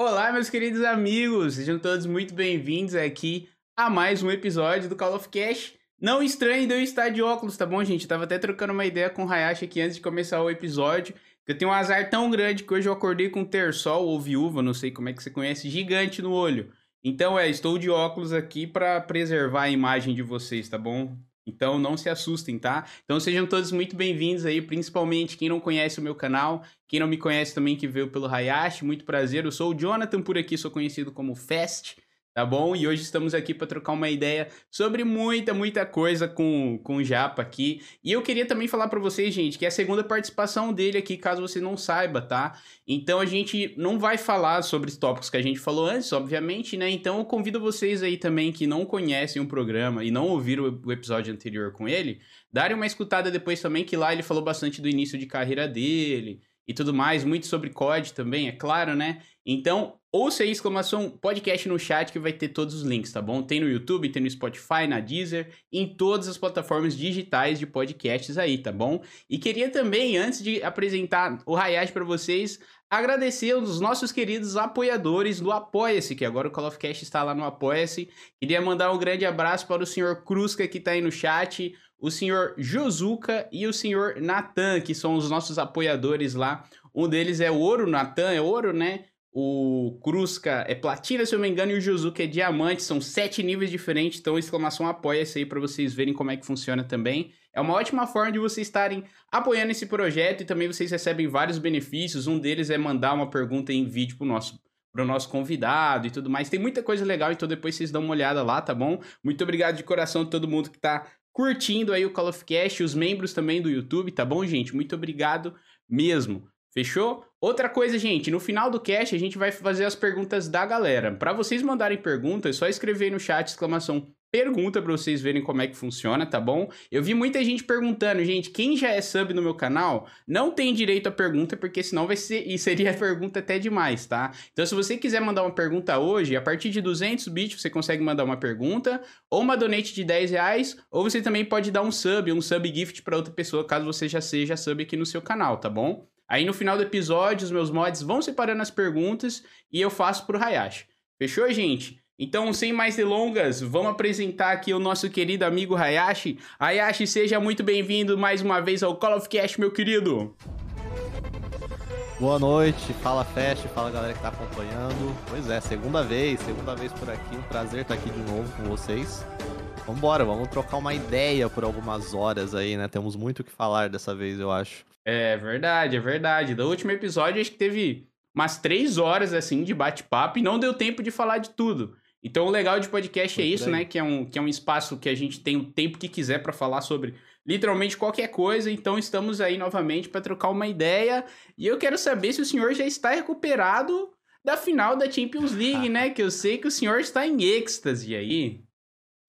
Olá, meus queridos amigos, sejam todos muito bem-vindos aqui a mais um episódio do Call of Cash. Não estranhe de eu estar de óculos, tá bom, gente? Eu tava até trocando uma ideia com o Hayashi aqui antes de começar o episódio. Eu tenho um azar tão grande que hoje eu acordei com terçol ou viúva, não sei como é que você conhece, gigante no olho. Então, é, estou de óculos aqui para preservar a imagem de vocês, tá bom? Então não se assustem, tá? Então sejam todos muito bem-vindos aí, principalmente quem não conhece o meu canal, quem não me conhece também que veio pelo Hayashi, muito prazer. Eu sou o Jonathan por aqui, sou conhecido como Fast tá bom? E hoje estamos aqui para trocar uma ideia sobre muita, muita coisa com, com o Japa aqui. E eu queria também falar para vocês, gente, que é a segunda participação dele aqui, caso você não saiba, tá? Então a gente não vai falar sobre os tópicos que a gente falou antes, obviamente, né? Então eu convido vocês aí também que não conhecem o programa e não ouviram o episódio anterior com ele, darem uma escutada depois também, que lá ele falou bastante do início de carreira dele e tudo mais, muito sobre COD também, é claro, né? Então, ouça aí, exclamação podcast no chat que vai ter todos os links, tá bom? Tem no YouTube, tem no Spotify, na Deezer, em todas as plataformas digitais de podcasts aí, tá bom? E queria também, antes de apresentar o Hayashi para vocês, agradecer os nossos queridos apoiadores do Apoia-se, que agora o Call of Cast está lá no Apoia-se. Queria mandar um grande abraço para o senhor Cruzca que tá aí no chat, o senhor Josuka e o senhor Natan, que são os nossos apoiadores lá. Um deles é ouro, Natan é ouro, né? O Cruzca é platina, se eu não me engano, e o Josuka é diamante. São sete níveis diferentes, então exclamação apoia-se aí para vocês verem como é que funciona também. É uma ótima forma de vocês estarem apoiando esse projeto e também vocês recebem vários benefícios. Um deles é mandar uma pergunta em vídeo pro nosso para o nosso convidado e tudo mais. Tem muita coisa legal, então depois vocês dão uma olhada lá, tá bom? Muito obrigado de coração a todo mundo que tá curtindo aí o Call of Cast, os membros também do YouTube, tá bom, gente? Muito obrigado mesmo. Fechou? Outra coisa, gente, no final do cast a gente vai fazer as perguntas da galera. Para vocês mandarem perguntas, é só escrever no chat exclamação pergunta para vocês verem como é que funciona, tá bom? Eu vi muita gente perguntando, gente, quem já é sub no meu canal não tem direito à pergunta, porque senão vai ser e seria pergunta até demais, tá? Então, se você quiser mandar uma pergunta hoje, a partir de 200 bits você consegue mandar uma pergunta, ou uma donate de 10 reais, ou você também pode dar um sub, um sub gift para outra pessoa, caso você já seja sub aqui no seu canal, tá bom? Aí no final do episódio, os meus mods vão separando as perguntas e eu faço pro Hayashi. Fechou, gente? Então, sem mais delongas, vamos apresentar aqui o nosso querido amigo Hayashi. Hayashi, seja muito bem-vindo mais uma vez ao Call of Cast, meu querido. Boa noite, fala Fest, fala galera que tá acompanhando. Pois é, segunda vez, segunda vez por aqui, um prazer estar aqui de novo com vocês. Vambora, vamos trocar uma ideia por algumas horas aí, né? Temos muito o que falar dessa vez, eu acho. É verdade, é verdade. Do último episódio, acho que teve umas três horas, assim, de bate-papo e não deu tempo de falar de tudo. Então, o legal de podcast é isso, né? Que é, um, que é um espaço que a gente tem o tempo que quiser para falar sobre literalmente qualquer coisa. Então, estamos aí novamente para trocar uma ideia. E eu quero saber se o senhor já está recuperado da final da Champions League, né? Que eu sei que o senhor está em êxtase aí.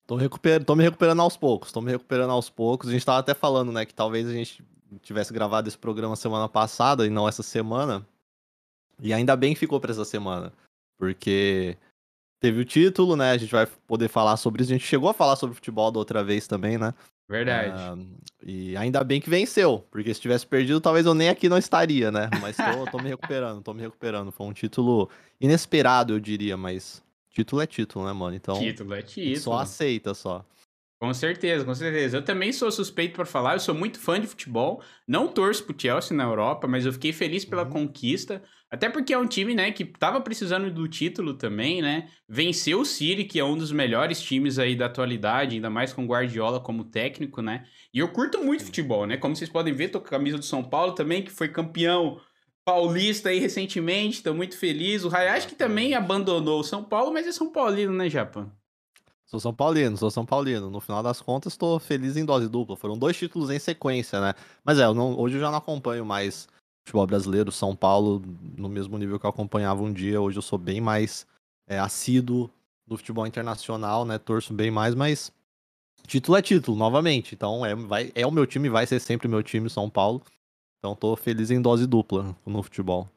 Tô, recuper... tô me recuperando aos poucos, tô me recuperando aos poucos. A gente tava até falando, né, que talvez a gente tivesse gravado esse programa semana passada e não essa semana. E ainda bem que ficou para essa semana. Porque teve o título, né? A gente vai poder falar sobre isso. A gente chegou a falar sobre futebol da outra vez também, né? Verdade. Uh, e ainda bem que venceu, porque se tivesse perdido, talvez eu nem aqui não estaria, né? Mas tô, tô me recuperando, tô me recuperando. Foi um título inesperado, eu diria, mas título é título, né, mano? Então. Título é título. Só aceita só. Com certeza, com certeza. Eu também sou suspeito para falar, eu sou muito fã de futebol. Não torço pro Chelsea na Europa, mas eu fiquei feliz pela uhum. conquista. Até porque é um time, né, que tava precisando do título também, né? Venceu o City, que é um dos melhores times aí da atualidade, ainda mais com Guardiola como técnico, né? E eu curto muito futebol, né? Como vocês podem ver, tô com a camisa do São Paulo também, que foi campeão paulista aí recentemente, tô muito feliz. O Hayashi que também abandonou o São Paulo, mas é São Paulino, né, Japa? Sou São Paulino, sou São Paulino. No final das contas, estou feliz em dose dupla. Foram dois títulos em sequência, né? Mas é, eu não, hoje eu já não acompanho mais futebol brasileiro, São Paulo, no mesmo nível que eu acompanhava um dia. Hoje eu sou bem mais é, assíduo do futebol internacional, né? Torço bem mais, mas título é título, novamente. Então é, vai, é o meu time, vai ser sempre meu time, São Paulo. Então tô feliz em dose dupla no futebol.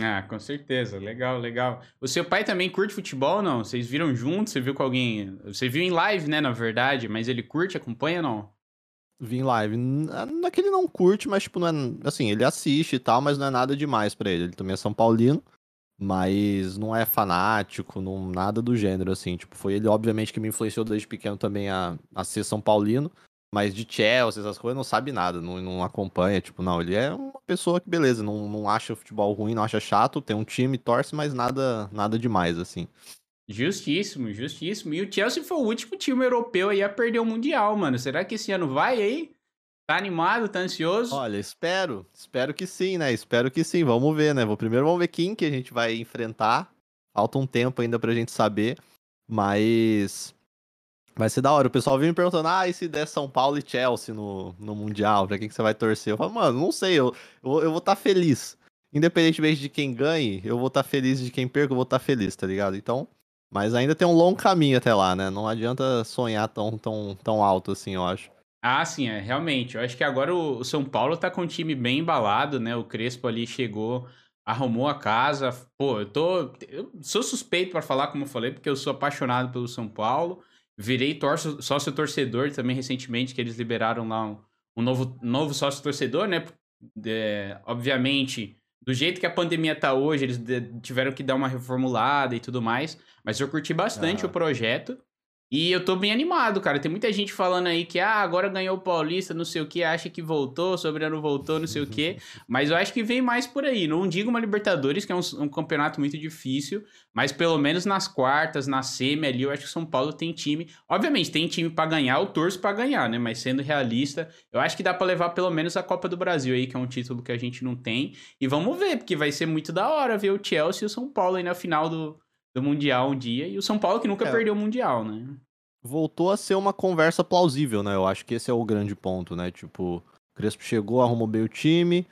Ah, com certeza. Legal, legal. O seu pai também curte futebol ou não? Vocês viram juntos? Você viu com alguém. Você viu em live, né, na verdade, mas ele curte, acompanha ou não? Vi em live. Não é que ele não curte, mas, tipo, não é. Assim, ele assiste e tal, mas não é nada demais para ele. Ele também é São Paulino. mas não é fanático, não, nada do gênero, assim. Tipo, foi ele, obviamente, que me influenciou desde pequeno também a, a ser São Paulino, mas de Chelsea, essas coisas, não sabe nada, não, não acompanha, tipo, não, ele é uma pessoa que, beleza, não, não acha futebol ruim, não acha chato, tem um time, torce, mas nada, nada demais, assim. Justíssimo, justíssimo. E o Chelsea foi o último time europeu aí a perder o Mundial, mano. Será que esse ano vai aí? Tá animado, tá ansioso? Olha, espero. Espero que sim, né? Espero que sim. Vamos ver, né? Vou, primeiro vamos ver quem que a gente vai enfrentar. Falta um tempo ainda pra gente saber. Mas. Vai ser da hora. O pessoal vem me perguntando: ah, e se der São Paulo e Chelsea no, no Mundial? Pra quem que você vai torcer? Eu falo, mano, não sei. Eu, eu, eu vou estar tá feliz. Independentemente de quem ganhe, eu vou estar tá feliz. De quem perca, eu vou estar tá feliz, tá ligado? Então. Mas ainda tem um longo caminho até lá, né? Não adianta sonhar tão, tão, tão alto assim, eu acho. Ah, sim, é, realmente. Eu acho que agora o São Paulo tá com um time bem embalado, né? O Crespo ali chegou, arrumou a casa. Pô, eu tô. Eu sou suspeito para falar, como eu falei, porque eu sou apaixonado pelo São Paulo. Virei torço, sócio torcedor também recentemente, que eles liberaram lá um, um novo, novo sócio torcedor, né? É, obviamente, do jeito que a pandemia tá hoje, eles tiveram que dar uma reformulada e tudo mais. Mas eu curti bastante ah. o projeto. E eu tô bem animado, cara. Tem muita gente falando aí que, ah, agora ganhou o Paulista, não sei o que, acha que voltou, Sobrano voltou, não sei o que. Mas eu acho que vem mais por aí. Não digo uma Libertadores, que é um, um, campeonato muito difícil, mas pelo menos nas quartas, na semi ali, eu acho que São Paulo tem time. Obviamente, tem time para ganhar, eu torço pra ganhar, né? Mas sendo realista, eu acho que dá para levar pelo menos a Copa do Brasil aí, que é um título que a gente não tem. E vamos ver, porque vai ser muito da hora ver o Chelsea e o São Paulo aí na final do, do Mundial um dia. E o São Paulo que nunca é. perdeu o Mundial, né? Voltou a ser uma conversa plausível, né? Eu acho que esse é o grande ponto, né? Tipo, o Crespo chegou, arrumou bem o time.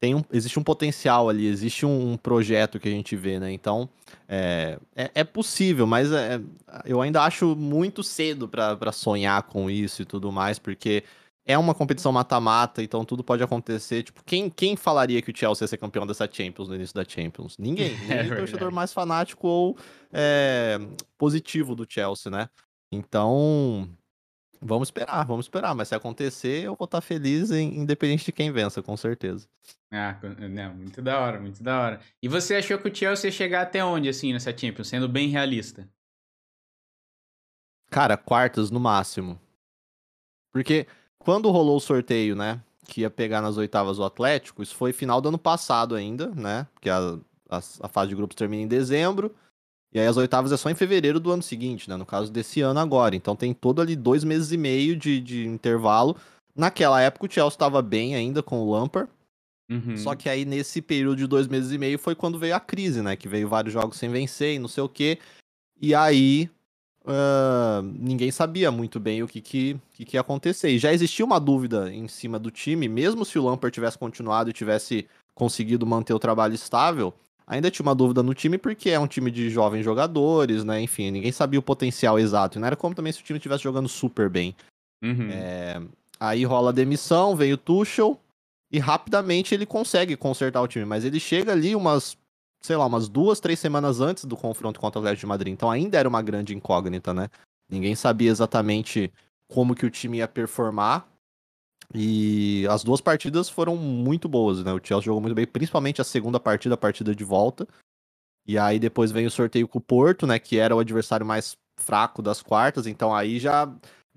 Tem um, existe um potencial ali, existe um, um projeto que a gente vê, né? Então, é, é, é possível, mas é, eu ainda acho muito cedo para sonhar com isso e tudo mais, porque é uma competição mata-mata, então tudo pode acontecer. Tipo, quem, quem falaria que o Chelsea ia ser campeão dessa Champions no início da Champions? Ninguém. Nem é o torcedor mais fanático ou é, positivo do Chelsea, né? Então, vamos esperar, vamos esperar. Mas se acontecer, eu vou estar feliz, independente de quem vença, com certeza. Ah, não, muito da hora, muito da hora. E você achou que o Chelsea ia chegar até onde, assim, nessa Champions, sendo bem realista? Cara, quartas no máximo. Porque quando rolou o sorteio, né? Que ia pegar nas oitavas o Atlético, isso foi final do ano passado ainda, né? Porque a, a, a fase de grupos termina em dezembro. E aí as oitavas é só em fevereiro do ano seguinte, né? No caso desse ano agora. Então tem todo ali dois meses e meio de, de intervalo. Naquela época o Chelsea estava bem ainda com o Lampard. Uhum. Só que aí nesse período de dois meses e meio foi quando veio a crise, né? Que veio vários jogos sem vencer e não sei o quê. E aí uh, ninguém sabia muito bem o que, que, que, que ia acontecer. E já existia uma dúvida em cima do time, mesmo se o Lampard tivesse continuado e tivesse conseguido manter o trabalho estável, ainda tinha uma dúvida no time porque é um time de jovens jogadores, né? Enfim, ninguém sabia o potencial exato. E não era como também se o time estivesse jogando super bem. Uhum. É... Aí rola a demissão, vem o Tuchel e rapidamente ele consegue consertar o time. Mas ele chega ali umas sei lá, umas duas, três semanas antes do confronto contra o Atlético de Madrid. Então ainda era uma grande incógnita, né? Ninguém sabia exatamente como que o time ia performar. E as duas partidas foram muito boas, né? O Chelsea jogou muito bem, principalmente a segunda partida, a partida de volta. E aí depois vem o sorteio com o Porto, né? Que era o adversário mais fraco das quartas. Então aí já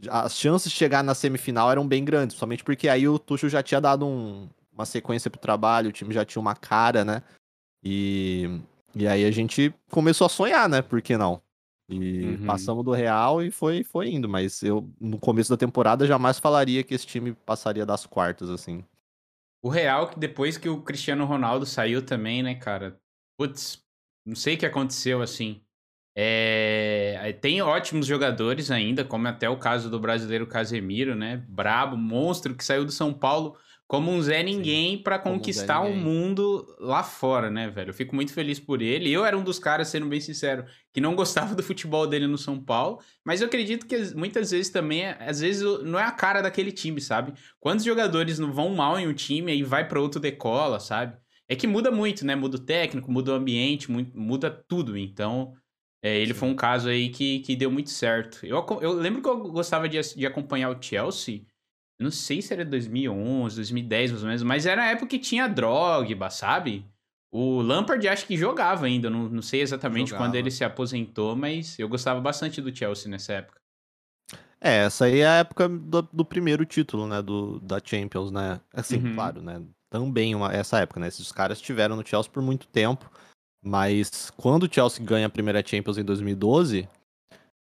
as chances de chegar na semifinal eram bem grandes, somente porque aí o Tuchel já tinha dado um, uma sequência pro trabalho, o time já tinha uma cara, né? E, e aí a gente começou a sonhar, né? Por que não? E uhum. passamos do Real e foi, foi indo. Mas eu, no começo da temporada, jamais falaria que esse time passaria das quartas, assim. O Real, que depois que o Cristiano Ronaldo saiu também, né, cara? Putz, não sei o que aconteceu, assim. É... Tem ótimos jogadores ainda, como até o caso do brasileiro Casemiro, né? Brabo, monstro, que saiu do São Paulo como um Zé Ninguém para conquistar o um mundo lá fora, né, velho? Eu fico muito feliz por ele. Eu era um dos caras, sendo bem sincero, que não gostava do futebol dele no São Paulo, mas eu acredito que muitas vezes também, às vezes não é a cara daquele time, sabe? Quantos jogadores não vão mal em um time e vai para outro decola, sabe? É que muda muito, né? Muda o técnico, muda o ambiente, muda tudo. Então, é, ele Sim. foi um caso aí que, que deu muito certo. Eu, eu lembro que eu gostava de, de acompanhar o Chelsea não sei se era 2011, 2010 mais ou menos, mas era a época que tinha Drogba, sabe? O Lampard acho que jogava ainda, não, não sei exatamente Jogava. quando ele se aposentou, mas eu gostava bastante do Chelsea nessa época. É, essa aí é a época do, do primeiro título, né, do, da Champions, né? Assim, Uhum. claro, né? Também uma, essa época, né? Esses caras estiveram no Chelsea por muito tempo, mas quando o Chelsea ganha a primeira Champions em 2012,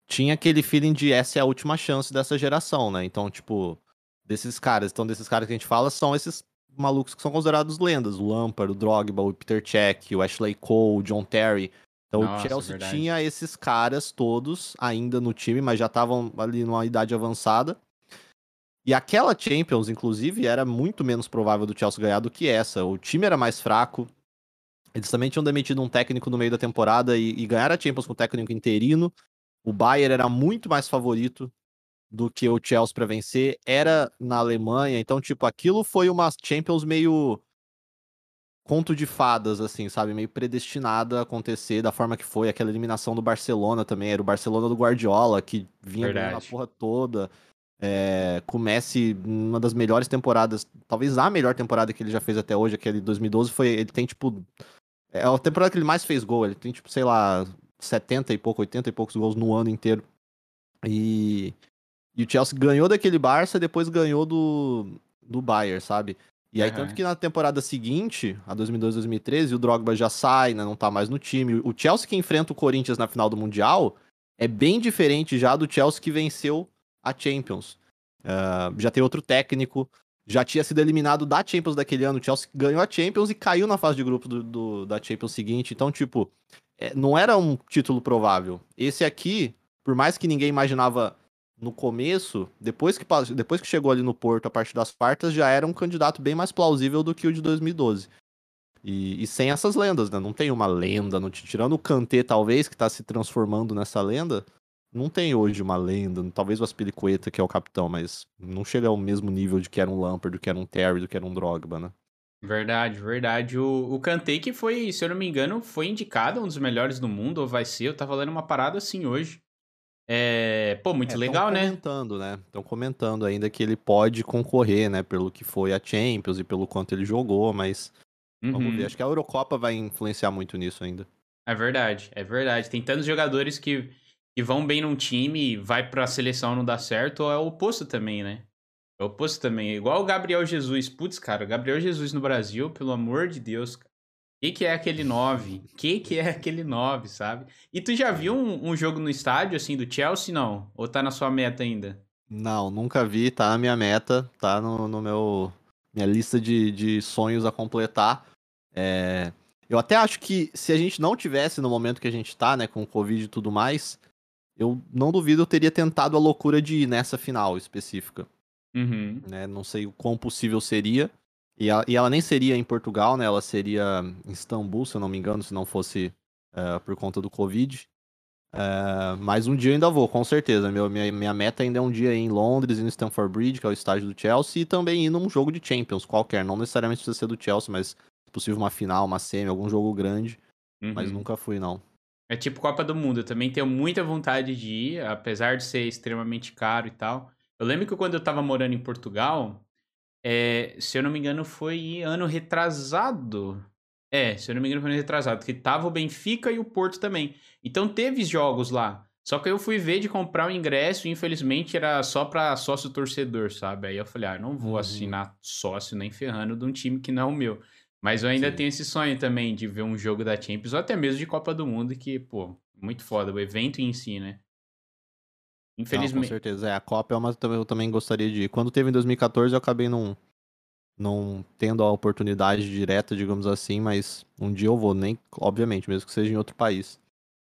tinha aquele feeling de essa é a última chance dessa geração, né? Então, tipo, desses caras, então desses caras que a gente fala são esses malucos que são considerados lendas, o Lampard, o Drogba, o Peter Cech, o Ashley Cole, o John Terry. Então Nossa, o Chelsea verdade. tinha esses caras todos ainda no time, mas já estavam ali numa idade avançada. E aquela Champions, inclusive, era muito menos provável do Chelsea ganhar do que essa. O time era mais fraco. Eles também tinham demitido um técnico no meio da temporada e, e ganharam a Champions com o técnico interino. O Bayern era muito mais favorito do que o Chelsea para vencer. Era na Alemanha, então, tipo, aquilo foi uma Champions meio conto de fadas, assim, sabe? Meio predestinada a acontecer da forma que foi. Aquela eliminação do Barcelona também. Era o Barcelona do Guardiola, que vinha ganhando a Verdade. porra toda. É, com o Messi, uma das melhores temporadas, talvez a melhor temporada que ele já fez até hoje, aquele 2012, foi. Ele tem, tipo. É a temporada que ele mais fez gol. Ele tem, tipo, sei lá, 70 e pouco, 80 e poucos gols no ano inteiro. E. E o Chelsea ganhou daquele Barça, depois ganhou do, do Bayern, sabe? E aí, Aham. tanto que na temporada seguinte, a 2002-2013, o Drogba já sai, né? Não tá mais no time. O Chelsea que enfrenta o Corinthians na final do Mundial é bem diferente já do Chelsea que venceu a Champions. Ah, já tem outro técnico, já tinha sido eliminado da Champions daquele ano. O Chelsea ganhou a Champions e caiu na fase de grupo do, do- da Champions seguinte. Então, tipo, é, não era um título provável. Esse aqui, por mais que ninguém imaginava no começo, depois que, depois que chegou ali no Porto a partir das quartas, já era um candidato bem mais plausível do que o de 2012. E, e sem essas lendas, né? Não tem uma lenda, no, tirando o Kanté, talvez, que tá se transformando nessa lenda, não tem hoje uma lenda. Talvez o Aspilicueta, que é o capitão, mas não chega ao mesmo nível de que era um Lampard, do que era um Terry, do que era um Drogba, né? Verdade, verdade. O, o Kanté que foi, se eu não me engano, foi indicado um dos melhores do mundo, ou vai ser. Eu tava lendo uma parada assim hoje. É, pô, muito É, legal, né? comentando, né? Estão comentando ainda que ele pode concorrer, né? Pelo que foi a Champions e pelo quanto ele jogou, mas vamos Uhum. ver. Acho que a Eurocopa vai influenciar muito nisso ainda. É verdade, é verdade. Tem tantos jogadores que, que vão bem num time, vai pra seleção e não dá certo, ou é o oposto também, né? É o oposto também. Igual o Gabriel Jesus. Putz, cara, o Gabriel Jesus no Brasil, pelo amor de Deus, cara. O que, que é aquele 9? O que, que é aquele 9, sabe? E tu já viu um, um jogo no estádio, assim, do Chelsea, não? Ou tá na sua meta ainda? Não, nunca vi, tá na minha meta, tá no, no meu minha lista de, de sonhos a completar. É, eu até acho que se a gente não tivesse no momento que a gente tá, né, com o Covid e tudo mais, eu não duvido eu teria tentado a loucura de ir nessa final específica. Uhum. né? Não sei o quão possível seria. E ela, e ela nem seria em Portugal, né? Ela seria em Istambul, se eu não me engano, se não fosse eh, por conta do Covid. Eh, mas um dia eu ainda vou, com certeza. Meu, minha, minha meta ainda é um dia ir em Londres e no Stamford Bridge, que é o estádio do Chelsea, e também ir num jogo de Champions qualquer. Não necessariamente precisa ser do Chelsea, mas se possível uma final, uma semi, algum jogo grande. Mas uhum. nunca fui, não. É tipo Copa do Mundo. Eu também tenho muita vontade de ir, apesar de ser extremamente caro e tal. Eu lembro que quando eu tava morando em Portugal, é, se eu não me engano, foi ano retrasado. É, se eu não me engano, foi ano retrasado. Que tava o Benfica e o Porto também. Então teve jogos lá. Só que eu fui ver de comprar o ingresso e infelizmente era só pra sócio torcedor, sabe? Aí eu falei, ah, não vou Uhum. assinar sócio nem ferrando de um time que não é o meu. Mas eu ainda Sim. tenho esse sonho também de ver um jogo da Champions ou até mesmo de Copa do Mundo, que, pô, muito foda, o evento em si, né? Não, com Infelizmente. certeza. É, a Copa é uma que eu também gostaria de ir. Quando teve em 2014, eu acabei não, não tendo a oportunidade direta, digamos assim, mas um dia eu vou, nem, obviamente, mesmo que seja em outro país.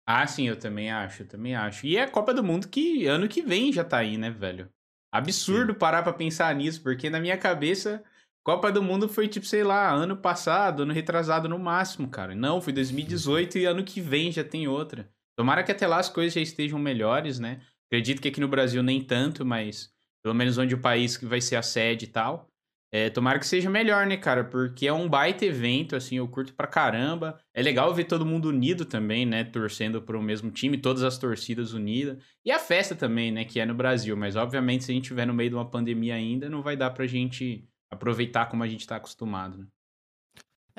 Ah, sim, eu também acho, eu também acho. E é a Copa do Mundo que ano que vem já tá aí, né, velho? Absurdo parar pra pensar nisso, porque na minha cabeça, Copa do Mundo foi tipo, sei lá, ano passado, ano retrasado no máximo, cara. Não, foi 2018 e ano que vem já tem outra. Tomara que até lá as coisas já estejam melhores, né? Acredito que aqui no Brasil nem tanto, mas pelo menos onde o país que vai ser a sede e tal. É, tomara que seja melhor, né, cara? Porque é um baita evento, assim, eu curto pra caramba. É legal ver todo mundo unido também, né? Torcendo pro mesmo time, todas as torcidas unidas. E a festa também, né? Que é no Brasil. Mas, obviamente, se a gente estiver no meio de uma pandemia ainda, não vai dar pra gente aproveitar como a gente tá acostumado, né?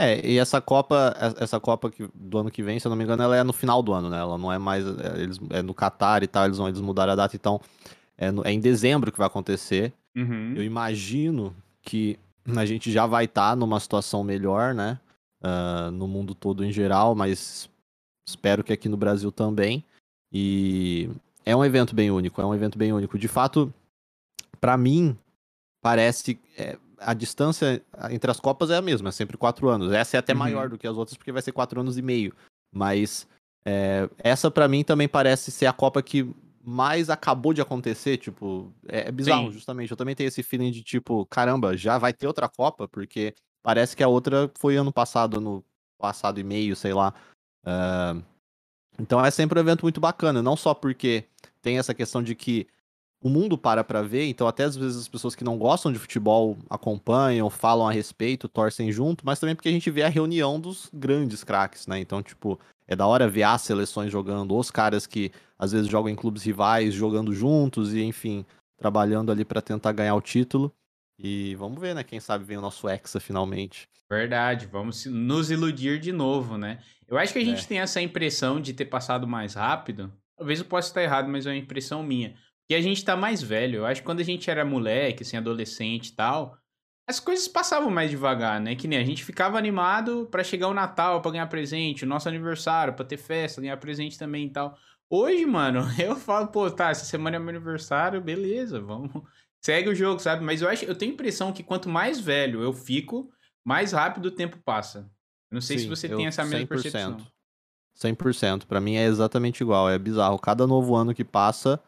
É, e essa Copa, essa Copa que, do ano que vem, se eu não me engano, ela é no final do ano, né? Ela não é mais. É, eles, é no Qatar e tal, eles vão eles mudaram a data, então é, no, é em dezembro que vai acontecer. Uhum. Eu imagino que a gente já vai estar tá numa situação melhor, né? Uh, no mundo todo em geral, mas espero que aqui no Brasil também. E é um evento bem único, é um evento bem único. De fato, para mim, parece. É, a distância entre as Copas é a mesma, é sempre quatro anos. Essa é até uhum. maior do que as outras, porque vai ser quatro anos e meio. Mas é, essa para mim também parece ser a Copa que mais acabou de acontecer, tipo, é, é bizarro, Sim. justamente. Eu também tenho esse feeling de tipo, caramba, já vai ter outra Copa, porque parece que a outra foi ano passado, no passado e meio, sei lá. Uh, então é sempre um evento muito bacana, não só porque tem essa questão de que o mundo para pra ver, então até às vezes as pessoas que não gostam de futebol acompanham, falam a respeito, torcem junto, mas também porque a gente vê a reunião dos grandes craques, né? Então, tipo, é da hora ver as seleções jogando, os caras que às vezes jogam em clubes rivais, jogando juntos e, enfim, trabalhando ali para tentar ganhar o título. E vamos ver, né? Quem sabe vem o nosso Hexa finalmente. Verdade, vamos nos iludir de novo, né? Eu acho que a gente é. tem essa impressão de ter passado mais rápido. Talvez eu possa estar errado, mas é uma impressão minha. Que a gente tá mais velho. Eu acho que quando a gente era moleque, assim, adolescente e tal, as coisas passavam mais devagar, né? Que nem a gente ficava animado para chegar o Natal, para ganhar presente, o nosso aniversário, para ter festa, ganhar presente também e tal. Hoje, mano, eu falo, pô, tá, essa semana é meu aniversário, beleza, vamos. Segue o jogo, sabe? Mas eu acho, eu tenho a impressão que quanto mais velho eu fico, mais rápido o tempo passa. Eu não sei Sim, se você tem essa mesma 100%. percepção. 100%. Para mim é exatamente igual, é bizarro. Cada novo ano que passa,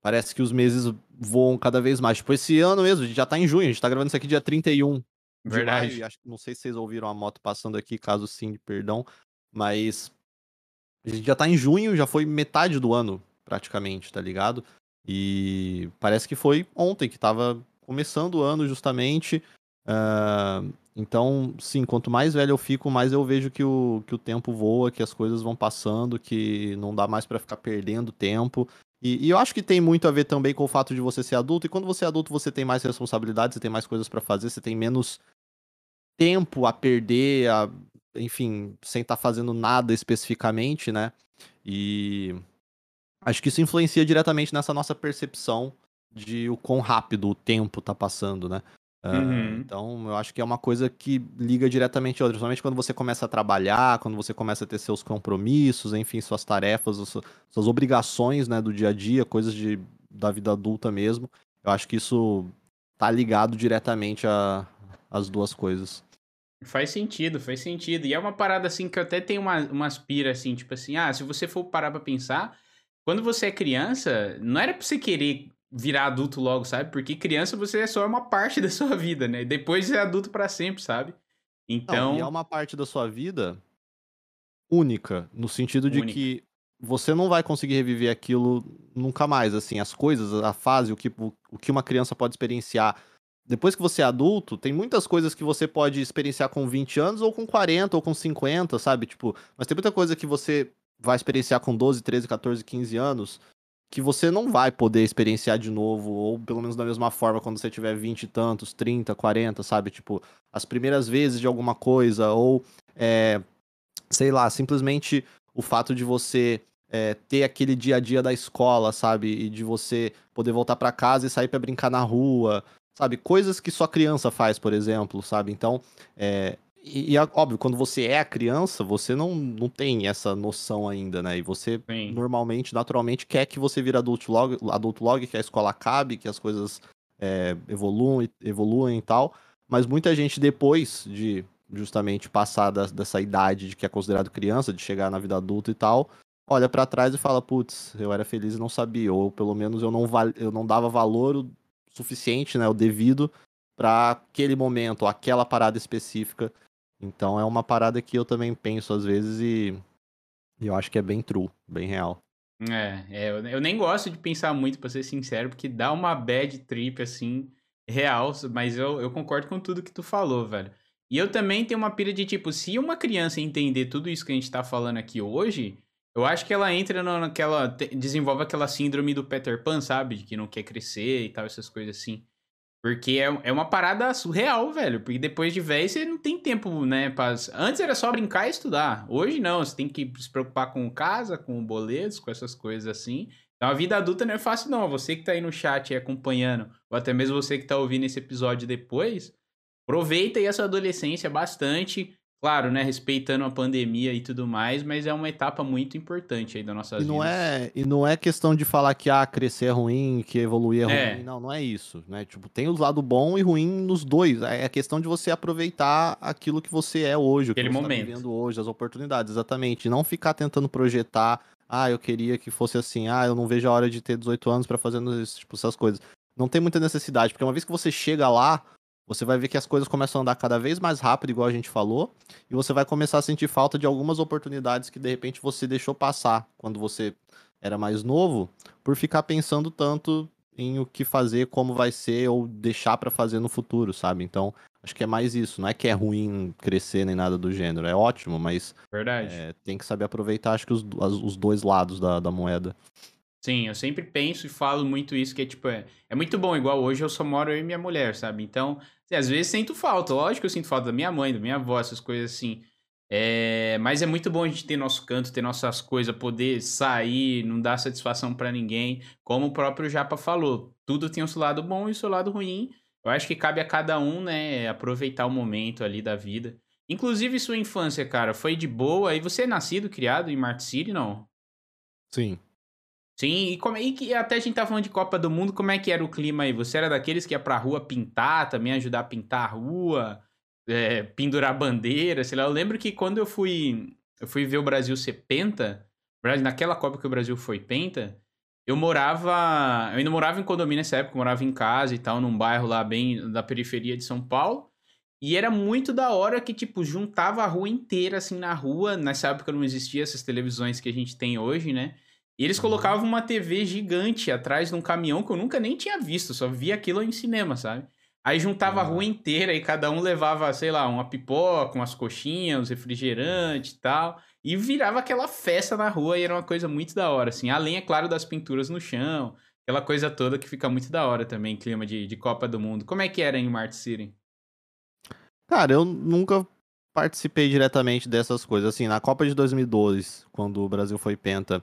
Parece que os meses voam cada vez mais. Tipo, esse ano mesmo, a gente já tá em junho, a gente tá gravando isso aqui dia 31. Verdade. Maio, acho, não sei se vocês ouviram a moto passando aqui, caso sim, perdão. Mas a gente já tá em junho, já foi metade do ano, praticamente, tá ligado? E parece que foi ontem que tava começando o ano, justamente. Uh, então, sim, quanto mais velho eu fico, mais eu vejo que o, que o tempo voa, que as coisas vão passando, que não dá mais para ficar perdendo tempo. E, e, eu acho que tem muito a ver também com o fato de você ser adulto. E quando você é adulto, você tem mais responsabilidades, você tem mais coisas para fazer, você tem menos tempo a perder, a, enfim, sem estar tá fazendo nada especificamente, né? E acho que isso influencia diretamente nessa nossa percepção de o quão rápido o tempo tá passando, né? Uhum. então, eu acho que é uma coisa que liga diretamente a outra, principalmente quando você começa a trabalhar, quando você começa a ter seus compromissos, enfim, suas tarefas, suas obrigações, né, do dia a dia, coisas de, da vida adulta mesmo. Eu acho que isso tá ligado diretamente as duas coisas. Faz sentido, faz sentido. E é uma parada assim que eu até tenho uma, uma aspira assim, tipo assim, ah, se você for parar pra pensar, quando você é criança, não era pra você querer virar adulto logo, sabe? Porque criança você é só uma parte da sua vida, né? Depois é adulto para sempre, sabe? Então. Não, e é uma parte da sua vida única, no sentido de única. que você não vai conseguir reviver aquilo nunca mais, assim, as coisas, a fase, o que, o, o que uma criança pode experienciar. Depois que você é adulto, tem muitas coisas que você pode experienciar com 20 anos, ou com 40, ou com 50, sabe? Tipo, mas tem muita coisa que você vai experienciar com 12, 13, 14, 15 anos, que você não vai poder experienciar de novo, ou pelo menos da mesma forma quando você tiver 20 e tantos, 30, 40, sabe? Tipo, as primeiras vezes de alguma coisa, ou, é, sei lá, simplesmente o fato de você é, ter aquele dia a dia da escola, sabe? E de você poder voltar para casa e sair para brincar na rua, sabe? Coisas que só criança faz, por exemplo, sabe? Então, é, e, e, é óbvio, quando você é a criança, você não, não tem essa noção ainda, né? E você Sim. normalmente, naturalmente, quer que você vire adulto logo, adulto logo, que a escola acabe, que as coisas é, evoluem, evoluem e tal. Mas muita gente, depois de justamente passar da, dessa idade de que é considerado criança, de chegar na vida adulta e tal, olha para trás e fala, putz, eu era feliz e não sabia, ou pelo menos eu não, val eu não dava valor suficiente, né, o devido para aquele momento, aquela parada específica então é uma parada que eu também penso às vezes e, e eu acho que é bem true, bem real. É, é eu, nem gosto de pensar muito, pra ser sincero, porque dá uma bad trip, assim, real, mas eu, eu concordo com tudo que tu falou, velho. E eu também tenho uma pira de, tipo, se uma criança entender tudo isso que a gente tá falando aqui hoje, eu acho que ela entra naquela. desenvolve aquela síndrome do Peter Pan, sabe? De que não quer crescer e tal, essas coisas assim. Porque é, é uma parada surreal, velho. Porque depois de velho, você não tem tempo, né? Pra... Antes era só brincar e estudar. Hoje não, você tem que se preocupar com casa, com boletos, com essas coisas assim. Então a vida adulta não é fácil, não. Você que tá aí no chat acompanhando, ou até mesmo você que tá ouvindo esse episódio depois, aproveita aí a sua adolescência bastante. Claro, né, respeitando a pandemia e tudo mais, mas é uma etapa muito importante aí da nossa vida. Não é, e não é questão de falar que ah, crescer é ruim, que evoluir é, é. ruim. Não, não é isso, né? Tipo, tem o lado bom e ruim nos dois. É a questão de você aproveitar aquilo que você é hoje, Aquele o que você tá momento. tá vivendo hoje, as oportunidades, exatamente. Não ficar tentando projetar, ah, eu queria que fosse assim, ah, eu não vejo a hora de ter 18 anos para fazer tipo, essas coisas. Não tem muita necessidade, porque uma vez que você chega lá, você vai ver que as coisas começam a andar cada vez mais rápido, igual a gente falou, e você vai começar a sentir falta de algumas oportunidades que de repente você deixou passar quando você era mais novo, por ficar pensando tanto em o que fazer, como vai ser ou deixar para fazer no futuro, sabe? Então, acho que é mais isso. Não é que é ruim crescer nem nada do gênero, é ótimo, mas Verdade. É, tem que saber aproveitar, acho que os, os dois lados da, da moeda. Sim, eu sempre penso e falo muito isso, que é tipo, é, é muito bom, igual hoje eu só moro eu e minha mulher, sabe? Então, assim, às vezes sinto falta, lógico que eu sinto falta da minha mãe, da minha avó, essas coisas assim. É, mas é muito bom a gente ter nosso canto, ter nossas coisas, poder sair, não dar satisfação para ninguém. Como o próprio Japa falou, tudo tem o seu lado bom e o seu lado ruim. Eu acho que cabe a cada um, né, aproveitar o momento ali da vida. Inclusive sua infância, cara, foi de boa. E você é nascido, criado em Mart City, não? Sim. Sim, e, como, e que até a gente tá falando de Copa do Mundo, como é que era o clima aí? Você era daqueles que ia pra rua pintar, também ajudar a pintar a rua, é, pendurar bandeira, sei lá. Eu lembro que quando eu fui, eu fui ver o Brasil ser penta, naquela Copa que o Brasil foi penta, eu morava, eu ainda morava em condomínio nessa época, morava em casa e tal, num bairro lá bem da periferia de São Paulo. E era muito da hora que, tipo, juntava a rua inteira, assim, na rua. Nessa época não existia essas televisões que a gente tem hoje, né? E eles uhum. colocavam uma TV gigante atrás de um caminhão que eu nunca nem tinha visto, só via aquilo em cinema, sabe? Aí juntava a rua inteira e cada um levava, sei lá, uma pipoca, umas coxinhas, uns refrigerantes e tal. E virava aquela festa na rua e era uma coisa muito da hora, assim. Além, é claro, das pinturas no chão, aquela coisa toda que fica muito da hora também, clima de, de Copa do Mundo. Como é que era em Mart City? Cara, eu nunca participei diretamente dessas coisas. Assim, na Copa de 2012, quando o Brasil foi penta,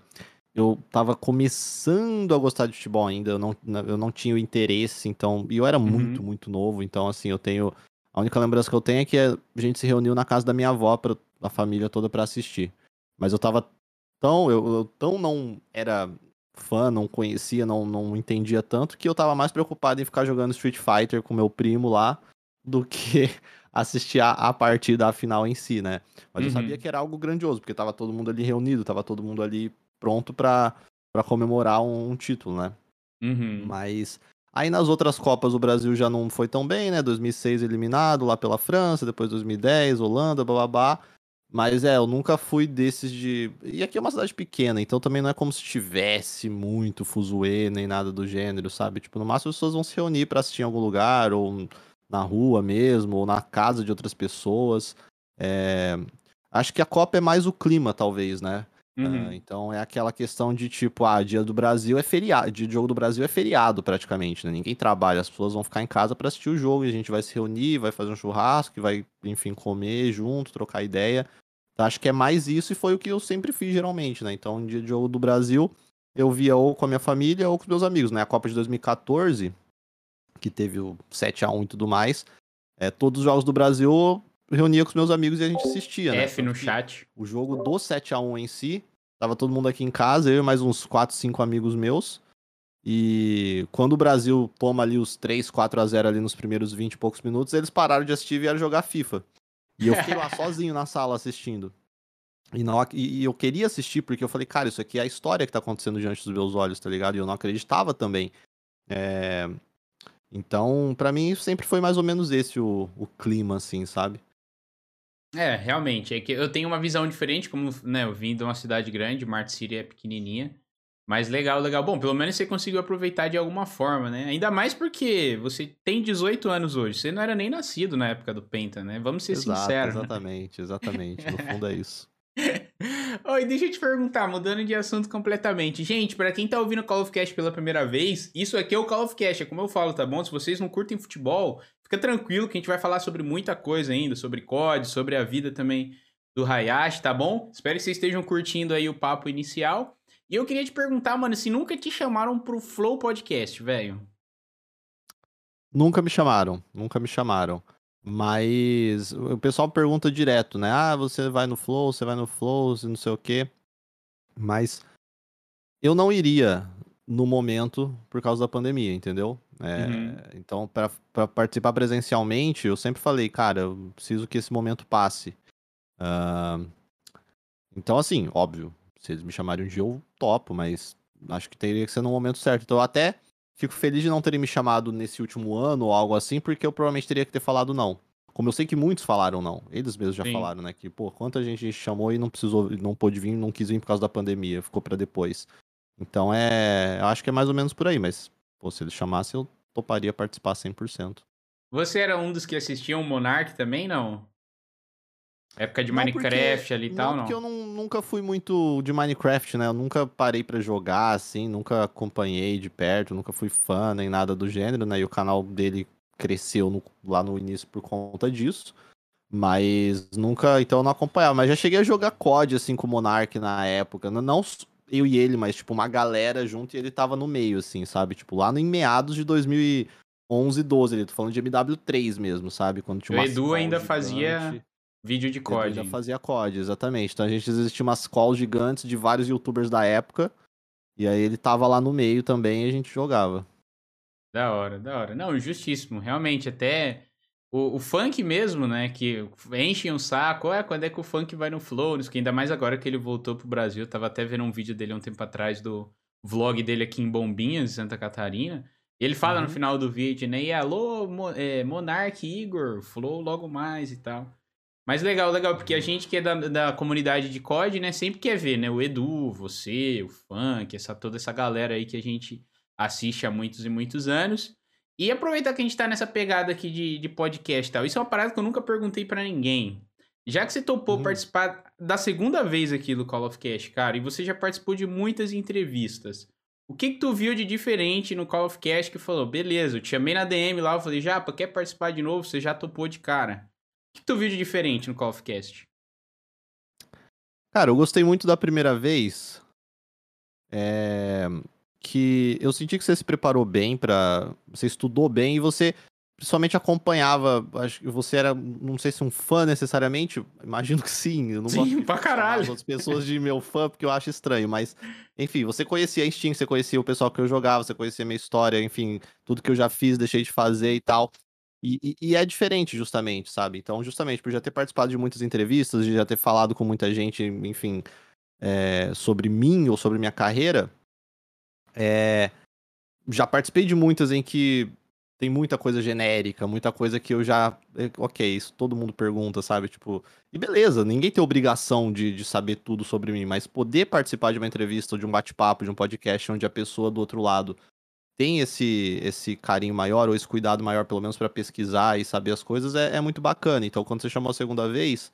eu tava começando a gostar de futebol ainda, eu não, eu não tinha o interesse, então. E eu era uhum. muito, muito novo, então, assim, eu tenho. A única lembrança que eu tenho é que a gente se reuniu na casa da minha avó, pra, a família toda, para assistir. Mas eu tava tão. Eu, eu, tão não era fã, não conhecia, não, não entendia tanto, que eu tava mais preocupado em ficar jogando Street Fighter com meu primo lá do que assistir a, a partida, a final em si, né? Mas uhum. eu sabia que era algo grandioso, porque tava todo mundo ali reunido, tava todo mundo ali pronto para comemorar um, um, título, né? Uhum. Mas aí nas outras Copas o Brasil já não foi tão bem, né? 2006 eliminado lá pela França, depois 2010, Holanda, bababá. Mas é, eu nunca fui desses de. E aqui é uma cidade pequena, então também não é como se tivesse muito fuzuê nem nada do gênero, sabe? Tipo, no máximo as pessoas vão se reunir para assistir em algum lugar, ou na rua mesmo, ou na casa de outras pessoas. É... Acho que a Copa é mais o clima, talvez, né? Uhum. Uh, então é aquela questão de tipo, ah, dia do Brasil é feriado, dia de jogo do Brasil é feriado praticamente, né? Ninguém trabalha, as pessoas vão ficar em casa para assistir o jogo e a gente vai se reunir, vai fazer um churrasco, vai, enfim, comer junto, trocar ideia. Então, acho que é mais isso e foi o que eu sempre fiz geralmente, né? Então, dia de jogo do Brasil, eu via ou com a minha família ou com os meus amigos, né? A Copa de 2014, que teve o 7 a 1 e tudo mais, é, todos os jogos do Brasil reunia com os meus amigos e a gente assistia, né? F no chat. O jogo do 7 a 1 em si, tava todo mundo aqui em casa, eu e mais uns 4, 5 amigos meus. E quando o Brasil toma ali os 3, 4 a 0 ali nos primeiros 20 e poucos minutos, eles pararam de assistir e vieram jogar FIFA. E eu fiquei lá sozinho na sala assistindo. E, não, e, eu queria assistir porque eu falei, cara, isso aqui é a história que tá acontecendo diante dos meus olhos, tá ligado? E eu não acreditava também. É... Então, para mim, sempre foi mais ou menos esse o, o clima, assim, sabe? É, realmente. É que eu tenho uma visão diferente, como né, eu vim de uma cidade grande, Mart City é pequenininha. Mas legal, legal. Bom, pelo menos você conseguiu aproveitar de alguma forma, né? Ainda mais porque você tem 18 anos hoje. Você não era nem nascido na época do Penta, né? Vamos ser Exato, sinceros. Exatamente, exatamente. No fundo é isso. Oi, deixa eu te perguntar, mudando de assunto completamente. Gente, para quem tá ouvindo o Call of Cast pela primeira vez, isso aqui é o Call of Cast, é como eu falo, tá bom? Se vocês não curtem futebol, fica tranquilo que a gente vai falar sobre muita coisa ainda, sobre COD, sobre a vida também do Hayashi, tá bom? Espero que vocês estejam curtindo aí o papo inicial. E eu queria te perguntar, mano, se nunca te chamaram pro Flow Podcast, velho. Nunca me chamaram, nunca me chamaram. Mas o pessoal pergunta direto, né? Ah, você vai no Flow, você vai no Flow, não sei o quê. Mas eu não iria no momento por causa da pandemia, entendeu? É, uhum. Então, para participar presencialmente, eu sempre falei, cara, eu preciso que esse momento passe. Uh, então, assim, óbvio, se eles me chamarem um dia, eu topo, mas acho que teria que ser no momento certo. Então, eu até fico feliz de não terem me chamado nesse último ano ou algo assim, porque eu provavelmente teria que ter falado não. Como eu sei que muitos falaram não. Eles mesmos já Sim. falaram, né? Que, pô, quanta gente chamou e não precisou, não pôde vir, não quis vir por causa da pandemia, ficou para depois. Então é. Eu acho que é mais ou menos por aí, mas, pô, se eles chamassem, eu toparia participar 100%. Você era um dos que assistiam o Monark também, não? Época de não Minecraft porque, ali e tal, não? Porque eu não, nunca fui muito de Minecraft, né? Eu nunca parei para jogar, assim, nunca acompanhei de perto, nunca fui fã nem nada do gênero, né? E o canal dele cresceu no, lá no início por conta disso. Mas nunca, então eu não acompanhava. Mas já cheguei a jogar COD, assim, com o Monark na época. Não eu e ele, mas, tipo, uma galera junto e ele tava no meio, assim, sabe? Tipo, lá no, em meados de 2011, 12, ele tô falando de MW3 mesmo, sabe? Quando tinha o Edu ainda gigante. fazia Vídeo de COD. já fazia COD, exatamente. Então a gente existia umas calls gigantes de vários youtubers da época. E aí ele tava lá no meio também e a gente jogava. Da hora, da hora. Não, justíssimo. Realmente, até o, o funk mesmo, né? Que enche um saco. É, quando é que o funk vai no Flow? Que ainda mais agora que ele voltou pro Brasil. Eu tava até vendo um vídeo dele um tempo atrás do vlog dele aqui em Bombinhas, Santa Catarina. E ele fala uhum. no final do vídeo, né? E alô, Mo, é, Monark Igor, Flow logo mais e tal. Mas legal, legal, porque a gente que é da, da comunidade de COD, né, sempre quer ver, né, o Edu, você, o Funk, essa, toda essa galera aí que a gente assiste há muitos e muitos anos. E aproveitar que a gente tá nessa pegada aqui de, de podcast e tal. Isso é uma parada que eu nunca perguntei para ninguém. Já que você topou hum. participar da segunda vez aqui do Call of Cast, cara, e você já participou de muitas entrevistas, o que que tu viu de diferente no Call of Cast que falou, beleza, eu te chamei na DM lá, eu falei, Japa, quer participar de novo? Você já topou de cara que tu viu de diferente no Call of Cast? Cara, eu gostei muito da primeira vez. É... Que eu senti que você se preparou bem para, Você estudou bem e você principalmente acompanhava. Acho que você era, não sei se um fã necessariamente. Imagino que sim. Eu não sim, pra caralho. As outras pessoas de meu fã, porque eu acho estranho. Mas, enfim, você conhecia a Steam, você conhecia o pessoal que eu jogava, você conhecia a minha história, enfim, tudo que eu já fiz, deixei de fazer e tal. E, e, e, é diferente, justamente, sabe? Então, justamente por já ter participado de muitas entrevistas, de já ter falado com muita gente, enfim, é, sobre mim ou sobre minha carreira, é, já participei de muitas em que tem muita coisa genérica, muita coisa que eu já. É, ok, isso todo mundo pergunta, sabe? Tipo, e beleza, ninguém tem obrigação de, de saber tudo sobre mim, mas poder participar de uma entrevista, de um bate-papo, de um podcast onde a pessoa do outro lado tem esse, esse carinho maior, ou esse cuidado maior, pelo menos, para pesquisar e saber as coisas, é, é muito bacana. Então, quando você chamou a segunda vez,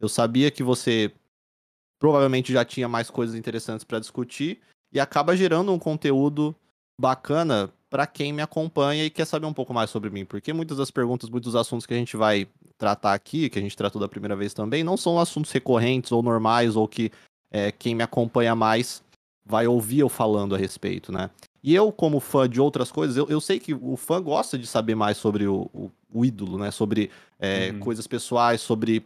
eu sabia que você provavelmente já tinha mais coisas interessantes para discutir e acaba gerando um conteúdo bacana para quem me acompanha e quer saber um pouco mais sobre mim, porque muitas das perguntas, muitos dos assuntos que a gente vai tratar aqui, que a gente tratou da primeira vez também, não são assuntos recorrentes ou normais ou que é, quem me acompanha mais vai ouvir eu falando a respeito, né? E eu, como fã de outras coisas, eu, eu sei que o fã gosta de saber mais sobre o, o, o ídolo, né? Sobre é, uhum. coisas pessoais, sobre.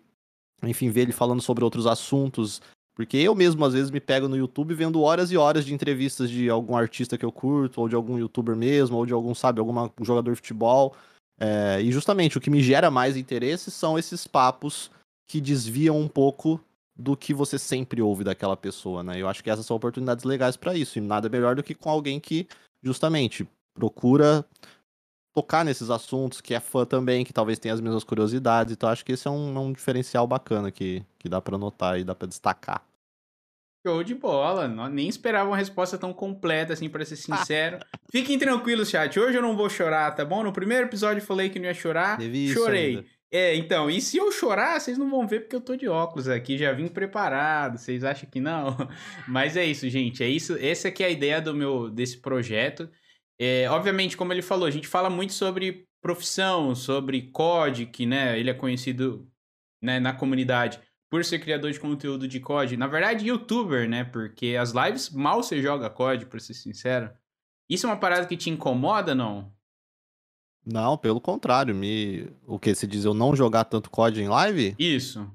Enfim, ver ele falando sobre outros assuntos. Porque eu mesmo, às vezes, me pego no YouTube vendo horas e horas de entrevistas de algum artista que eu curto, ou de algum youtuber mesmo, ou de algum, sabe, algum jogador de futebol. É, e justamente o que me gera mais interesse são esses papos que desviam um pouco do que você sempre ouve daquela pessoa, né? Eu acho que essas são oportunidades legais para isso, e nada melhor do que com alguém que justamente procura tocar nesses assuntos, que é fã também, que talvez tenha as mesmas curiosidades, então acho que esse é um, um diferencial bacana que, que dá para notar e dá para destacar. Show de bola, nem esperava uma resposta tão completa assim, para ser sincero. Fiquem tranquilos, chat, hoje eu não vou chorar, tá bom? No primeiro episódio eu falei que não ia chorar, chorei. É, então, e se eu chorar, vocês não vão ver porque eu tô de óculos aqui, já vim preparado. Vocês acham que não? Mas é isso, gente. É isso. Essa aqui é a ideia do meu desse projeto. É, obviamente, como ele falou, a gente fala muito sobre profissão, sobre que né, ele é conhecido né, na comunidade por ser criador de conteúdo de COD. Na verdade, youtuber, né? Porque as lives mal você joga COD, pra ser sincero. Isso é uma parada que te incomoda, não? Não, pelo contrário, me. O que se diz eu não jogar tanto COD em live? Isso.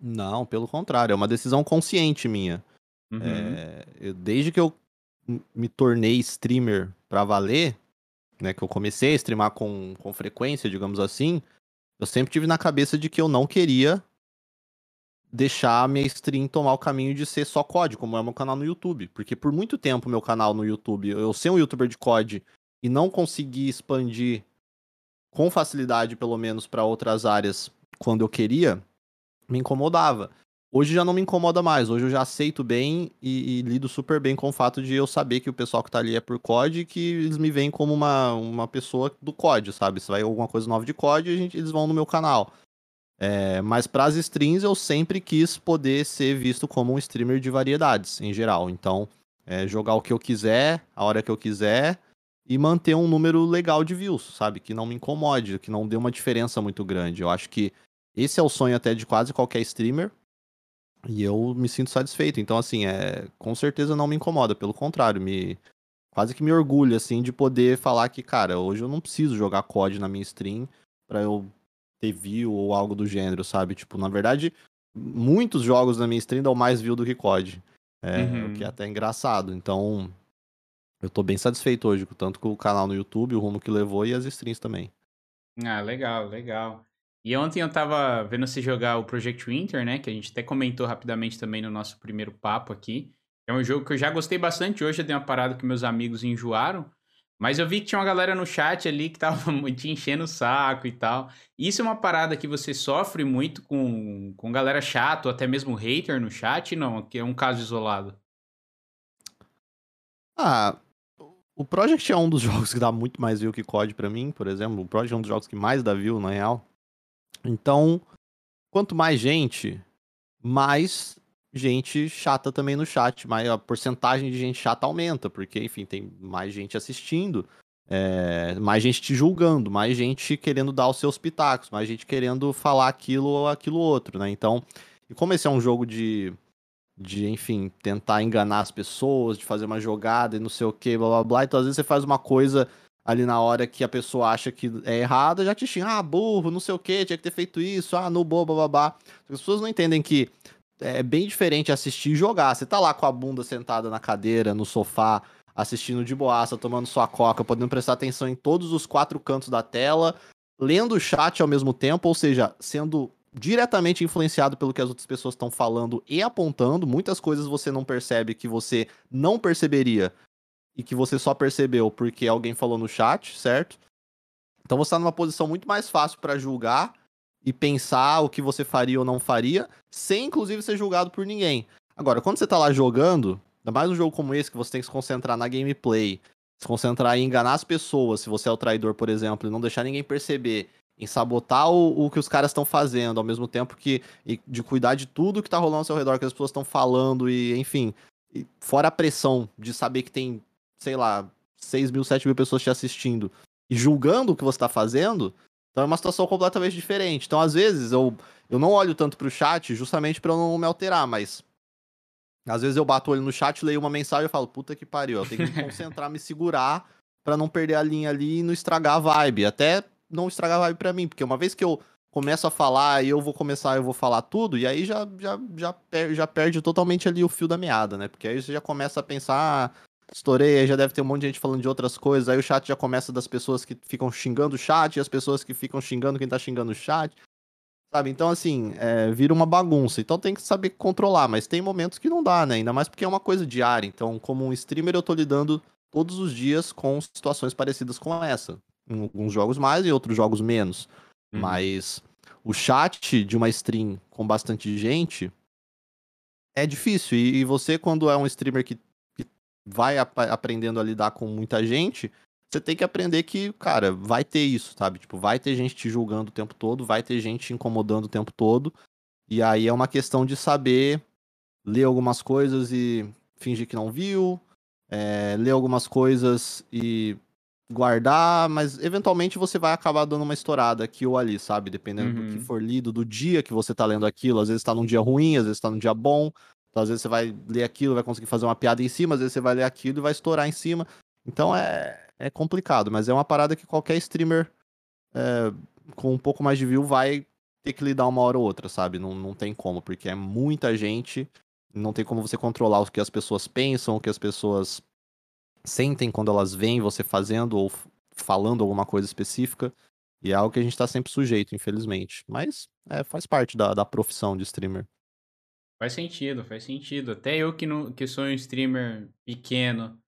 Não, pelo contrário, é uma decisão consciente minha. Uhum. É, eu- desde que eu me tornei streamer pra valer, né, que eu comecei a streamar com, com frequência, digamos assim, eu sempre tive na cabeça de que eu não queria deixar a minha stream tomar o caminho de ser só COD, como é meu canal no YouTube. Porque por muito tempo meu canal no YouTube, eu ser um youtuber de COD e não conseguir expandir com facilidade, pelo menos, para outras áreas quando eu queria, me incomodava. Hoje já não me incomoda mais, hoje eu já aceito bem e, e lido super bem com o fato de eu saber que o pessoal que tá ali é por COD e que eles me veem como uma, uma pessoa do COD, sabe? Se vai alguma coisa nova de COD, a gente, eles vão no meu canal. É, mas para as streams eu sempre quis poder ser visto como um streamer de variedades, em geral. Então, é, jogar o que eu quiser, a hora que eu quiser, e manter um número legal de views, sabe? Que não me incomode, que não dê uma diferença muito grande. Eu acho que esse é o sonho até de quase qualquer streamer. E eu me sinto satisfeito. Então, assim, é, com certeza não me incomoda. Pelo contrário, me quase que me orgulho, assim, de poder falar que, cara, hoje eu não preciso jogar COD na minha stream pra eu ter view ou algo do gênero, sabe? Tipo, na verdade, muitos jogos na minha stream dão mais view do que COD. É, Uhum. O que é até engraçado. Então, eu tô bem satisfeito hoje, tanto com o canal no YouTube, o rumo que levou e as streams também. Ah, legal, legal. E ontem eu tava vendo você jogar o Project Winter, né? Que a gente até comentou rapidamente também no nosso primeiro papo aqui. É um jogo que eu já gostei bastante. Hoje eu dei uma parada que meus amigos enjoaram. Mas eu vi que tinha uma galera no chat ali que tava te enchendo o saco e tal. Isso é uma parada que você sofre muito com, com galera chata ou até mesmo hater no chat? Não, que é um caso isolado. Ah, o Project é um dos jogos que dá muito mais view que COD pra mim, por exemplo. O Project é um dos jogos que mais dá view, na real. Então, quanto mais gente, mais gente chata também no chat, mais a porcentagem de gente chata aumenta, porque, enfim, tem mais gente assistindo, é, mais gente te julgando, mais gente querendo dar os seus pitacos, mais gente querendo falar aquilo ou aquilo outro, né? Então, e como esse é um jogo de, de, enfim, tentar enganar as pessoas, de fazer uma jogada e não sei o que, blá blá blá, então às vezes você faz uma coisa ali na hora que a pessoa acha que é errada, já te xinga, ah, burro, não sei o que, tinha que ter feito isso, ah, no boba, babá. As pessoas não entendem que é bem diferente assistir e jogar. Você tá lá com a bunda sentada na cadeira, no sofá, assistindo de boaça, tomando sua coca, podendo prestar atenção em todos os quatro cantos da tela, lendo o chat ao mesmo tempo, ou seja, sendo diretamente influenciado pelo que as outras pessoas estão falando e apontando. Muitas coisas você não percebe que você não perceberia e que você só percebeu porque alguém falou no chat, certo? Então você está numa posição muito mais fácil para julgar e pensar o que você faria ou não faria, sem inclusive ser julgado por ninguém. Agora, quando você tá lá jogando, ainda mais um jogo como esse que você tem que se concentrar na gameplay, se concentrar em enganar as pessoas, se você é o traidor, por exemplo, e não deixar ninguém perceber, em sabotar o, o que os caras estão fazendo, ao mesmo tempo que de cuidar de tudo que tá rolando ao seu redor, que as pessoas estão falando e, enfim, e fora a pressão de saber que tem, sei lá, 6 mil, 7 mil pessoas te assistindo e julgando o que você tá fazendo, então é uma situação completamente diferente. Então, às vezes, eu, eu não olho tanto pro chat justamente pra eu não me alterar, mas às vezes eu bato o olho no chat, leio uma mensagem e falo, puta que pariu, eu tenho que me concentrar, me segurar pra não perder a linha ali e não estragar a vibe. Até não estragar a vibe pra mim, porque uma vez que eu começo a falar e eu vou começar, eu vou falar tudo, e aí já, já, já, per já perde totalmente ali o fio da meada, né? Porque aí você já começa a pensar, ah, estourei, aí já deve ter um monte de gente falando de outras coisas, aí o chat já começa das pessoas que ficam xingando o chat e as pessoas que ficam xingando quem tá xingando o chat. Sabe? Então, assim, é, vira uma bagunça. Então tem que saber controlar, mas tem momentos que não dá, né? Ainda mais porque é uma coisa diária. Então, como um streamer, eu tô lidando todos os dias com situações parecidas com essa. Em alguns jogos mais e outros jogos menos. Uhum. Mas o chat de uma stream com bastante gente é difícil. E, e você, quando é um streamer que vai ap aprendendo a lidar com muita gente, você tem que aprender que, cara, vai ter isso, sabe? Tipo, vai ter gente te julgando o tempo todo, vai ter gente te incomodando o tempo todo. E aí é uma questão de saber ler algumas coisas e fingir que não viu, é, ler algumas coisas e guardar, mas eventualmente você vai acabar dando uma estourada aqui ou ali, sabe? Dependendo uhum. do que uhum. for lido, do dia que você tá lendo aquilo. Às vezes tá num dia ruim, às vezes tá num dia bom. Então, às vezes você vai ler aquilo, vai conseguir fazer uma piada em cima, às vezes você vai ler aquilo e vai estourar em cima. Então é, é complicado, mas é uma parada que qualquer streamer é, com um pouco mais de view vai ter que lidar uma hora ou outra, sabe? Não, não tem como, porque é muita gente, não tem como você controlar o que as pessoas pensam, o que as pessoas sentem quando elas veem você fazendo ou falando alguma coisa específica. E é algo que a gente tá sempre sujeito, infelizmente. Mas é, faz parte da, da profissão de streamer. Faz sentido, faz sentido. Até eu que, não, que sou um streamer pequeno,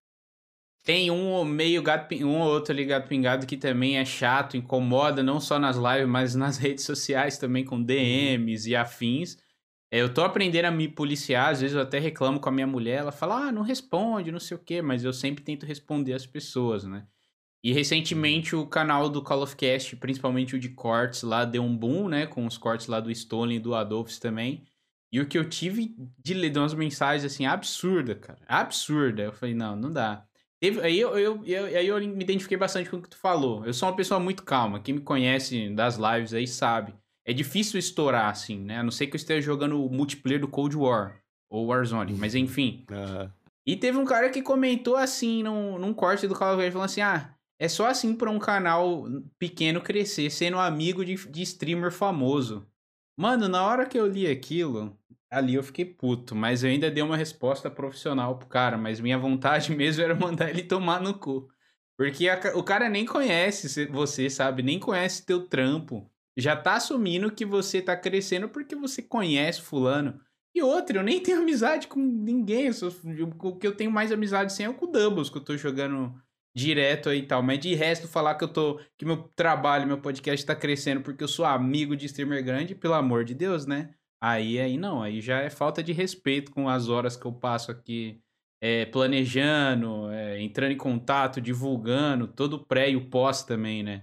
tem um meio gato, um ou outro ligado pingado que também é chato, incomoda, não só nas lives, mas nas redes sociais também, com DMs e afins. É, eu tô aprendendo a me policiar, às vezes eu até reclamo com a minha mulher, ela fala, ah, não responde, não sei o quê, mas eu sempre tento responder as pessoas, né? E recentemente o canal do Call of Cast, principalmente o de cortes lá, deu um boom, né? Com os cortes lá do Stolen e do Adolphs também. E o que eu tive de ler de umas mensagens assim, absurda, cara. Absurda. Eu falei, não, não dá. Teve, aí, eu, eu, eu, aí eu me identifiquei bastante com o que tu falou. Eu sou uma pessoa muito calma. Quem me conhece das lives aí sabe é difícil estourar, assim, né? A não ser que eu esteja jogando o multiplayer do Cold War ou Warzone, mas uhum. enfim. Uhum. E teve um cara que comentou assim, num, num corte do Call of Duty, falando assim: ah, é só assim para um canal pequeno crescer, sendo amigo de, de streamer famoso. Mano, na hora que eu li aquilo, ali eu fiquei puto, mas eu ainda dei uma resposta profissional pro cara, mas minha vontade mesmo era mandar ele tomar no cu. Porque a, o cara nem conhece você, sabe? Nem conhece teu trampo já tá assumindo que você tá crescendo porque você conhece fulano. E outra, eu nem tenho amizade com ninguém. O que eu tenho mais amizade sem é com o Doubles, que eu tô jogando direto aí e tal. Mas de resto, falar que eu tô. que meu trabalho, meu podcast tá crescendo porque eu sou amigo de streamer grande, pelo amor de Deus, né? Aí aí não, aí já é falta de respeito com as horas que eu passo aqui é, planejando, é, entrando em contato, divulgando, todo o pré e o pós também, né?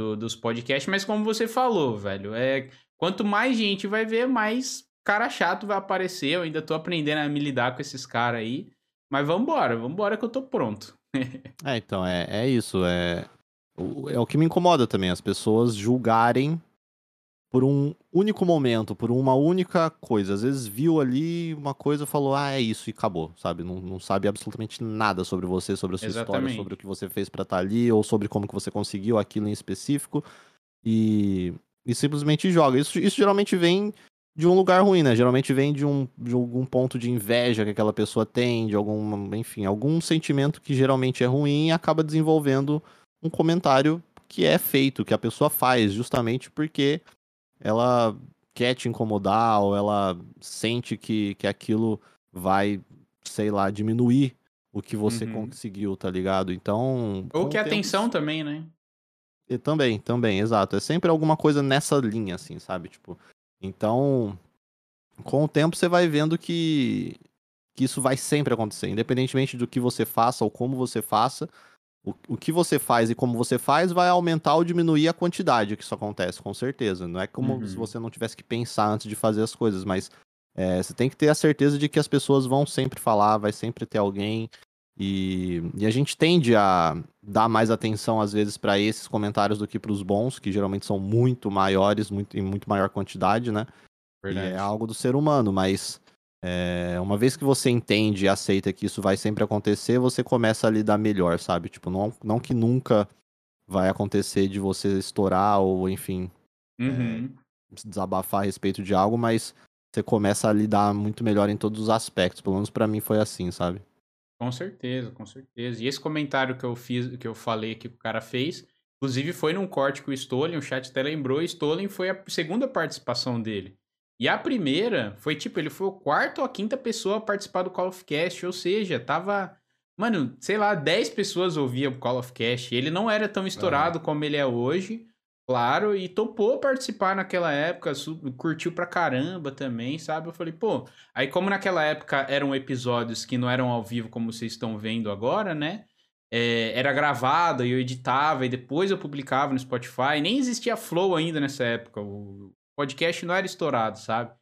do, dos podcasts, mas como você falou, velho, é quanto mais gente vai ver, mais cara chato vai aparecer. Eu ainda tô aprendendo a me lidar com esses caras aí. Mas vambora, vambora que eu tô pronto. é, então, é, é isso. É, é o que me incomoda também, as pessoas julgarem por um único momento, por uma única coisa. Às vezes viu ali uma coisa falou, ah, é isso, e acabou, sabe? Não, não sabe absolutamente nada sobre você, sobre a sua Exatamente. história, sobre o que você fez para estar tá ali, ou sobre como que você conseguiu aquilo em específico. E, e simplesmente joga. Isso, isso geralmente vem de um lugar ruim, né? Geralmente vem de, um, de algum ponto de inveja que aquela pessoa tem, de algum, enfim, algum sentimento que geralmente é ruim e acaba desenvolvendo um comentário que é feito, que a pessoa faz, justamente porque ela quer te incomodar ou ela sente que, que aquilo vai, sei lá, diminuir o que você uhum. conseguiu, tá ligado? Então. Ou que a atenção também, né? E também, também, exato. É sempre alguma coisa nessa linha, assim, sabe? Tipo. Então, com o tempo você vai vendo que, que isso vai sempre acontecer. Independentemente do que você faça ou como você faça, o, o que você faz e como você faz vai aumentar ou diminuir a quantidade que isso acontece, com certeza. Não é como uhum. se você não tivesse que pensar antes de fazer as coisas, mas é, você tem que ter a certeza de que as pessoas vão sempre falar, vai sempre ter alguém. E, e a gente tende a dar mais atenção, às vezes, para esses comentários do que para os bons, que geralmente são muito maiores, muito, em muito maior quantidade, né? É algo do ser humano, mas é, uma vez que você entende e aceita que isso vai sempre acontecer, você começa a lidar melhor, sabe? Tipo, não, não que nunca vai acontecer de você estourar ou, enfim, uhum. é, desabafar a respeito de algo, mas você começa a lidar muito melhor em todos os aspectos. Pelo menos para mim foi assim, sabe? Com certeza, com certeza. E esse comentário que eu fiz, que eu falei que o cara fez, inclusive foi num corte com o Stolen, o chat até lembrou, Stolen foi a segunda participação dele. E a primeira foi tipo, ele foi o quarto ou a quinta pessoa a participar do Call of Cast, ou seja, tava. Mano, sei lá, 10 pessoas ouviam o Call of Cast. Ele não era tão estourado uhum. como ele é hoje, claro, e topou participar naquela época, curtiu pra caramba também, sabe? Eu falei, pô. Aí, como naquela época eram episódios que não eram ao vivo como vocês estão vendo agora, né? é, era gravada e eu editava e depois eu publicava no Spotify. Nem existia Flow ainda nessa época. O podcast não era estourado, sabe?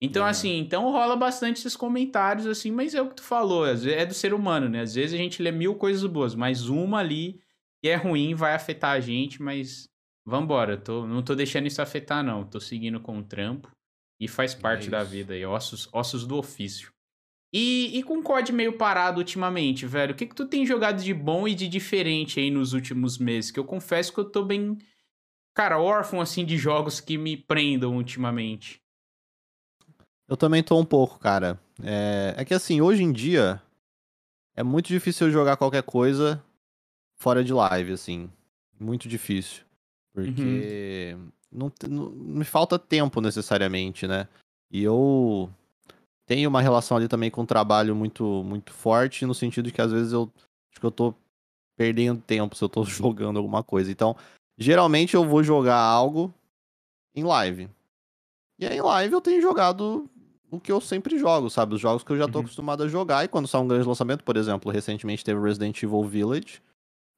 Então, uhum. assim, então rola bastante esses comentários, assim, mas é o que tu falou, é do ser humano, né? Às vezes a gente lê mil coisas boas, mas uma ali que é ruim vai afetar a gente, mas vambora, tô, não tô deixando isso afetar, não. Tô seguindo com o trampo e faz parte é da vida aí, ossos, ossos do ofício. E, e com o COD meio parado ultimamente, velho, o que que tu tem jogado de bom e de diferente aí nos últimos meses? Que eu confesso que eu tô bem, cara, órfão, assim, de jogos que me prendam ultimamente. Eu também tô um pouco, cara. É, é que assim, hoje em dia é muito difícil eu jogar qualquer coisa fora de live, assim. Muito difícil. Porque uhum. não, não, me falta tempo necessariamente, né? E eu tenho uma relação ali também com o trabalho muito, muito forte, no sentido de que às vezes eu acho que eu tô perdendo tempo se eu tô jogando alguma coisa. Então, geralmente eu vou jogar algo em live. E aí em live eu tenho jogado o que eu sempre jogo, sabe? Os jogos que eu já tô uhum. acostumado a jogar. E quando sai um grande lançamento, por exemplo, recentemente teve Resident Evil Village,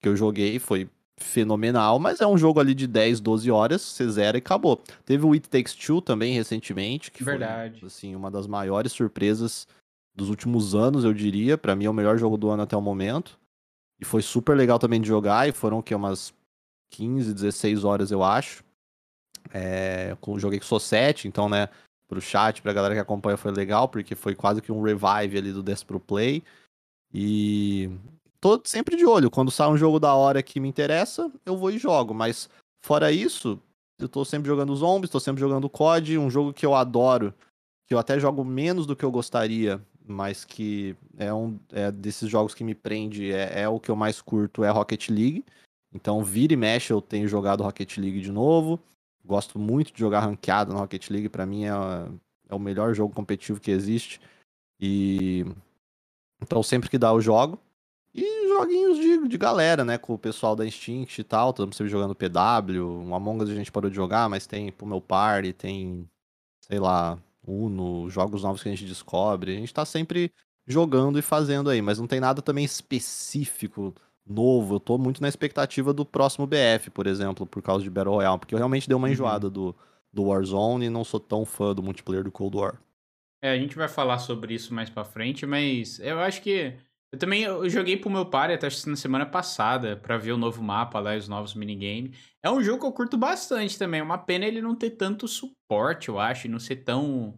que eu joguei, foi fenomenal, mas é um jogo ali de 10, 12 horas, você zera e acabou. Teve o It Takes Two também recentemente, que Verdade. foi assim, uma das maiores surpresas dos últimos anos, eu diria. para mim é o melhor jogo do ano até o momento. E foi super legal também de jogar, e foram que umas 15, 16 horas, eu acho. É, joguei com o 7, então, né, pro chat, pra galera que acompanha foi legal, porque foi quase que um revive ali do Despro Play. E tô sempre de olho. Quando sai um jogo da hora que me interessa, eu vou e jogo. Mas fora isso, eu tô sempre jogando Zombies, tô sempre jogando COD, um jogo que eu adoro, que eu até jogo menos do que eu gostaria, mas que é um é desses jogos que me prende, é, é o que eu mais curto, é Rocket League. Então, vira e mexe, eu tenho jogado Rocket League de novo. Gosto muito de jogar ranqueado no Rocket League, para mim é, é o melhor jogo competitivo que existe. E então sempre que dá eu jogo. E joguinhos de, de galera, né? Com o pessoal da Instinct e tal. Estamos sempre jogando PW. Um Among Us a gente parou de jogar, mas tem pro meu party, tem, sei lá, Uno, jogos novos que a gente descobre. A gente tá sempre jogando e fazendo aí, mas não tem nada também específico novo. Eu tô muito na expectativa do próximo BF, por exemplo, por causa de Battle Royale, porque eu realmente dei uma uhum. enjoada uhum. do, do Warzone e não sou tão fã do multiplayer do Cold War. É, a gente vai falar sobre isso mais pra frente, mas eu acho que. Eu também eu joguei pro meu pai até na semana passada para ver o novo mapa lá e os novos minigames. É um jogo que eu curto bastante também. É uma pena ele não ter tanto suporte, eu acho, e não ser tão.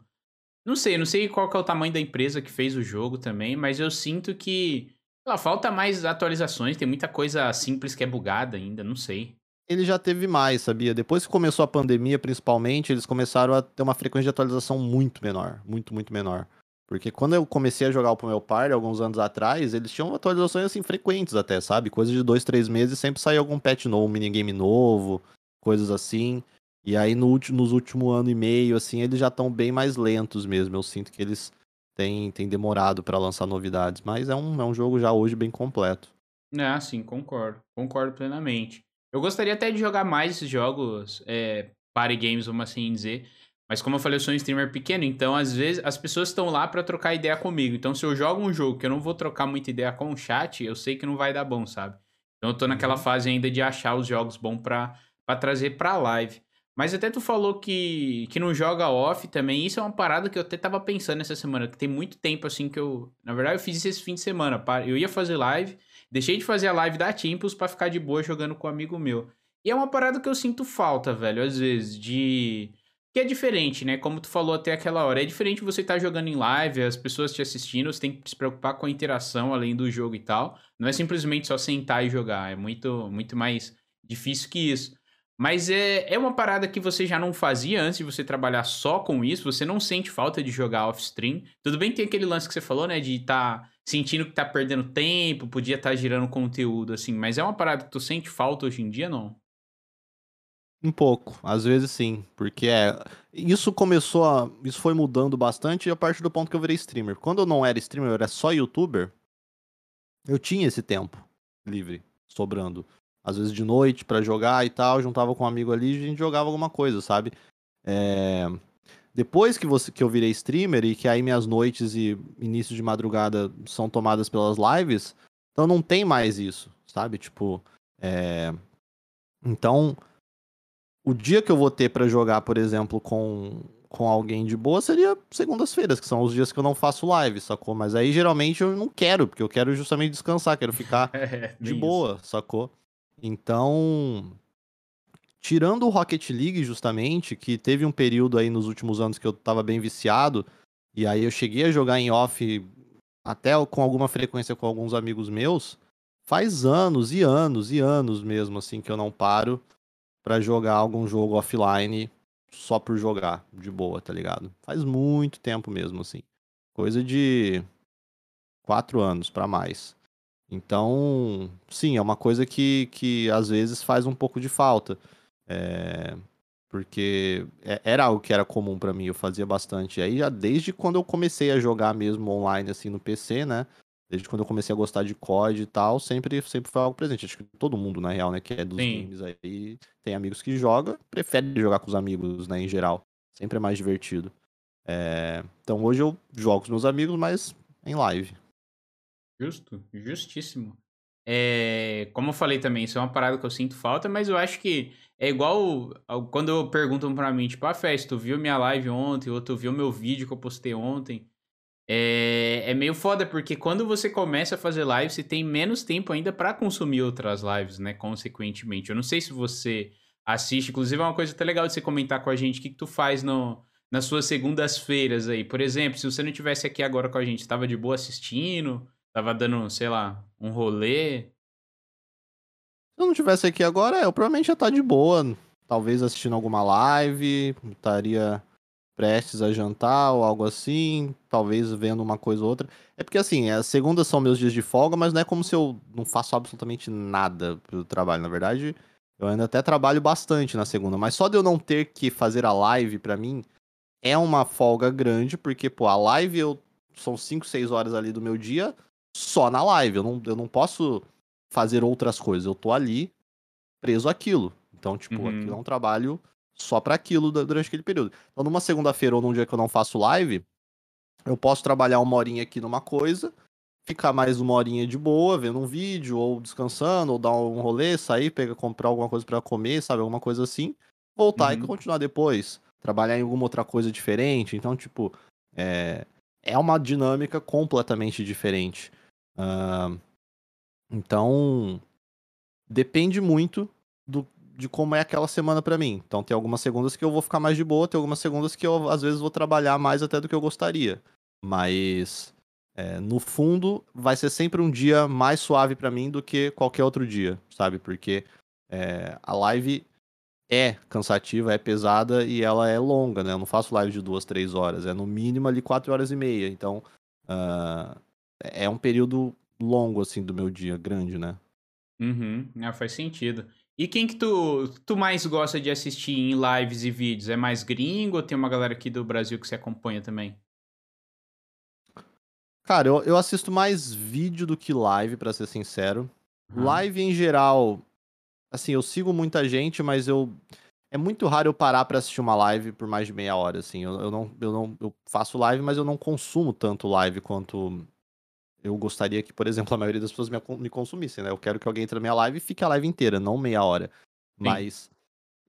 Não sei, não sei qual que é o tamanho da empresa que fez o jogo também, mas eu sinto que ela falta mais atualizações, tem muita coisa simples que é bugada ainda, não sei. Ele já teve mais, sabia? Depois que começou a pandemia, principalmente, eles começaram a ter uma frequência de atualização muito menor. Muito, muito menor. Porque quando eu comecei a jogar o meu par, alguns anos atrás, eles tinham atualizações assim frequentes até, sabe? Coisa de dois, três meses sempre saía algum patch novo, um minigame novo, coisas assim. E aí no, nos últimos ano e meio, assim, eles já estão bem mais lentos mesmo. Eu sinto que eles tem, tem demorado para lançar novidades, mas é um, é um jogo já hoje bem completo. Ah, sim, concordo. Concordo plenamente. Eu gostaria até de jogar mais esses jogos, é, party games, vamos assim dizer. Mas como eu falei, eu sou um streamer pequeno, então às vezes as pessoas estão lá para trocar ideia comigo. Então se eu jogo um jogo que eu não vou trocar muita ideia com o chat, eu sei que não vai dar bom, sabe? Então eu tô naquela uhum. fase ainda de achar os jogos bons para trazer pra live. Mas até tu falou que, que não joga off também. Isso é uma parada que eu até tava pensando essa semana. Que tem muito tempo assim que eu. Na verdade, eu fiz isso esse fim de semana. Eu ia fazer live, deixei de fazer a live da Timpus para ficar de boa jogando com um amigo meu. E é uma parada que eu sinto falta, velho, às vezes, de. Que é diferente, né? Como tu falou até aquela hora. É diferente você estar tá jogando em live, as pessoas te assistindo, você tem que se preocupar com a interação além do jogo e tal. Não é simplesmente só sentar e jogar. É muito, muito mais difícil que isso. Mas é, é uma parada que você já não fazia antes de você trabalhar só com isso. Você não sente falta de jogar off-stream. Tudo bem que tem aquele lance que você falou, né? De estar tá sentindo que tá perdendo tempo, podia estar tá girando conteúdo, assim. Mas é uma parada que tu sente falta hoje em dia, não? Um pouco, às vezes sim, porque é. Isso começou a. Isso foi mudando bastante a partir do ponto que eu virei streamer. Quando eu não era streamer, eu era só youtuber, eu tinha esse tempo livre, sobrando às vezes de noite para jogar e tal, juntava com um amigo ali e a gente jogava alguma coisa, sabe? É... Depois que, você, que eu virei streamer e que aí minhas noites e início de madrugada são tomadas pelas lives, Então não tem mais isso, sabe? Tipo, é... então o dia que eu vou ter para jogar, por exemplo, com com alguém de boa seria segundas-feiras, que são os dias que eu não faço live, sacou? Mas aí geralmente eu não quero, porque eu quero justamente descansar, quero ficar é, de boa, isso. sacou? Então, tirando o Rocket League justamente, que teve um período aí nos últimos anos que eu tava bem viciado, e aí eu cheguei a jogar em off até com alguma frequência com alguns amigos meus, faz anos e anos e anos mesmo assim que eu não paro para jogar algum jogo offline só por jogar de boa, tá ligado? Faz muito tempo mesmo, assim. Coisa de quatro anos para mais. Então, sim, é uma coisa que, que às vezes faz um pouco de falta. É, porque era algo que era comum para mim, eu fazia bastante. Aí já desde quando eu comecei a jogar mesmo online assim no PC, né? Desde quando eu comecei a gostar de COD e tal, sempre, sempre foi algo presente. Acho que todo mundo, na real, né, que é dos Sim. games aí, tem amigos que jogam, prefere jogar com os amigos, né, em geral. Sempre é mais divertido. É... Então hoje eu jogo com os meus amigos, mas em live. Justo, justíssimo. É, como eu falei também, isso é uma parada que eu sinto falta, mas eu acho que é igual quando perguntam pra mim, tipo, a ah, Festa, tu viu minha live ontem, ou tu viu meu vídeo que eu postei ontem? É, é meio foda, porque quando você começa a fazer live, você tem menos tempo ainda para consumir outras lives, né? Consequentemente. Eu não sei se você assiste, inclusive é uma coisa até legal de você comentar com a gente o que, que tu faz no, nas suas segundas-feiras aí. Por exemplo, se você não tivesse aqui agora com a gente, estava de boa assistindo, tava dando, sei lá, um rolê. Se eu não tivesse aqui agora, eu provavelmente já tá de boa. Talvez assistindo alguma live, estaria prestes a jantar ou algo assim, talvez vendo uma coisa ou outra. É porque assim, as segundas são meus dias de folga, mas não é como se eu não faço absolutamente nada pelo trabalho. Na verdade, eu ainda até trabalho bastante na segunda, mas só de eu não ter que fazer a live para mim é uma folga grande, porque pô, a live eu são 5, 6 horas ali do meu dia só na live. Eu não, eu não posso fazer outras coisas. Eu tô ali preso àquilo. Então, tipo, uhum. aquilo é um trabalho só para aquilo durante aquele período. Então, numa segunda-feira ou num dia que eu não faço live, eu posso trabalhar uma horinha aqui numa coisa, ficar mais uma horinha de boa, vendo um vídeo, ou descansando, ou dar um rolê, sair, pegar, comprar alguma coisa para comer, sabe? Alguma coisa assim. Voltar uhum. e continuar depois. Trabalhar em alguma outra coisa diferente. Então, tipo, é, é uma dinâmica completamente diferente. Uh, então, depende muito do, de como é aquela semana para mim. Então tem algumas segundas que eu vou ficar mais de boa, tem algumas segundas que eu às vezes vou trabalhar mais até do que eu gostaria. Mas é, no fundo vai ser sempre um dia mais suave para mim do que qualquer outro dia, sabe? Porque é, a live é cansativa, é pesada e ela é longa, né? Eu não faço live de duas, três horas, é no mínimo ali quatro horas e meia. Então uh, é um período longo assim do meu dia, grande, né? Uhum, é, faz sentido. E quem que tu, tu mais gosta de assistir em lives e vídeos? É mais gringo ou tem uma galera aqui do Brasil que você acompanha também? Cara, eu, eu assisto mais vídeo do que live, para ser sincero. Uhum. Live em geral, assim, eu sigo muita gente, mas eu. É muito raro eu parar para assistir uma live por mais de meia hora, assim. Eu, eu, não, eu não. Eu faço live, mas eu não consumo tanto live quanto eu gostaria que, por exemplo, a maioria das pessoas me, me consumissem, né? Eu quero que alguém entre na minha live e fique a live inteira, não meia hora. Sim. Mas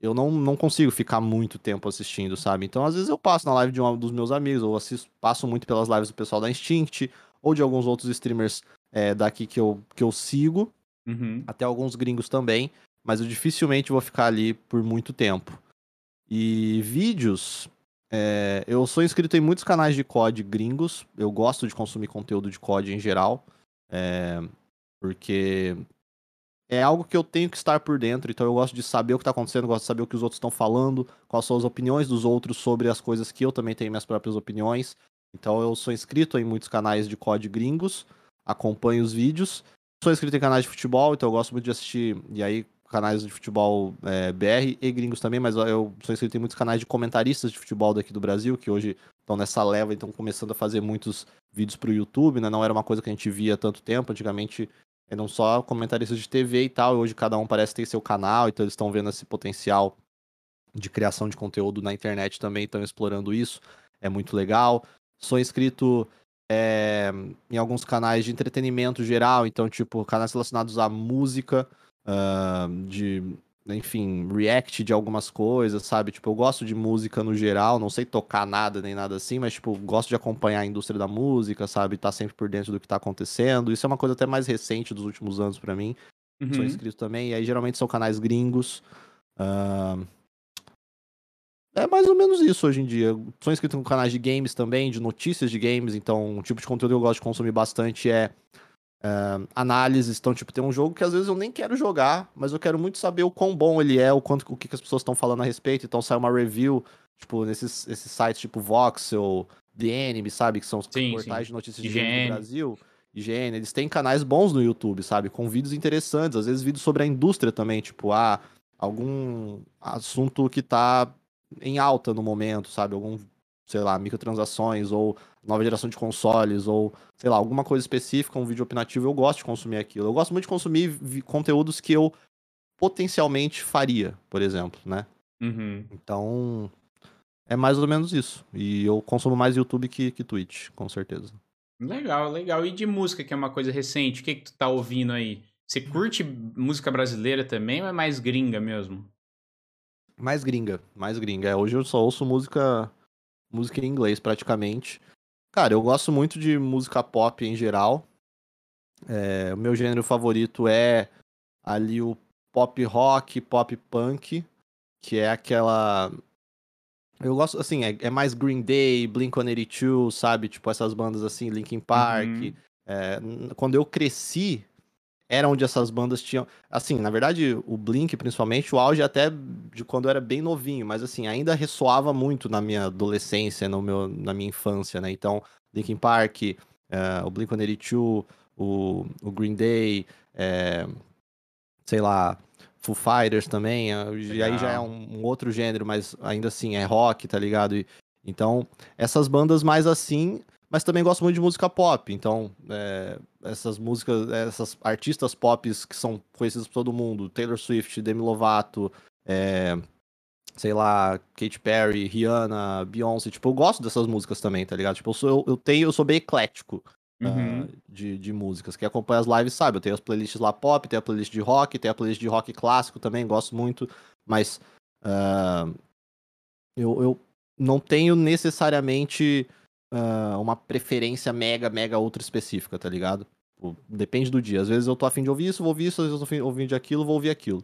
eu não, não consigo ficar muito tempo assistindo, sabe? Então, às vezes eu passo na live de um dos meus amigos, ou assisto, passo muito pelas lives do pessoal da Instinct, ou de alguns outros streamers é, daqui que eu, que eu sigo, uhum. até alguns gringos também, mas eu dificilmente vou ficar ali por muito tempo. E vídeos, é, eu sou inscrito em muitos canais de COD gringos. Eu gosto de consumir conteúdo de COD em geral. É, porque é algo que eu tenho que estar por dentro. Então eu gosto de saber o que está acontecendo, gosto de saber o que os outros estão falando, quais são as opiniões dos outros sobre as coisas que eu também tenho minhas próprias opiniões. Então eu sou inscrito em muitos canais de COD gringos, acompanho os vídeos. Sou inscrito em canais de futebol, então eu gosto muito de assistir. E aí, canais de futebol é, BR e gringos também, mas eu sou inscrito em muitos canais de comentaristas de futebol daqui do Brasil, que hoje estão nessa leva e estão começando a fazer muitos vídeos para o YouTube, né? Não era uma coisa que a gente via tanto tempo, antigamente eram só comentaristas de TV e tal, e hoje cada um parece ter seu canal, então eles estão vendo esse potencial de criação de conteúdo na internet também, estão explorando isso, é muito legal. Sou inscrito é, em alguns canais de entretenimento geral, então, tipo, canais relacionados à música, uh, de, enfim, react de algumas coisas, sabe? Tipo, eu gosto de música no geral, não sei tocar nada nem nada assim, mas, tipo, gosto de acompanhar a indústria da música, sabe? Tá sempre por dentro do que tá acontecendo. Isso é uma coisa até mais recente dos últimos anos para mim. Uhum. Sou inscrito também, e aí geralmente são canais gringos. Uh, é mais ou menos isso hoje em dia. Sou inscrito em canais de games também, de notícias de games, então um tipo de conteúdo que eu gosto de consumir bastante é uh, análises. Então, tipo, tem um jogo que às vezes eu nem quero jogar, mas eu quero muito saber o quão bom ele é, o quanto o que, que as pessoas estão falando a respeito. Então sai uma review, tipo, nesses esses sites tipo Voxel, The Enemy, sabe? Que são os sim, portais sim. de notícias de games do Brasil. IGN, eles têm canais bons no YouTube, sabe? Com vídeos interessantes, às vezes vídeos sobre a indústria também, tipo, ah, algum assunto que tá em alta no momento, sabe? Algum, sei lá, microtransações ou nova geração de consoles ou, sei lá, alguma coisa específica, um vídeo opinativo, eu gosto de consumir aquilo. Eu gosto muito de consumir conteúdos que eu potencialmente faria, por exemplo, né? Uhum. Então, é mais ou menos isso. E eu consumo mais YouTube que, que Twitch, com certeza. Legal, legal. E de música, que é uma coisa recente, o que, que tu tá ouvindo aí? Você curte música brasileira também ou é mais gringa mesmo? Mais gringa, mais gringa. É, hoje eu só ouço música, música em inglês praticamente. Cara, eu gosto muito de música pop em geral. É, o meu gênero favorito é ali o pop rock, pop punk, que é aquela. Eu gosto, assim, é, é mais Green Day, Blink-182, sabe? Tipo, essas bandas assim, Linkin Park. Uhum. É, quando eu cresci, era onde essas bandas tinham. Assim, na verdade, o Blink, principalmente, o auge até de quando eu era bem novinho, mas assim, ainda ressoava muito na minha adolescência, no meu, na minha infância, né? Então, Linkin Park, uh, o Blink-182, o, o Green Day, é, sei lá, Foo Fighters também, e aí já é um, um, outro gênero, mas ainda assim é rock, tá ligado? E, então, essas bandas mais assim mas também gosto muito de música pop. Então, é, essas músicas, essas artistas pop que são conhecidas por todo mundo, Taylor Swift, Demi Lovato, é, sei lá, Katy Perry, Rihanna, Beyoncé, tipo, eu gosto dessas músicas também, tá ligado? Tipo, eu, sou, eu, tenho, eu sou bem eclético uhum. uh, de, de músicas. Quem acompanha as lives sabe, eu tenho as playlists lá pop, tenho a playlist de rock, tenho a playlist de rock clássico também, gosto muito, mas uh, eu, eu não tenho necessariamente uh, uma preferência mega, mega ultra específica, tá ligado? Tipo, depende do dia. Às vezes eu tô afim de ouvir isso, vou ouvir isso, às vezes eu tô afim de aquilo, vou ouvir aquilo.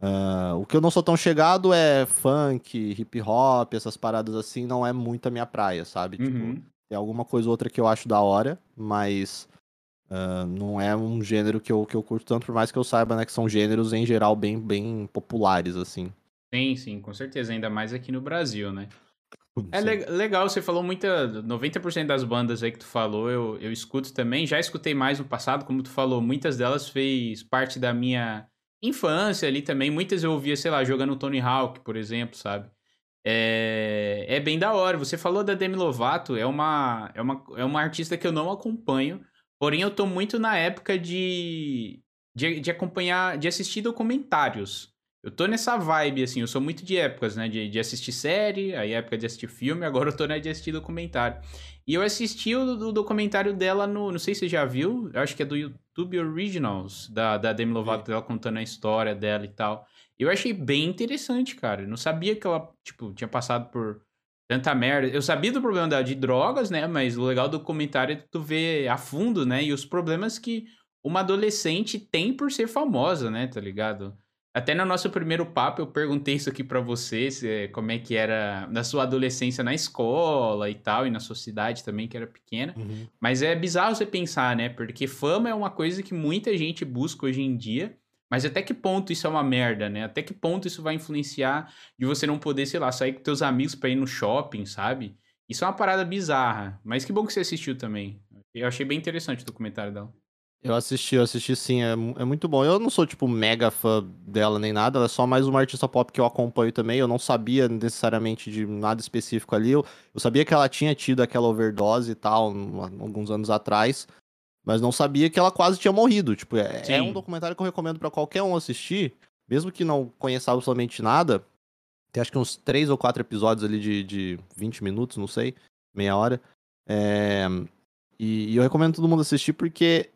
Uh, o que eu não sou tão chegado é funk, hip hop, essas paradas assim, não é muito a minha praia, sabe? Tipo, uhum. Tipo, tem alguma coisa ou outra que eu acho da hora, mas uh, não é um gênero que eu, que eu curto tanto, por mais que eu saiba, né, que são gêneros em geral bem, bem populares, assim. Sim, sim, com certeza, ainda mais aqui no Brasil, né? É le legal, você falou muita. 90% das bandas aí que tu falou, eu, eu escuto também. Já escutei mais no passado, como tu falou, muitas delas fez parte da minha infância ali também. Muitas eu ouvia, sei lá, jogando Tony Hawk, por exemplo, sabe? É, é bem da hora. Você falou da Demi Lovato, é uma, é, uma, é uma artista que eu não acompanho, porém eu tô muito na época de, de, de acompanhar, de assistir documentários. Eu tô nessa vibe, assim, eu sou muito de épocas, né? De, de assistir série, aí época de assistir filme, agora eu tô na de assistir documentário. E eu assisti o, documentário dela no. Não sei se você já viu, acho que é do YouTube Originals, da, da Demi Lovato, dela contando a história dela e tal. Eu achei bem interessante, cara. Eu não sabia que ela, tipo, tinha passado por tanta merda. Eu sabia do problema dela de drogas, né? Mas o legal do documentário é tu ver a fundo, né? E os problemas que uma adolescente tem por ser famosa, né? Tá ligado? Até no nosso primeiro papo eu perguntei isso aqui para você, se, como é que era na sua adolescência na escola e tal, e na sua cidade também, que era pequena. Uhum. Mas é bizarro você pensar, né? Porque fama é uma coisa que muita gente busca hoje em dia, mas até que ponto isso é uma merda, né? Até que ponto isso vai influenciar de você não poder, sei lá, sair com teus amigos pra ir no shopping, sabe? Isso é uma parada bizarra. Mas que bom que você assistiu também. Eu achei bem interessante o documentário dela. Eu assisti, eu assisti sim, é, é muito bom. Eu não sou, tipo, mega fã dela nem nada, ela é só mais uma artista pop que eu acompanho também. Eu não sabia necessariamente de nada específico ali. Eu, eu sabia que ela tinha tido aquela overdose e tal, alguns anos atrás, mas não sabia que ela quase tinha morrido. Tipo, é, é um documentário que eu recomendo para qualquer um assistir, mesmo que não conheça absolutamente nada. Tem acho que uns três ou quatro episódios ali de, de 20 minutos, não sei, meia hora. É, E, e eu recomendo todo mundo assistir porque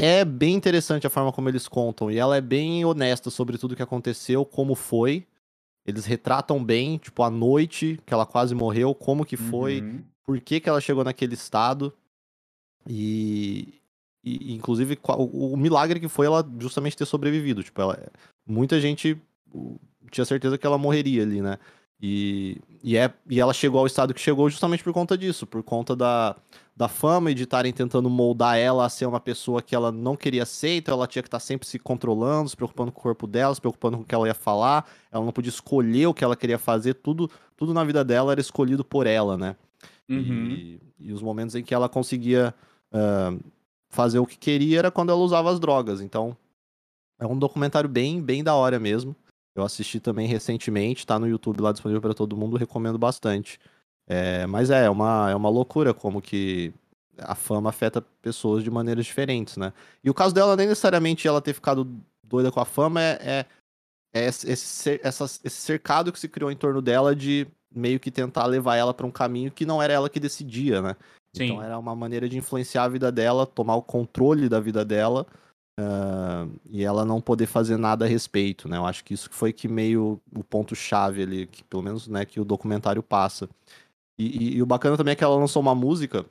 é bem interessante a forma como eles contam. E ela é bem honesta sobre tudo que aconteceu, como foi. Eles retratam bem, tipo, a noite que ela quase morreu, como que foi, Uhum. por que, que ela chegou naquele estado. E, e, inclusive, o, o, milagre que foi ela justamente ter sobrevivido. Tipo, ela, muita gente tinha certeza que ela morreria ali, né? E, e, é, e ela chegou ao estado que chegou justamente por conta disso, por conta da, da fama e de estarem tentando moldar ela a ser uma pessoa que ela não queria ser, então ela tinha que estar sempre se controlando, se preocupando com o corpo dela, se preocupando com o que ela ia falar, ela não podia escolher o que ela queria fazer, tudo, tudo na vida dela era escolhido por ela, né? Uhum. E, e, os momentos em que ela conseguia uh, fazer o que queria era quando ela usava as drogas, então é um documentário bem, bem da hora mesmo. Eu assisti também recentemente, tá no YouTube lá disponível para todo mundo, recomendo bastante. É, mas é, é uma, é uma loucura como que a fama afeta pessoas de maneiras diferentes, né? E o caso dela, nem necessariamente ela ter ficado doida com a fama, é, é, é esse, essa, esse cercado que se criou em torno dela de meio que tentar levar ela para um caminho que não era ela que decidia, né? Sim. Então era uma maneira de influenciar a vida dela, tomar o controle da vida dela Uh, e ela não poder fazer nada a respeito, né? Eu acho que isso foi que meio o ponto chave ali, que pelo menos, né, que o documentário passa. E, e, e o bacana também é que ela lançou uma música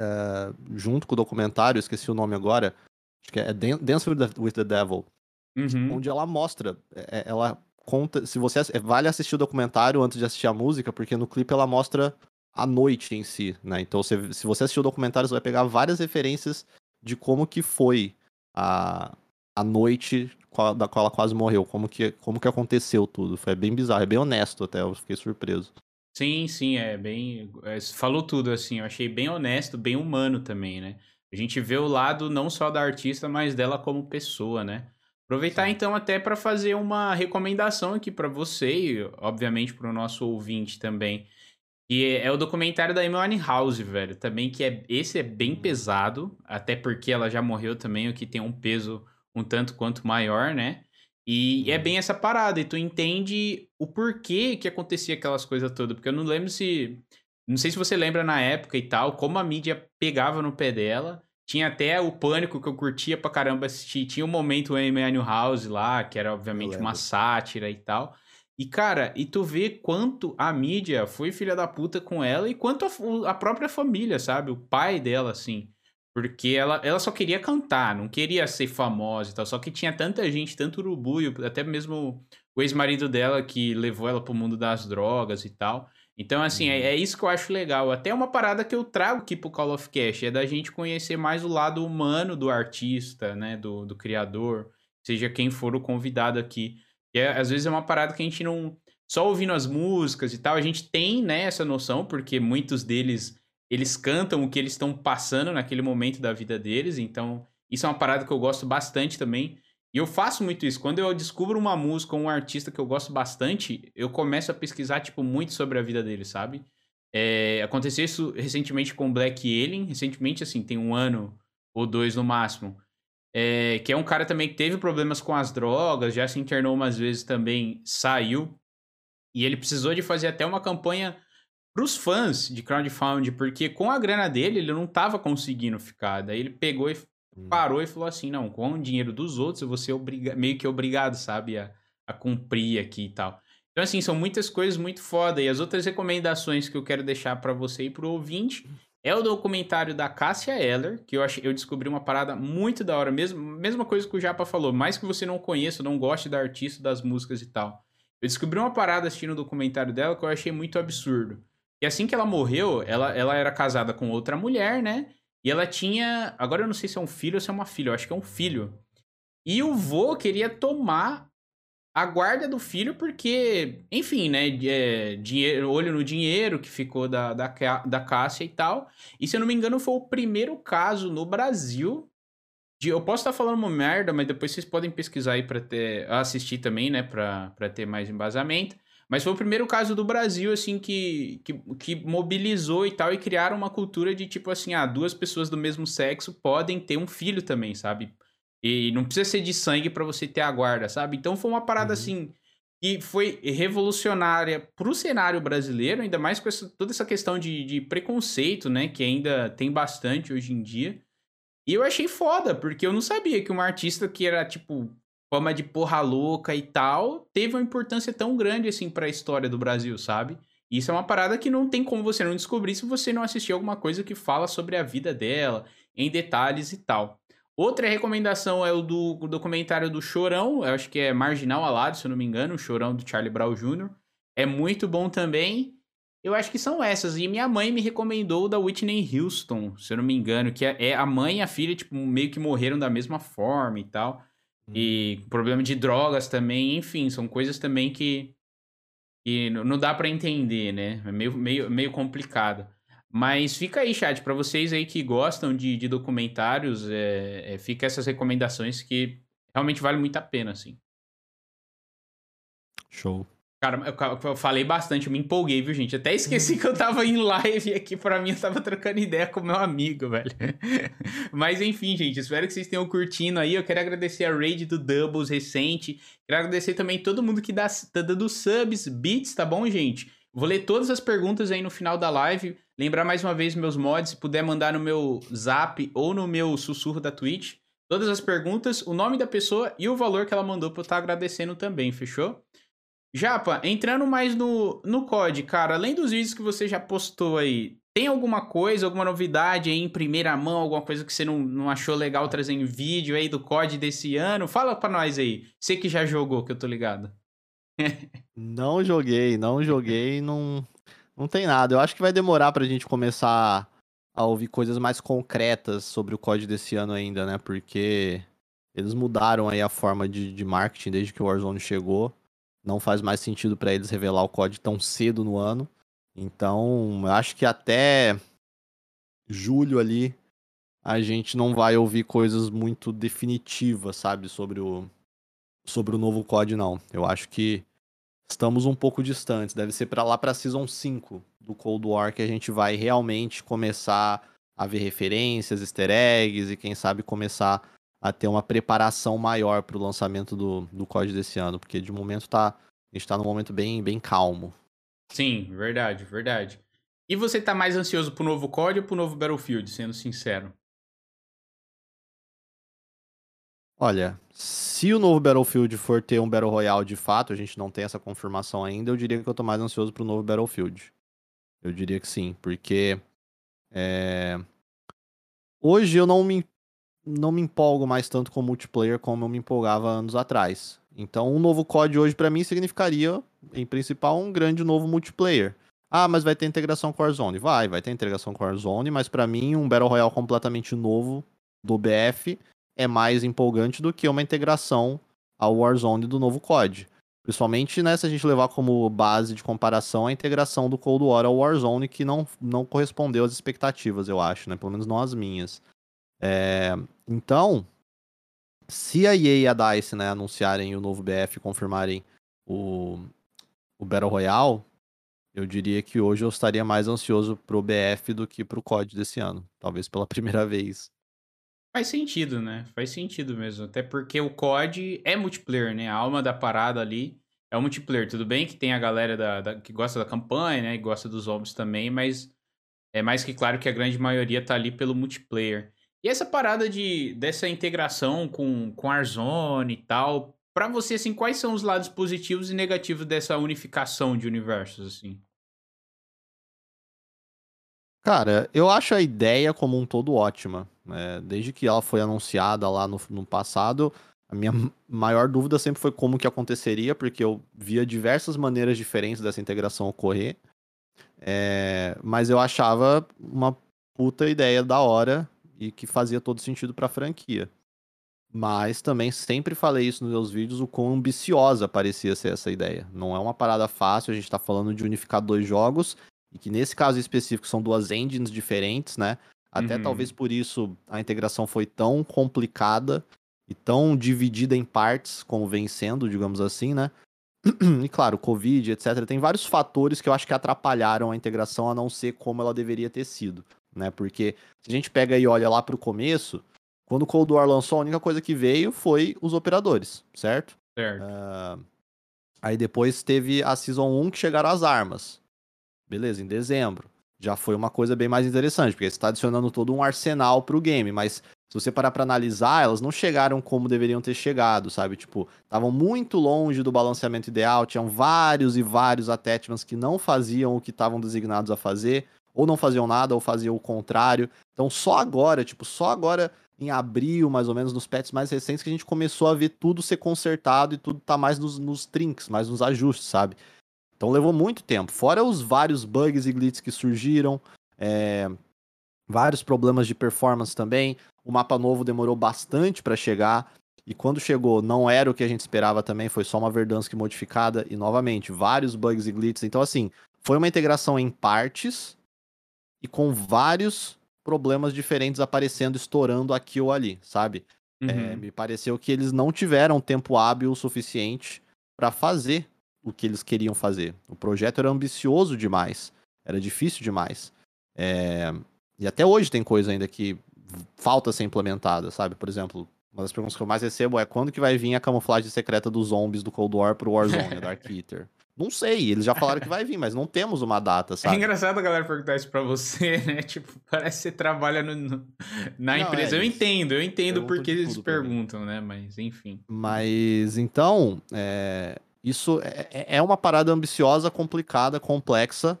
uh, junto com o documentário, esqueci o nome agora, acho que é Dance with the, with the Devil, uhum. onde ela mostra, é, é, ela conta, se você é, vale assistir o documentário antes de assistir a música, porque no clipe ela mostra a noite em si, né? Então, se, se você assistir o documentário, você vai pegar várias referências de como que foi a, a noite da qual ela quase morreu, como que, como que aconteceu tudo. Foi bem bizarro, é bem honesto até, eu fiquei surpreso. Sim, sim, é bem. É, falou tudo, assim, eu achei bem honesto, bem humano também, né? A gente vê o lado não só da artista, mas dela como pessoa, né? Aproveitar sim. então até para fazer uma recomendação aqui para você e, obviamente, para o nosso ouvinte também. E é o documentário da Amy House, velho. Também que é esse é bem pesado, até porque ela já morreu também, o que tem um peso um tanto quanto maior, né? E é bem essa parada, e tu entende o porquê que acontecia aquelas coisas todas, porque eu não lembro se não sei se você lembra na época e tal, como a mídia pegava no pé dela. Tinha até o pânico que eu curtia pra caramba assistir. Tinha o um momento Amy House lá, que era obviamente uma sátira e tal. E, cara, e tu vê quanto a mídia foi filha da puta com ela e quanto a, a, própria família, sabe? O pai dela, assim. Porque ela, ela só queria cantar, não queria ser famosa e tal. Só que tinha tanta gente, tanto urubu, até mesmo o ex-marido dela que levou ela pro mundo das drogas e tal. Então, assim, é, é, isso que eu acho legal. Até uma parada que eu trago aqui pro Call of Cash é da gente conhecer mais o lado humano do artista, né? Do, do criador, seja quem for o convidado aqui. E é, às vezes é uma parada que a gente não. Só ouvindo as músicas e tal, a gente tem né, essa noção, porque muitos deles eles cantam o que eles estão passando naquele momento da vida deles. Então, isso é uma parada que eu gosto bastante também. E eu faço muito isso. Quando eu descubro uma música ou um artista que eu gosto bastante, eu começo a pesquisar, tipo, muito sobre a vida dele, sabe? É, aconteceu isso recentemente com Black Alien. Recentemente, assim, tem um ano ou dois no máximo. É, que é um cara também que teve problemas com as drogas, já se internou umas vezes também, saiu. E ele precisou de fazer até uma campanha para os fãs de crowdfunding, porque com a grana dele ele não estava conseguindo ficar. Daí ele pegou e hum. parou e falou assim: não, com o dinheiro dos outros eu vou ser obriga meio que obrigado, sabe, a, a cumprir aqui e tal. Então, assim, são muitas coisas muito foda. E as outras recomendações que eu quero deixar para você e para o ouvinte é o documentário da Cássia Eller, que eu, achei, eu descobri uma parada muito da hora. Mesmo, mesma coisa que o Japa falou, mais que você não conheça, não goste da artista, das músicas e tal. Eu descobri uma parada assistindo o documentário dela que eu achei muito absurdo. E assim que ela morreu, ela, ela era casada com outra mulher, né? E ela tinha. Agora eu não sei se é um filho ou se é uma filha, eu acho que é um filho. E o vô queria tomar a guarda do filho, porque, enfim, né? É, dinheiro, olho no dinheiro que ficou da, da, da Cássia e tal. E se eu não me engano, foi o primeiro caso no Brasil. De, eu posso estar falando uma merda, mas depois vocês podem pesquisar aí para ter. assistir também, né? Pra ter mais embasamento. Mas foi o primeiro caso do Brasil, assim, que, que, que mobilizou e tal, e criaram uma cultura de tipo assim, ah, duas pessoas do mesmo sexo podem ter um filho também, sabe? E não precisa ser de sangue para você ter a guarda, sabe? Então foi uma parada uhum. assim que foi revolucionária para o cenário brasileiro, ainda mais com essa, toda essa questão de, de preconceito, né? Que ainda tem bastante hoje em dia. E eu achei foda, porque eu não sabia que uma artista que era, tipo, fama de porra louca e tal, teve uma importância tão grande, assim, para a história do Brasil, sabe? Isso é uma parada que não tem como você não descobrir se você não assistir alguma coisa que fala sobre a vida dela, em detalhes e tal. Outra recomendação é o do documentário do Chorão, eu acho que é Marginal Alado, se eu não me engano, o Chorão do Charlie Brown Jr. É muito bom também. Eu acho que são essas. E minha mãe me recomendou o da Whitney Houston, se eu não me engano, que é, é a mãe e a filha, tipo, meio que morreram da mesma forma e tal. E problema de drogas também, enfim, são coisas também que, que não dá para entender, né? É meio, meio, meio complicado. Mas fica aí, chat, para vocês aí que gostam de, de documentários, é, é, fica essas recomendações que realmente vale muito a pena, assim. Show. Cara, eu, falei bastante, eu me empolguei, viu, gente? Até esqueci que eu tava em live aqui, pra mim, eu tava trocando ideia com meu amigo, velho. Mas enfim, gente, espero que vocês tenham curtindo aí. Eu quero agradecer a raid do Doubles recente. Quero agradecer também todo mundo que dá, tá dando subs, bits, tá bom, gente? Vou ler todas as perguntas aí no final da live. Lembrar mais uma vez meus mods, se puder mandar no meu zap ou no meu sussurro da Twitch. Todas as perguntas, o nome da pessoa e o valor que ela mandou pra eu estar tá agradecendo também, fechou? Japa, entrando mais no, no COD, cara, além dos vídeos que você já postou aí, tem alguma coisa, alguma novidade aí em primeira mão, alguma coisa que você não, não achou legal trazer em vídeo aí do COD desse ano? Fala pra nós aí. Você que já jogou, que eu tô ligado. não joguei, não joguei, não, não tem nada. Eu acho que vai demorar pra gente começar a ouvir coisas mais concretas sobre o COD desse ano ainda, né? Porque eles mudaram aí a forma de, de marketing desde que o Warzone chegou não faz mais sentido para eles revelar o código tão cedo no ano. Então, eu acho que até julho ali a gente não vai ouvir coisas muito definitivas, sabe, sobre o sobre o novo COD não. Eu acho que estamos um pouco distantes, deve ser para lá para season 5 do Cold War que a gente vai realmente começar a ver referências, easter eggs e quem sabe começar a ter uma preparação maior para o lançamento do, do código desse ano, porque de momento tá, a gente está num momento bem, bem calmo. Sim, verdade, verdade. E você tá mais ansioso pro novo COD ou pro novo Battlefield, sendo sincero? Olha, se o novo Battlefield for ter um Battle Royale de fato, a gente não tem essa confirmação ainda, eu diria que eu tô mais ansioso pro novo Battlefield. Eu diria que sim, porque é... hoje eu não me não me empolgo mais tanto com multiplayer como eu me empolgava anos atrás. Então, um novo COD hoje para mim significaria, em principal, um grande novo multiplayer. Ah, mas vai ter integração com Warzone. Vai, vai ter integração com Warzone, mas para mim um Battle Royale completamente novo do BF é mais empolgante do que uma integração ao Warzone do novo COD. Principalmente, né, se a gente levar como base de comparação a integração do Cold War ao Warzone, que não, não correspondeu às expectativas, eu acho, né? Pelo menos não as minhas. É, então, se a EA e a DICE né, anunciarem o novo BF e confirmarem o, o Battle Royale, eu diria que hoje eu estaria mais ansioso pro BF do que pro COD desse ano. Talvez pela primeira vez. Faz sentido, né? Faz sentido mesmo. Até porque o COD é multiplayer, né? A alma da parada ali é o multiplayer. Tudo bem que tem a galera da, da que gosta da campanha, né? E gosta dos zombies também, mas é mais que claro que a grande maioria tá ali pelo multiplayer. E essa parada de dessa integração com com Arzone e tal, para você assim, quais são os lados positivos e negativos dessa unificação de universos assim? Cara, eu acho a ideia como um todo ótima. Né? Desde que ela foi anunciada lá no, no passado, a minha maior dúvida sempre foi como que aconteceria, porque eu via diversas maneiras diferentes dessa integração ocorrer. É, mas eu achava uma puta ideia da hora e que fazia todo sentido para a franquia. Mas também sempre falei isso nos meus vídeos, o quão ambiciosa parecia ser essa ideia. Não é uma parada fácil, a gente está falando de unificar dois jogos, e que nesse caso específico são duas engines diferentes, né? Até uhum. talvez por isso a integração foi tão complicada e tão dividida em partes, como vem sendo, digamos assim, né? E claro, Covid, etc. Tem vários fatores que eu acho que atrapalharam a integração a não ser como ela deveria ter sido né? Porque se a gente pega e olha lá para o começo, quando o Cold War lançou, a única coisa que veio foi os operadores, certo? Certo. Uh, Aí depois teve a Season 1 que chegaram as armas. Beleza, em dezembro. Já foi uma coisa bem mais interessante, porque você está adicionando todo um arsenal pro game, mas se você parar pra analisar, elas não chegaram como deveriam ter chegado, sabe? Tipo, estavam muito longe do balanceamento ideal, tinham vários e vários attachments que não faziam o que estavam designados a fazer, ou não faziam nada, ou faziam o contrário. Então só agora, tipo, só agora em abril, mais ou menos, nos patches mais recentes, que a gente começou a ver tudo ser consertado e tudo tá mais nos, nos trinks, mais nos ajustes, sabe? Então levou muito tempo. Fora os vários bugs e glitches que surgiram, é, vários problemas de performance também. O mapa novo demorou bastante para chegar. E quando chegou, não era o que a gente esperava também, foi só uma Verdansk modificada. E novamente, vários bugs e glitches. Então, assim, foi uma integração em partes e com vários problemas diferentes aparecendo, estourando aqui ou ali, sabe? É, uhum. É, me pareceu que eles não tiveram tempo hábil o suficiente para fazer o que eles queriam fazer. O projeto era ambicioso demais, era difícil demais. É, e até hoje tem coisa ainda que falta ser implementada, sabe? Por exemplo, uma das perguntas que eu mais recebo é quando que vai vir a camuflagem secreta dos zombies do Cold War pro Warzone, Dark Eater? Não sei, eles já falaram que vai vir, mas não temos uma data, sabe? É engraçado a galera perguntar isso pra você, né? Tipo, parece que você trabalha no, no na não, empresa. É, eu entendo, eu entendo porque eles perguntam, né? Mas, enfim. Mas, então, é, isso é, é, é uma parada ambiciosa, complicada, complexa,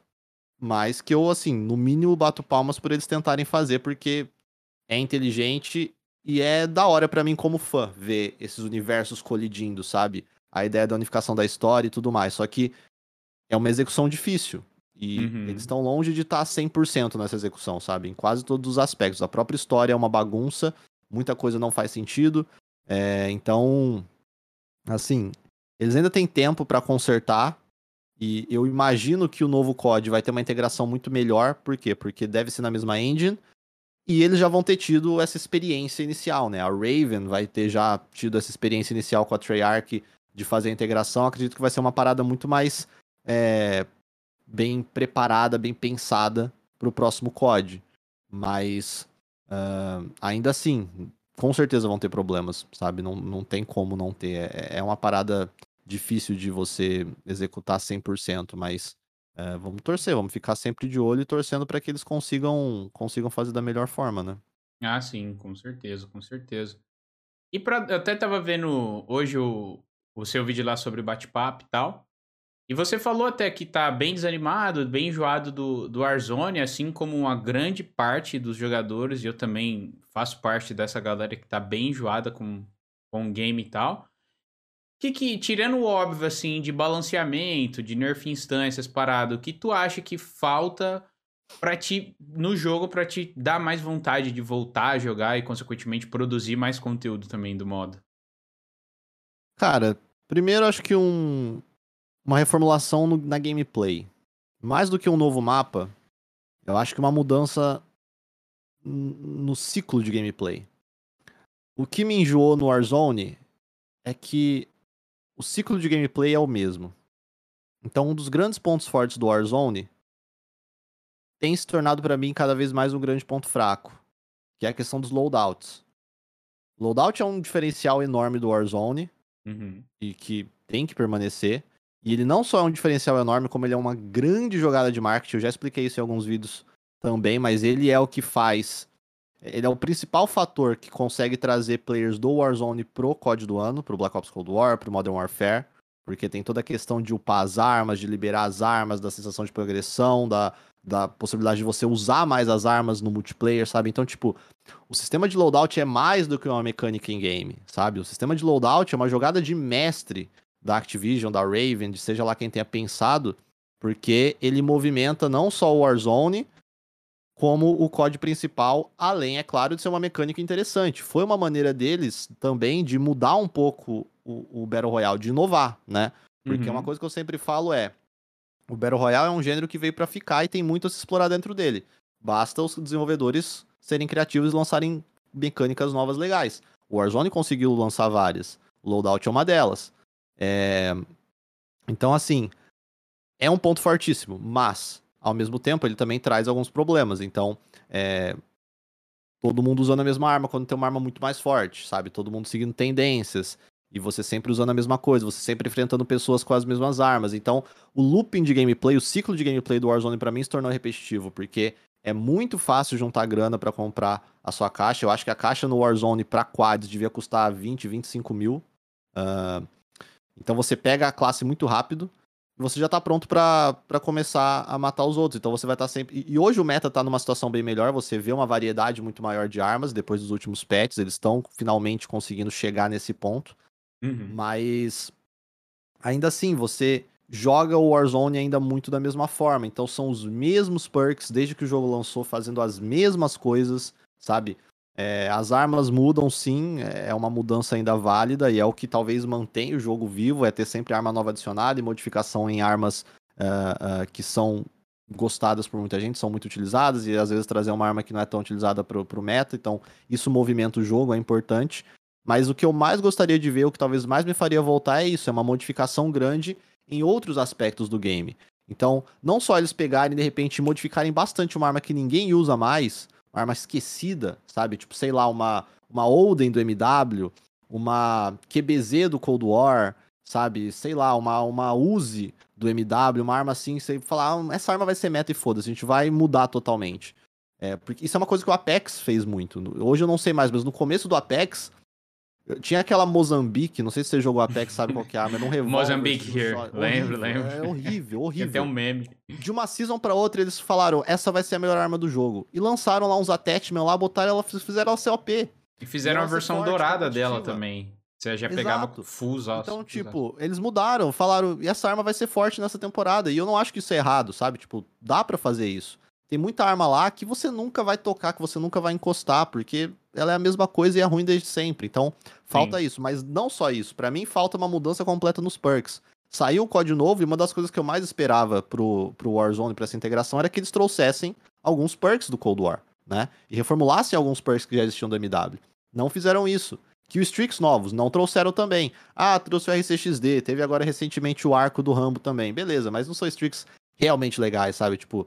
mas que eu, assim, no mínimo bato palmas por eles tentarem fazer, porque é inteligente e é da hora para mim como fã ver esses universos colidindo, sabe? A ideia da unificação da história e tudo mais. Só que é uma execução difícil. E uhum. eles estão longe de estar tá 100% nessa execução, sabe? Em quase todos os aspectos. A própria história é uma bagunça, muita coisa não faz sentido. É, então, assim, eles ainda têm tempo para consertar. E eu imagino que o novo COD vai ter uma integração muito melhor. Por quê? Porque deve ser na mesma engine. E eles já vão ter tido essa experiência inicial, né? A Raven vai ter já tido essa experiência inicial com a Treyarch de fazer a integração, acredito que vai ser uma parada muito mais é, bem preparada, bem pensada para o próximo COD. Mas uh, ainda assim, com certeza vão ter problemas, sabe? Não, não tem como não ter. É, é uma parada difícil de você executar 100%, mas é, vamos torcer, vamos ficar sempre de olho e torcendo para que eles consigam, consigam fazer da melhor forma, né? Ah, sim, com certeza, com certeza. E pra, eu até tava vendo hoje o, o seu vídeo lá sobre bate-papo e tal. E você falou até que tá bem desanimado, bem enjoado do, do Warzone, assim como uma grande parte dos jogadores, e eu também faço parte dessa galera que tá bem enjoada com, com o game e tal. Que que, tirando o óbvio, assim, de balanceamento, de nerf instâncias, parado, o que tu acha que falta para ti, no jogo, para te dar mais vontade de voltar a jogar e, consequentemente, produzir mais conteúdo também do modo? Cara, primeiro acho que um, uma reformulação no, na gameplay. Mais do que um novo mapa, eu acho que uma mudança no ciclo de gameplay. O que me enjoou no Warzone é que o ciclo de gameplay é o mesmo. Então, um dos grandes pontos fortes do Warzone tem se tornado para mim cada vez mais um grande ponto fraco, que é a questão dos loadouts. Loadout é um diferencial enorme do Warzone, Uhum. E que tem que permanecer. E ele não só é um diferencial enorme, como ele é uma grande jogada de marketing. Eu já expliquei isso em alguns vídeos também, mas ele é o que faz. Ele é o principal fator que consegue trazer players do Warzone pro COD do ano, pro Black Ops Cold War, pro Modern Warfare. Porque tem toda a questão de upar as armas, de liberar as armas, da sensação de progressão, da, da possibilidade de você usar mais as armas no multiplayer, sabe? Então, tipo, o sistema de loadout é mais do que uma mecânica em game, sabe? O sistema de loadout é uma jogada de mestre da Activision, da Raven, de seja lá quem tenha pensado, porque ele movimenta não só o Warzone, como o código principal, além, é claro, de ser uma mecânica interessante. Foi uma maneira deles também de mudar um pouco o, o Battle Royale, de inovar, né? Porque uhum. uma coisa que eu sempre falo é, o Battle Royale é um gênero que veio para ficar e tem muito a se explorar dentro dele. Basta os desenvolvedores serem criativos e lançarem mecânicas novas legais. O Warzone conseguiu lançar várias. O Loadout é uma delas. É... Então, assim, é um ponto fortíssimo, mas, ao mesmo tempo, ele também traz alguns problemas. Então, é... todo mundo usando a mesma arma quando tem uma arma muito mais forte, sabe? Todo mundo seguindo tendências. E você sempre usando a mesma coisa, você sempre enfrentando pessoas com as mesmas armas. Então, o looping de gameplay, o ciclo de gameplay do Warzone para mim se tornou repetitivo, porque é muito fácil juntar grana para comprar a sua caixa. Eu acho que a caixa no Warzone para quads devia custar 20, 25 mil. Uh, então você pega a classe muito rápido e você já tá pronto para começar a matar os outros. Então você vai estar tá sempre. E hoje o meta tá numa situação bem melhor, você vê uma variedade muito maior de armas depois dos últimos patches. Eles estão finalmente conseguindo chegar nesse ponto. Uhum. Mas ainda assim, você joga o Warzone ainda muito da mesma forma. Então são os mesmos perks desde que o jogo lançou, fazendo as mesmas coisas, sabe? É, as armas mudam sim, é uma mudança ainda válida e é o que talvez mantém o jogo vivo, é ter sempre arma nova adicionada e modificação em armas uh, uh, que são gostadas por muita gente, são muito utilizadas e às vezes trazer uma arma que não é tão utilizada pro, pro meta, então isso movimenta o jogo, é importante. Mas o que eu mais gostaria de ver, o que talvez mais me faria voltar é isso, é uma modificação grande em outros aspectos do game. Então, não só eles pegarem de repente modificarem bastante uma arma que ninguém usa mais, uma arma esquecida, sabe? Tipo, sei lá, uma, uma Olden do MW, uma QBZ do Cold War, sabe? Sei lá, uma, uma Uzi do MW, uma arma assim, você falar, ah, essa arma vai ser meta e foda-se, a gente vai mudar totalmente. É, porque isso é uma coisa que o Apex fez muito. Hoje eu não sei mais, mas no começo do Apex, tinha aquela Mozambique, não sei se você jogou Apex, sabe qual que é, mas não revólver. Mozambique here, lembro, lembro. É horrível, horrível. Tem um meme. De uma season pra outra, eles falaram, essa vai ser a melhor arma do jogo. E lançaram lá uns attachments lá, botaram ela, fizeram ela ser OP. E fizeram a versão forte, dourada dela também. Você já pegava Exato. full Então, tipo, eles mudaram, falaram, e essa arma vai ser forte nessa temporada. E eu não acho que isso é errado, sabe? Tipo, dá para fazer isso. Tem muita arma lá que você nunca vai tocar, que você nunca vai encostar, porque ela é a mesma coisa e é ruim desde sempre. Então, falta Sim. isso. Mas não só isso. para mim, falta uma mudança completa nos perks. Saiu o código novo e uma das coisas que eu mais esperava pro, pro Warzone, pra essa integração, era que eles trouxessem alguns perks do Cold War, né? E reformulassem alguns perks que já existiam do MW. Não fizeram isso. Que os streaks novos não trouxeram também. Ah, trouxe o RCXD, teve agora recentemente o arco do Rambo também. Beleza, mas não são streaks realmente legais, sabe? Tipo,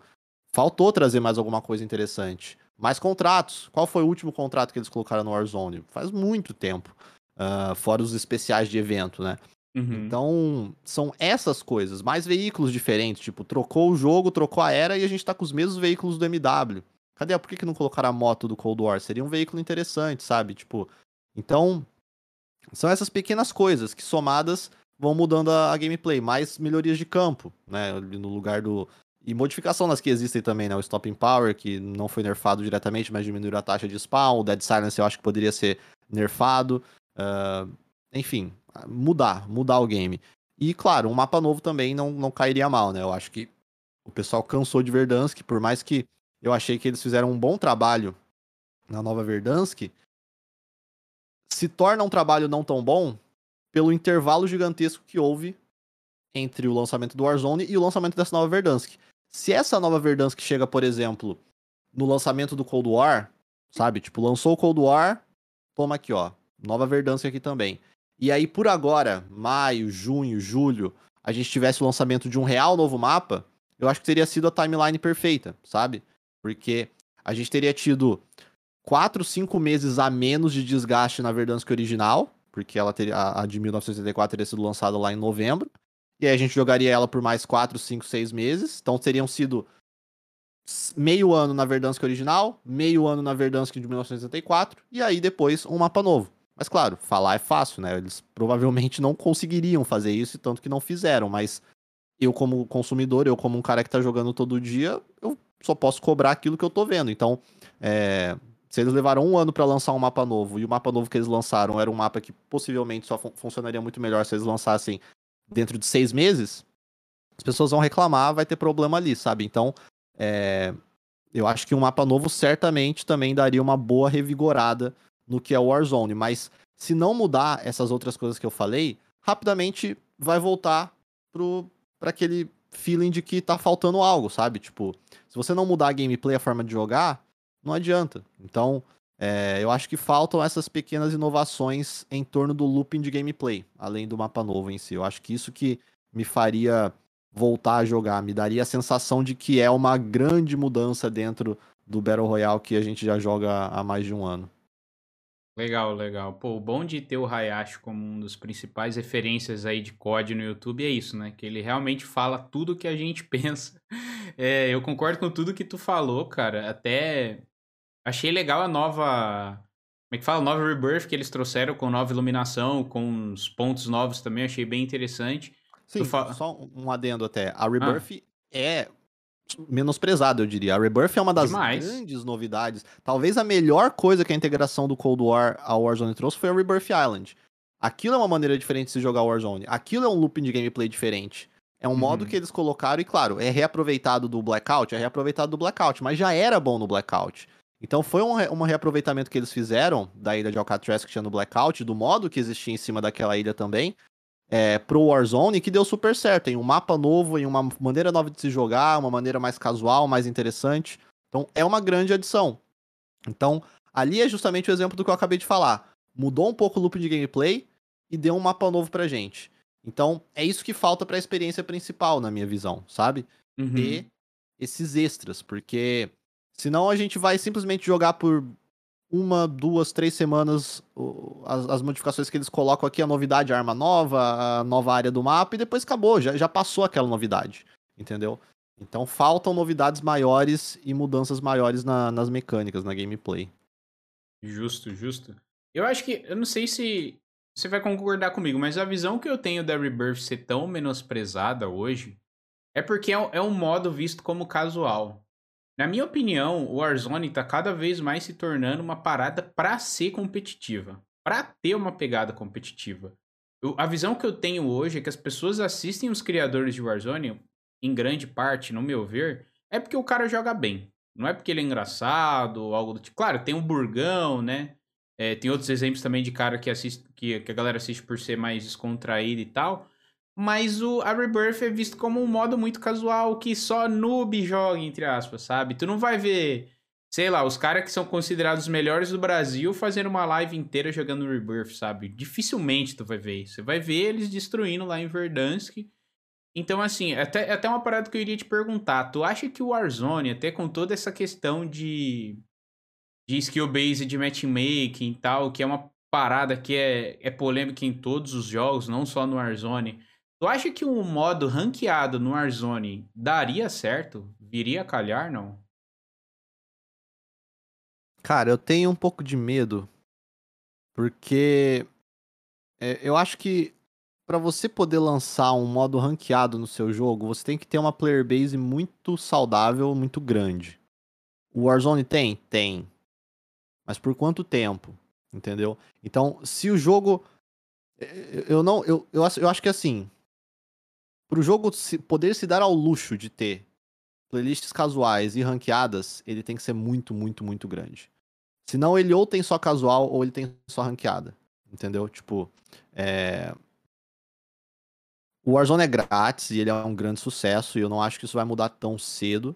Faltou trazer mais alguma coisa interessante. Mais contratos. Qual foi o último contrato que eles colocaram no Warzone? Faz muito tempo. Uh, fora os especiais de evento, né? Uhum. Então, são essas coisas. Mais veículos diferentes. Tipo, trocou o jogo, trocou a era e a gente tá com os mesmos veículos do MW. Cadê? Por que, que não colocaram a moto do Cold War? Seria um veículo interessante, sabe? Tipo, então, são essas pequenas coisas que somadas vão mudando a, a gameplay. Mais melhorias de campo, né? No lugar do, e modificação nas que existem também, né? O Stopping Power, que não foi nerfado diretamente, mas diminuiu a taxa de spawn. O Dead Silence eu acho que poderia ser nerfado. Uh, enfim, mudar, mudar o game. E, claro, um mapa novo também não, não cairia mal, né? Eu acho que o pessoal cansou de Verdansk, por mais que eu achei que eles fizeram um bom trabalho na nova Verdansk, se torna um trabalho não tão bom pelo intervalo gigantesco que houve entre o lançamento do Warzone e o lançamento dessa nova Verdansk. Se essa nova Verdansk chega, por exemplo, no lançamento do Cold War, sabe? Tipo, lançou o Cold War, toma aqui, ó. Nova Verdansk aqui também. E aí, por agora, maio, junho, julho, a gente tivesse o lançamento de um real novo mapa, eu acho que teria sido a timeline perfeita, sabe? Porque a gente teria tido 4, 5 meses a menos de desgaste na Verdansk original, porque ela teria, a, a de 1984 teria sido lançada lá em novembro. E aí a gente jogaria ela por mais 4, 5, 6 meses. Então teriam sido meio ano na Verdansk original, meio ano na Verdansk de 1964, e aí depois um mapa novo. Mas claro, falar é fácil, né? Eles provavelmente não conseguiriam fazer isso, tanto que não fizeram, mas eu como consumidor, eu como um cara que tá jogando todo dia, eu só posso cobrar aquilo que eu tô vendo. Então, é... se eles levaram um ano para lançar um mapa novo, e o mapa novo que eles lançaram era um mapa que possivelmente só fun funcionaria muito melhor se eles lançassem dentro de seis meses, as pessoas vão reclamar, vai ter problema ali, sabe? Então, é, eu acho que um mapa novo certamente também daria uma boa revigorada no que é o Warzone, mas se não mudar essas outras coisas que eu falei, rapidamente vai voltar para aquele feeling de que tá faltando algo, sabe? Tipo, se você não mudar a gameplay, a forma de jogar, não adianta. Então, é, eu acho que faltam essas pequenas inovações em torno do looping de gameplay, além do mapa novo em si. Eu acho que isso que me faria voltar a jogar, me daria a sensação de que é uma grande mudança dentro do Battle Royale que a gente já joga há mais de um ano. Legal, legal. Pô, o bom de ter o Hayashi como um dos principais referências aí de COD no YouTube é isso, né? Que ele realmente fala tudo que a gente pensa. É, eu concordo com tudo que tu falou, cara. Até achei legal a nova. Como é que fala? Nova Rebirth que eles trouxeram com nova iluminação, com os pontos novos também. Achei bem interessante. Sim, só um adendo até. A Rebirth ah. é menosprezado, eu diria. A Rebirth é uma das Demais. grandes novidades. Talvez a melhor coisa que a integração do Cold War ao Warzone trouxe foi a Rebirth Island. Aquilo é uma maneira diferente de se jogar Warzone. Aquilo é um looping de gameplay diferente. É um uhum. modo que eles colocaram e, claro, é reaproveitado do Blackout, é reaproveitado do Blackout, mas já era bom no Blackout. Então foi um, re um reaproveitamento que eles fizeram da ilha de Alcatraz que tinha no Blackout, do modo que existia em cima daquela ilha também, é, pro Warzone que deu super certo. Tem um mapa novo, em uma maneira nova de se jogar, uma maneira mais casual, mais interessante. Então é uma grande adição. Então, ali é justamente o exemplo do que eu acabei de falar. Mudou um pouco o loop de gameplay e deu um mapa novo pra gente. Então, é isso que falta para a experiência principal, na minha visão, sabe? Uhum. Ter esses extras, porque senão a gente vai simplesmente jogar por uma, duas, três semanas as, as, modificações que eles colocam aqui, a novidade, a arma nova, a nova área do mapa, e depois acabou, já, já passou aquela novidade, entendeu? Então faltam novidades maiores e mudanças maiores na, nas mecânicas, na gameplay. Justo, justo. Eu acho que, eu não sei se você vai concordar comigo, mas a visão que eu tenho da Rebirth ser tão menosprezada hoje é porque é, é um modo visto como casual. Na minha opinião, o Warzone está cada vez mais se tornando uma parada para ser competitiva, para ter uma pegada competitiva. Eu, a visão que eu tenho hoje é que as pessoas assistem os criadores de Warzone, em grande parte, no meu ver, é porque o cara joga bem. Não é porque ele é engraçado ou algo do tipo. Claro, tem o Burgão, né? É, tem outros exemplos também de cara que assiste, que, que a galera assiste por ser mais descontraído e tal. Mas o, a Rebirth é visto como um modo muito casual que só noob joga, entre aspas, sabe? Tu não vai ver, sei lá, os caras que são considerados os melhores do Brasil fazendo uma live inteira jogando Rebirth, sabe? Dificilmente tu vai ver isso. Você vai ver eles destruindo lá em Verdansk. Então, assim, até, até uma parada que eu iria te perguntar. Tu acha que o Warzone, até com toda essa questão de, de skill base de matchmaking e tal, que é uma parada que é, é polêmica em todos os jogos, não só no Warzone Tu acha que um modo ranqueado no Warzone daria certo? Viria a calhar, não? Cara, eu tenho um pouco de medo. Porque é, eu acho que para você poder lançar um modo ranqueado no seu jogo, você tem que ter uma player base muito saudável, muito grande. O Warzone tem? Tem. Mas por quanto tempo? Entendeu? Então, se o jogo. É, eu não. Eu, eu, eu acho que assim para o jogo poder se dar ao luxo de ter playlists casuais e ranqueadas, ele tem que ser muito, muito, muito grande. Senão ele ou tem só casual ou ele tem só ranqueada. Entendeu? Tipo, é... O Warzone é grátis e ele é um grande sucesso e eu não acho que isso vai mudar tão cedo.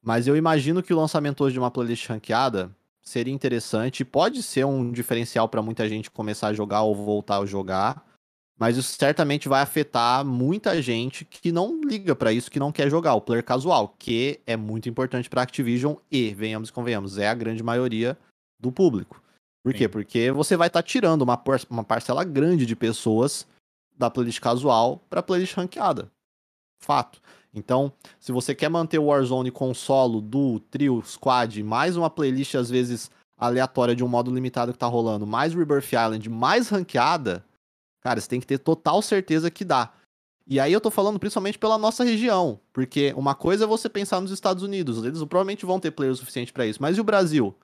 Mas eu imagino que o lançamento hoje de uma playlist ranqueada seria interessante. Pode ser um diferencial para muita gente começar a jogar ou voltar a jogar. Mas isso certamente vai afetar muita gente que não liga para isso, que não quer jogar, o player casual, que é muito importante para Activision e, venhamos e convenhamos, é a grande maioria do público. Por Sim. quê? Porque você vai estar tá tirando uma, uma parcela grande de pessoas da playlist casual para playlist ranqueada. Fato. Então, se você quer manter o Warzone com solo, do trio, squad, mais uma playlist às vezes aleatória de um modo limitado que tá rolando, mais Rebirth Island, mais ranqueada, Cara, você tem que ter total certeza que dá. E aí eu tô falando principalmente pela nossa região, porque uma coisa é você pensar nos Estados Unidos, eles provavelmente vão ter players suficiente para isso, mas e o Brasil?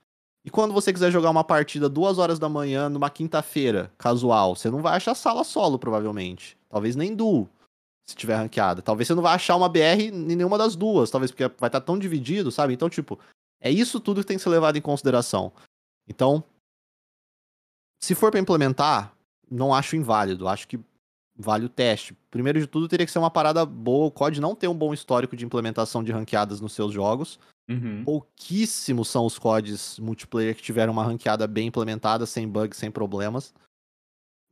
E quando você quiser jogar uma partida duas horas da manhã numa quinta-feira, casual, você não vai achar sala solo, provavelmente. Talvez nem duo, se tiver ranqueada. Talvez você não vai achar uma BR em nenhuma das duas, talvez porque vai estar tá tão dividido, sabe? Então, tipo, é isso tudo que tem que ser levado em consideração. Então, se for para implementar, não acho inválido. Acho que vale o teste. Primeiro de tudo, teria que ser uma parada boa. O COD não tem um bom histórico de implementação de ranqueadas nos seus jogos. Uhum. Pouquíssimos são os CODs multiplayer que tiveram uma ranqueada bem implementada, sem bugs, sem problemas.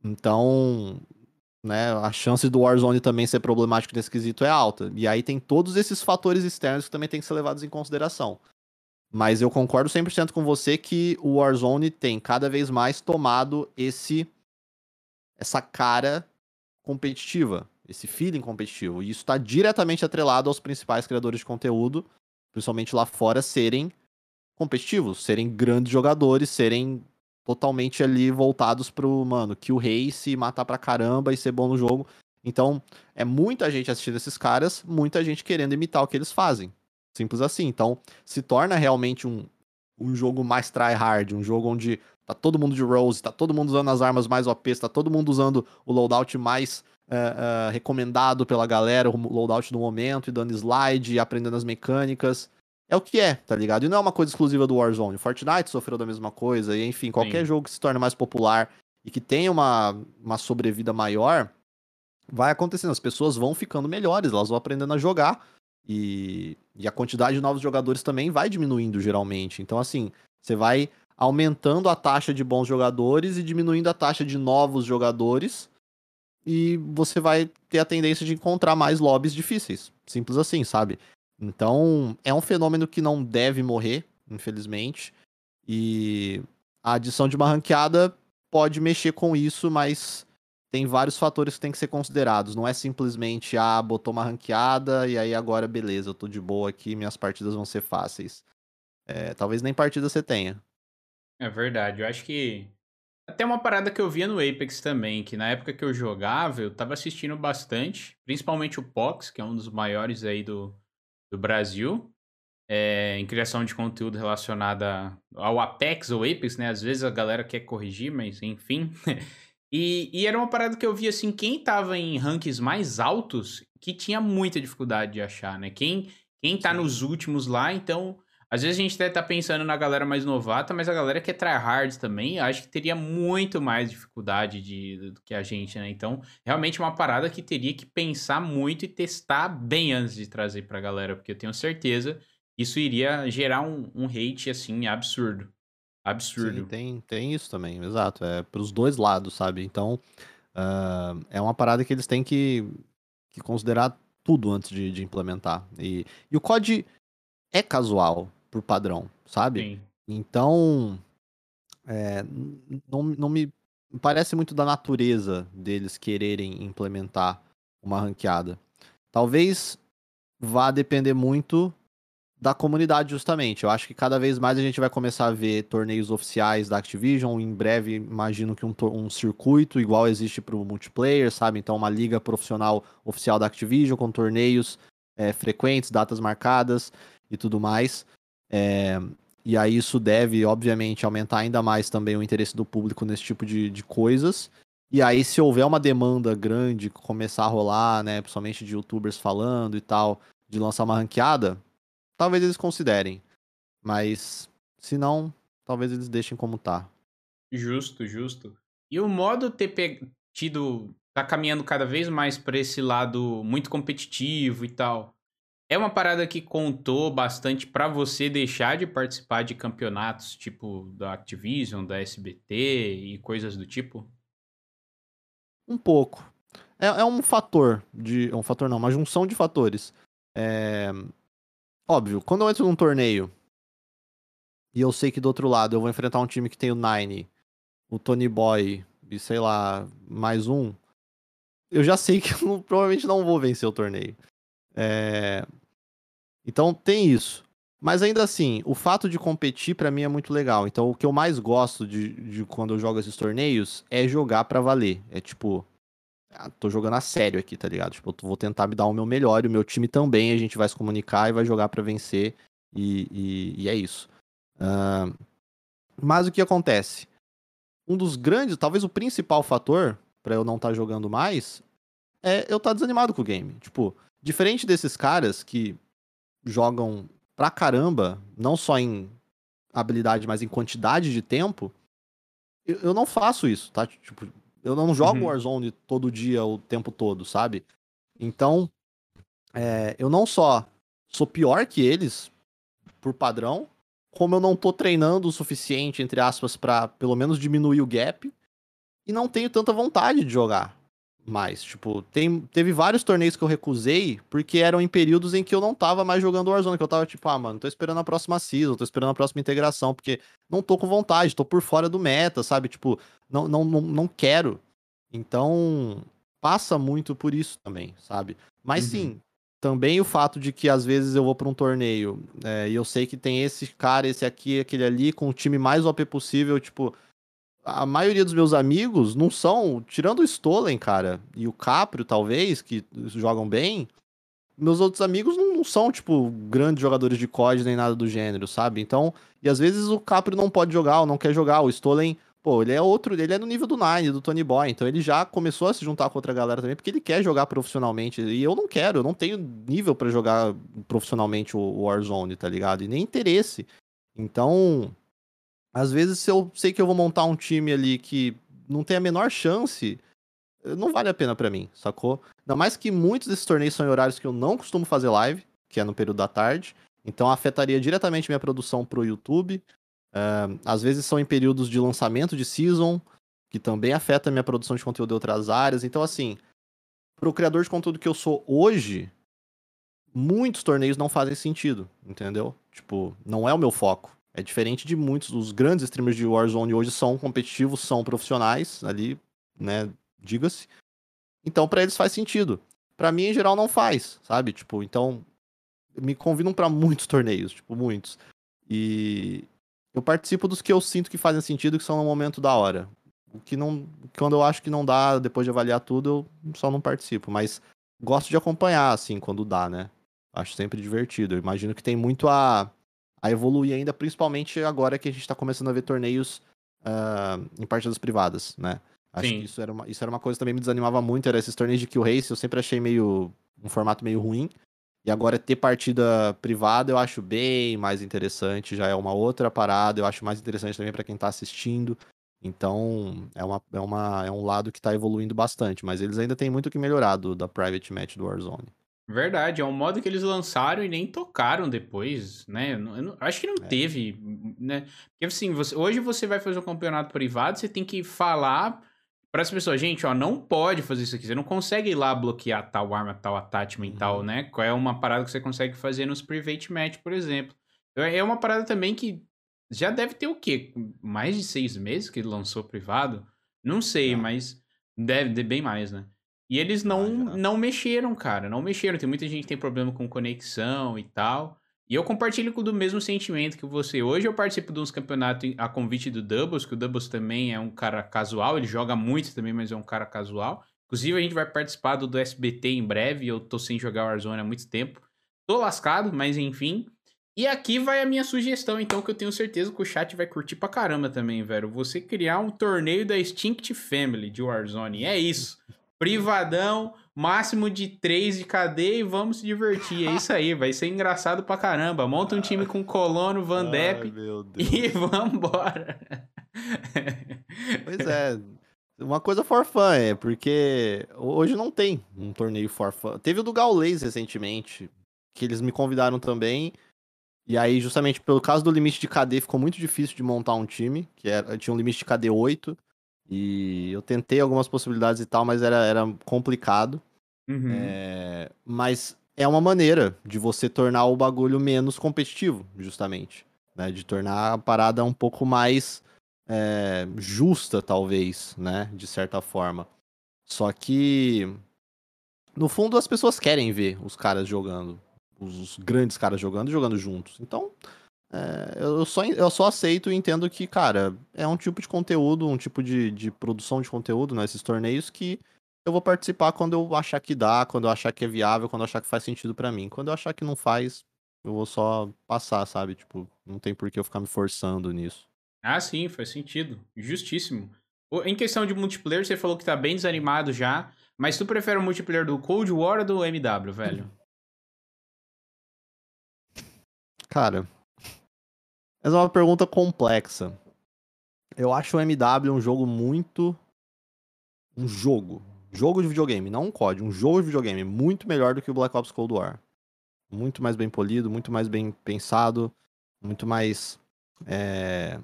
Então, né, a chance do Warzone também ser problemático nesse quesito é alta. E aí tem todos esses fatores externos que também tem que ser levados em consideração. Mas eu concordo 100% com você que o Warzone tem cada vez mais tomado esse essa cara competitiva, esse feeling competitivo. E isso está diretamente atrelado aos principais criadores de conteúdo, principalmente lá fora, serem competitivos, serem grandes jogadores, serem totalmente ali voltados pro, mano, kill race, matar pra caramba e ser bom no jogo. Então, é muita gente assistindo esses caras, muita gente querendo imitar o que eles fazem. Simples assim. Então, se torna realmente um, um jogo mais tryhard, um jogo onde tá todo mundo de Rose, tá todo mundo usando as armas mais OP, tá todo mundo usando o loadout mais uh, uh, recomendado pela galera, o loadout do momento, e dando slide, e aprendendo as mecânicas. É o que é, tá ligado? E não é uma coisa exclusiva do Warzone. Fortnite sofreu da mesma coisa, e enfim, qualquer Sim. jogo que se torne mais popular e que tenha uma, uma sobrevida maior, vai acontecendo. As pessoas vão ficando melhores, elas vão aprendendo a jogar. E, e a quantidade de novos jogadores também vai diminuindo, geralmente. Então, assim, você vai aumentando a taxa de bons jogadores e diminuindo a taxa de novos jogadores. E você vai ter a tendência de encontrar mais lobbies difíceis. Simples assim, sabe? Então, é um fenômeno que não deve morrer, infelizmente. E a adição de uma ranqueada pode mexer com isso, mas tem vários fatores que tem que ser considerados. Não é simplesmente, ah, botou uma ranqueada e aí agora beleza, eu tô de boa aqui, minhas partidas vão ser fáceis. É, talvez nem partida você tenha. É verdade, eu acho que. Até uma parada que eu via no Apex também, que na época que eu jogava, eu tava assistindo bastante, principalmente o Pox, que é um dos maiores aí do, do Brasil, é, em criação de conteúdo relacionado ao Apex ou Apex, né? Às vezes a galera quer corrigir, mas enfim. E, e, era uma parada que eu via assim, quem tava em rankings mais altos, que tinha muita dificuldade de achar, né? Quem, quem tá Sim. nos últimos lá, então. Às vezes a gente até tá pensando na galera mais novata, mas a galera que é tryhard também, acho que teria muito mais dificuldade de, do que a gente, né? Então, realmente é uma parada que teria que pensar muito e testar bem antes de trazer pra galera, porque eu tenho certeza que isso iria gerar um, um hate, assim, absurdo. Absurdo. Sim, tem, tem isso também, exato. É pros dois lados, sabe? Então, uh, é uma parada que eles têm que, que considerar tudo antes de, de implementar. E, e o COD é casual, por padrão, sabe? Sim. Então, é, não, não me parece muito da natureza deles quererem implementar uma ranqueada. Talvez vá depender muito da comunidade, justamente. Eu acho que cada vez mais a gente vai começar a ver torneios oficiais da Activision. Em breve, imagino que um, um circuito igual existe para o multiplayer, sabe? Então, uma liga profissional oficial da Activision com torneios é, frequentes, datas marcadas e tudo mais. É, e aí, isso deve, obviamente, aumentar ainda mais também o interesse do público nesse tipo de, de coisas. E aí, se houver uma demanda grande começar a rolar, né, principalmente de youtubers falando e tal, de lançar uma ranqueada, talvez eles considerem. Mas se não, talvez eles deixem como tá. Justo, justo. E o modo ter pe... tido tá caminhando cada vez mais para esse lado muito competitivo e tal. É uma parada que contou bastante para você deixar de participar de campeonatos tipo da Activision, da SBT e coisas do tipo? Um pouco. É, é um fator de. Um fator não, uma junção de fatores. É, Óbvio, quando eu entro num torneio e eu sei que do outro lado eu vou enfrentar um time que tem o Nine, o Tony Boy e sei lá, mais um, eu já sei que eu provavelmente não vou vencer o torneio. É... Então tem isso. Mas ainda assim, o fato de competir para mim é muito legal. Então o que eu mais gosto de, de quando eu jogo esses torneios é jogar para valer. É tipo, ah, tô jogando a sério aqui, tá ligado? Tipo, eu vou tentar me dar o meu melhor e o meu time também, a gente vai se comunicar e vai jogar para vencer. E, e, e, é isso. Uh, mas o que acontece? Um dos grandes, talvez o principal fator para eu não estar tá jogando mais é eu estar tá desanimado com o game. Tipo, diferente desses caras que jogam pra caramba, não só em habilidade, mas em quantidade de tempo, eu, eu não faço isso, tá? Tipo, eu não jogo uhum. Warzone todo dia, o tempo todo, sabe? Então, é, eu não só sou pior que eles, por padrão, como eu não tô treinando o suficiente, entre aspas, para pelo menos diminuir o gap, e não tenho tanta vontade de jogar mais. Tipo, tem, teve vários torneios que eu recusei porque eram em períodos em que eu não tava mais jogando Warzone, que eu tava tipo, ah, mano, tô esperando a próxima season, tô esperando a próxima integração, porque não tô com vontade, tô por fora do meta, sabe? Tipo, não, não, não, não quero. Então, passa muito por isso também, sabe? Mas uhum. sim, também o fato de que às vezes eu vou para um torneio é, e eu sei que tem esse cara, esse aqui, aquele ali, com o time mais OP possível, tipo, a maioria dos meus amigos não são, tirando o Stolen, cara, e o Caprio, talvez, que jogam bem, meus outros amigos não, não, são, tipo, grandes jogadores de COD nem nada do gênero, sabe? Então, e às vezes o Caprio não pode jogar ou não quer jogar, o Stolen, pô, ele é outro, ele é no nível do Nine, do Tony Boy, então ele já começou a se juntar com outra galera também, porque ele quer jogar profissionalmente, e eu não quero, eu não tenho nível para jogar profissionalmente o Warzone, tá ligado? E nem interesse. Então, às vezes, se eu sei que eu vou montar um time ali que não tem a menor chance, eh, não vale a pena para mim, sacou? Ainda mais que muitos desses torneios são em horários que eu não costumo fazer live, que é no período da tarde. Então afetaria diretamente minha produção pro YouTube. Uh, às vezes são em períodos de lançamento de season, que também afeta minha produção de conteúdo em outras áreas. Então, assim, pro criador de conteúdo que eu sou hoje, muitos torneios não fazem sentido, entendeu? Tipo, não é o meu foco. É diferente de muitos dos grandes streamers de Warzone hoje são competitivos, são profissionais ali, né, diga-se. Então para eles faz sentido. Para mim em geral não faz, sabe? Tipo, então me convidam para muitos torneios, tipo, muitos. E eu participo dos que eu sinto que fazem sentido, que são no momento da hora. O que não, quando eu acho que não dá, depois de avaliar tudo, eu só não participo, mas gosto de acompanhar assim quando dá, né? Acho sempre divertido. Eu imagino que tem muito a a evoluir ainda, principalmente agora que a gente está começando a ver torneios uh, em partidas privadas, né? Acho Sim. que isso era, uma, isso era uma coisa que também me desanimava muito, era esses torneios de kill race, eu sempre achei meio um formato meio ruim. E agora ter partida privada eu acho bem mais interessante, já é uma outra parada, eu acho mais interessante também para quem tá assistindo. Então, é, uma, é, uma, é um lado que tá evoluindo bastante, mas eles ainda têm muito que melhorar do, da private match do Warzone. Verdade, é um modo que eles lançaram e nem tocaram depois, né? Eu não, eu não, acho que não é. teve, né? Porque assim, você, hoje você vai fazer um campeonato privado, você tem que falar para as pessoas, gente, ó, não pode fazer isso aqui. Você não consegue ir lá bloquear tal arma, tal attachment, uhum. tal, né? Qual é uma parada que você consegue fazer nos private match, por exemplo. Então, é uma parada também que já deve ter o quê? Mais de seis meses que ele lançou privado? Não sei, não. mas deve ter bem mais, né? E eles não, ah, não mexeram, cara. Não mexeram. Tem muita gente que tem problema com conexão e tal. E eu compartilho com o mesmo sentimento que você. Hoje eu participo de uns campeonatos a convite do Doubles, que o Doubles também é um cara casual. Ele joga muito também, mas é um cara casual. Inclusive, a gente vai participar do, do SBT em breve. Eu tô sem jogar Warzone há muito tempo. Tô lascado, mas enfim. E aqui vai a minha sugestão, então, que eu tenho certeza que o chat vai curtir pra caramba também, velho. Você criar um torneio da Extinct Family de Warzone. É isso. Privadão, máximo de três de cadeia e vamos se divertir. É isso aí, vai ser engraçado pra caramba. Monta um time com Colono, Van Depp e vambora. Pois é. Uma coisa for fun, é, porque hoje não tem um torneio for fun. Teve o do Gaules recentemente, que eles me convidaram também. E aí, justamente pelo caso do limite de KD, ficou muito difícil de montar um time, que era, tinha um limite de KD 8. E eu tentei algumas possibilidades e tal, mas era, era complicado. Uhum. É, mas é uma maneira de você tornar o bagulho menos competitivo, justamente. Né? De tornar a parada um pouco mais é, justa, talvez, né? De certa forma. Só que, no fundo, as pessoas querem ver os caras jogando. Os grandes caras jogando e jogando juntos. Então, é, eu, só, eu só aceito e entendo que, cara, é um tipo de conteúdo, um tipo de, de produção de conteúdo nesses né, torneios que eu vou participar quando eu achar que dá, quando eu achar que é viável, quando eu achar que faz sentido para mim. Quando eu achar que não faz, eu vou só passar, sabe? Tipo, não tem por que eu ficar me forçando nisso. Ah, sim, faz sentido. Justíssimo. Em questão de multiplayer, você falou que tá bem desanimado já, mas tu prefere o multiplayer do Cold War ou do MW, velho? Cara, essa é uma pergunta complexa. Eu acho o MW um jogo muito. Um jogo. Jogo de videogame, não um código. Um jogo de videogame muito melhor do que o Black Ops Cold War. Muito mais bem polido, muito mais bem pensado, muito mais. É...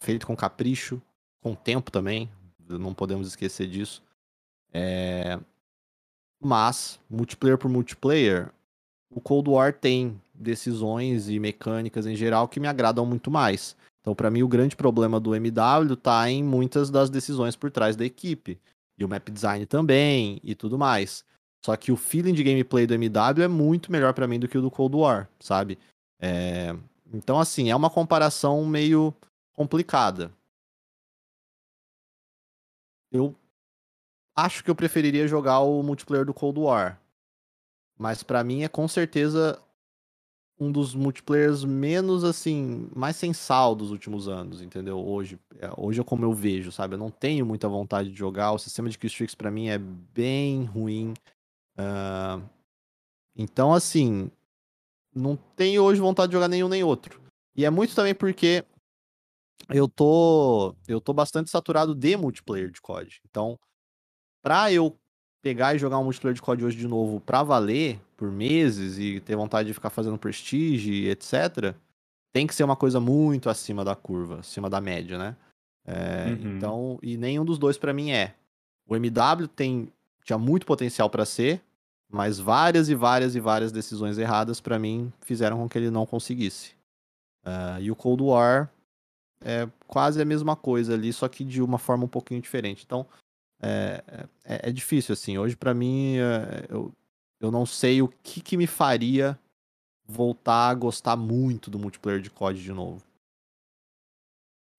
Feito com capricho, com tempo também. Não podemos esquecer disso. É... Mas, multiplayer por multiplayer, o Cold War tem decisões e mecânicas em geral que me agradam muito mais. Então, para mim, o grande problema do MW tá em muitas das decisões por trás da equipe. E o map design também, e tudo mais. Só que o feeling de gameplay do MW é muito melhor para mim do que o do Cold War, sabe? É... Então, assim, é uma comparação meio complicada. Eu acho que eu preferiria jogar o multiplayer do Cold War. Mas para mim é com certeza um dos multiplayers menos assim, mais sem sal dos últimos anos, entendeu? Hoje, é, hoje é como eu vejo, sabe? Eu não tenho muita vontade de jogar. O sistema de killstreaks para mim é bem ruim. Uh... Então, assim, não tenho hoje vontade de jogar nenhum nem outro. E é muito também porque eu tô eu tô bastante saturado de multiplayer de COD. Então, pra eu pegar e jogar um multiplayer de COD hoje de novo pra valer por meses e ter vontade de ficar fazendo prestige, etc, tem que ser uma coisa muito acima da curva, acima da média, né? É, uhum. Então, e nenhum dos dois para mim é. O MW tem tinha muito potencial para ser, mas várias e várias e várias decisões erradas para mim fizeram com que ele não conseguisse. Uh, e o Cold War é quase a mesma coisa ali, só que de uma forma um pouquinho diferente. Então, é, é, é difícil, assim. Hoje, para mim, é, eu, eu não sei o que, que me faria voltar a gostar muito do multiplayer de COD de novo.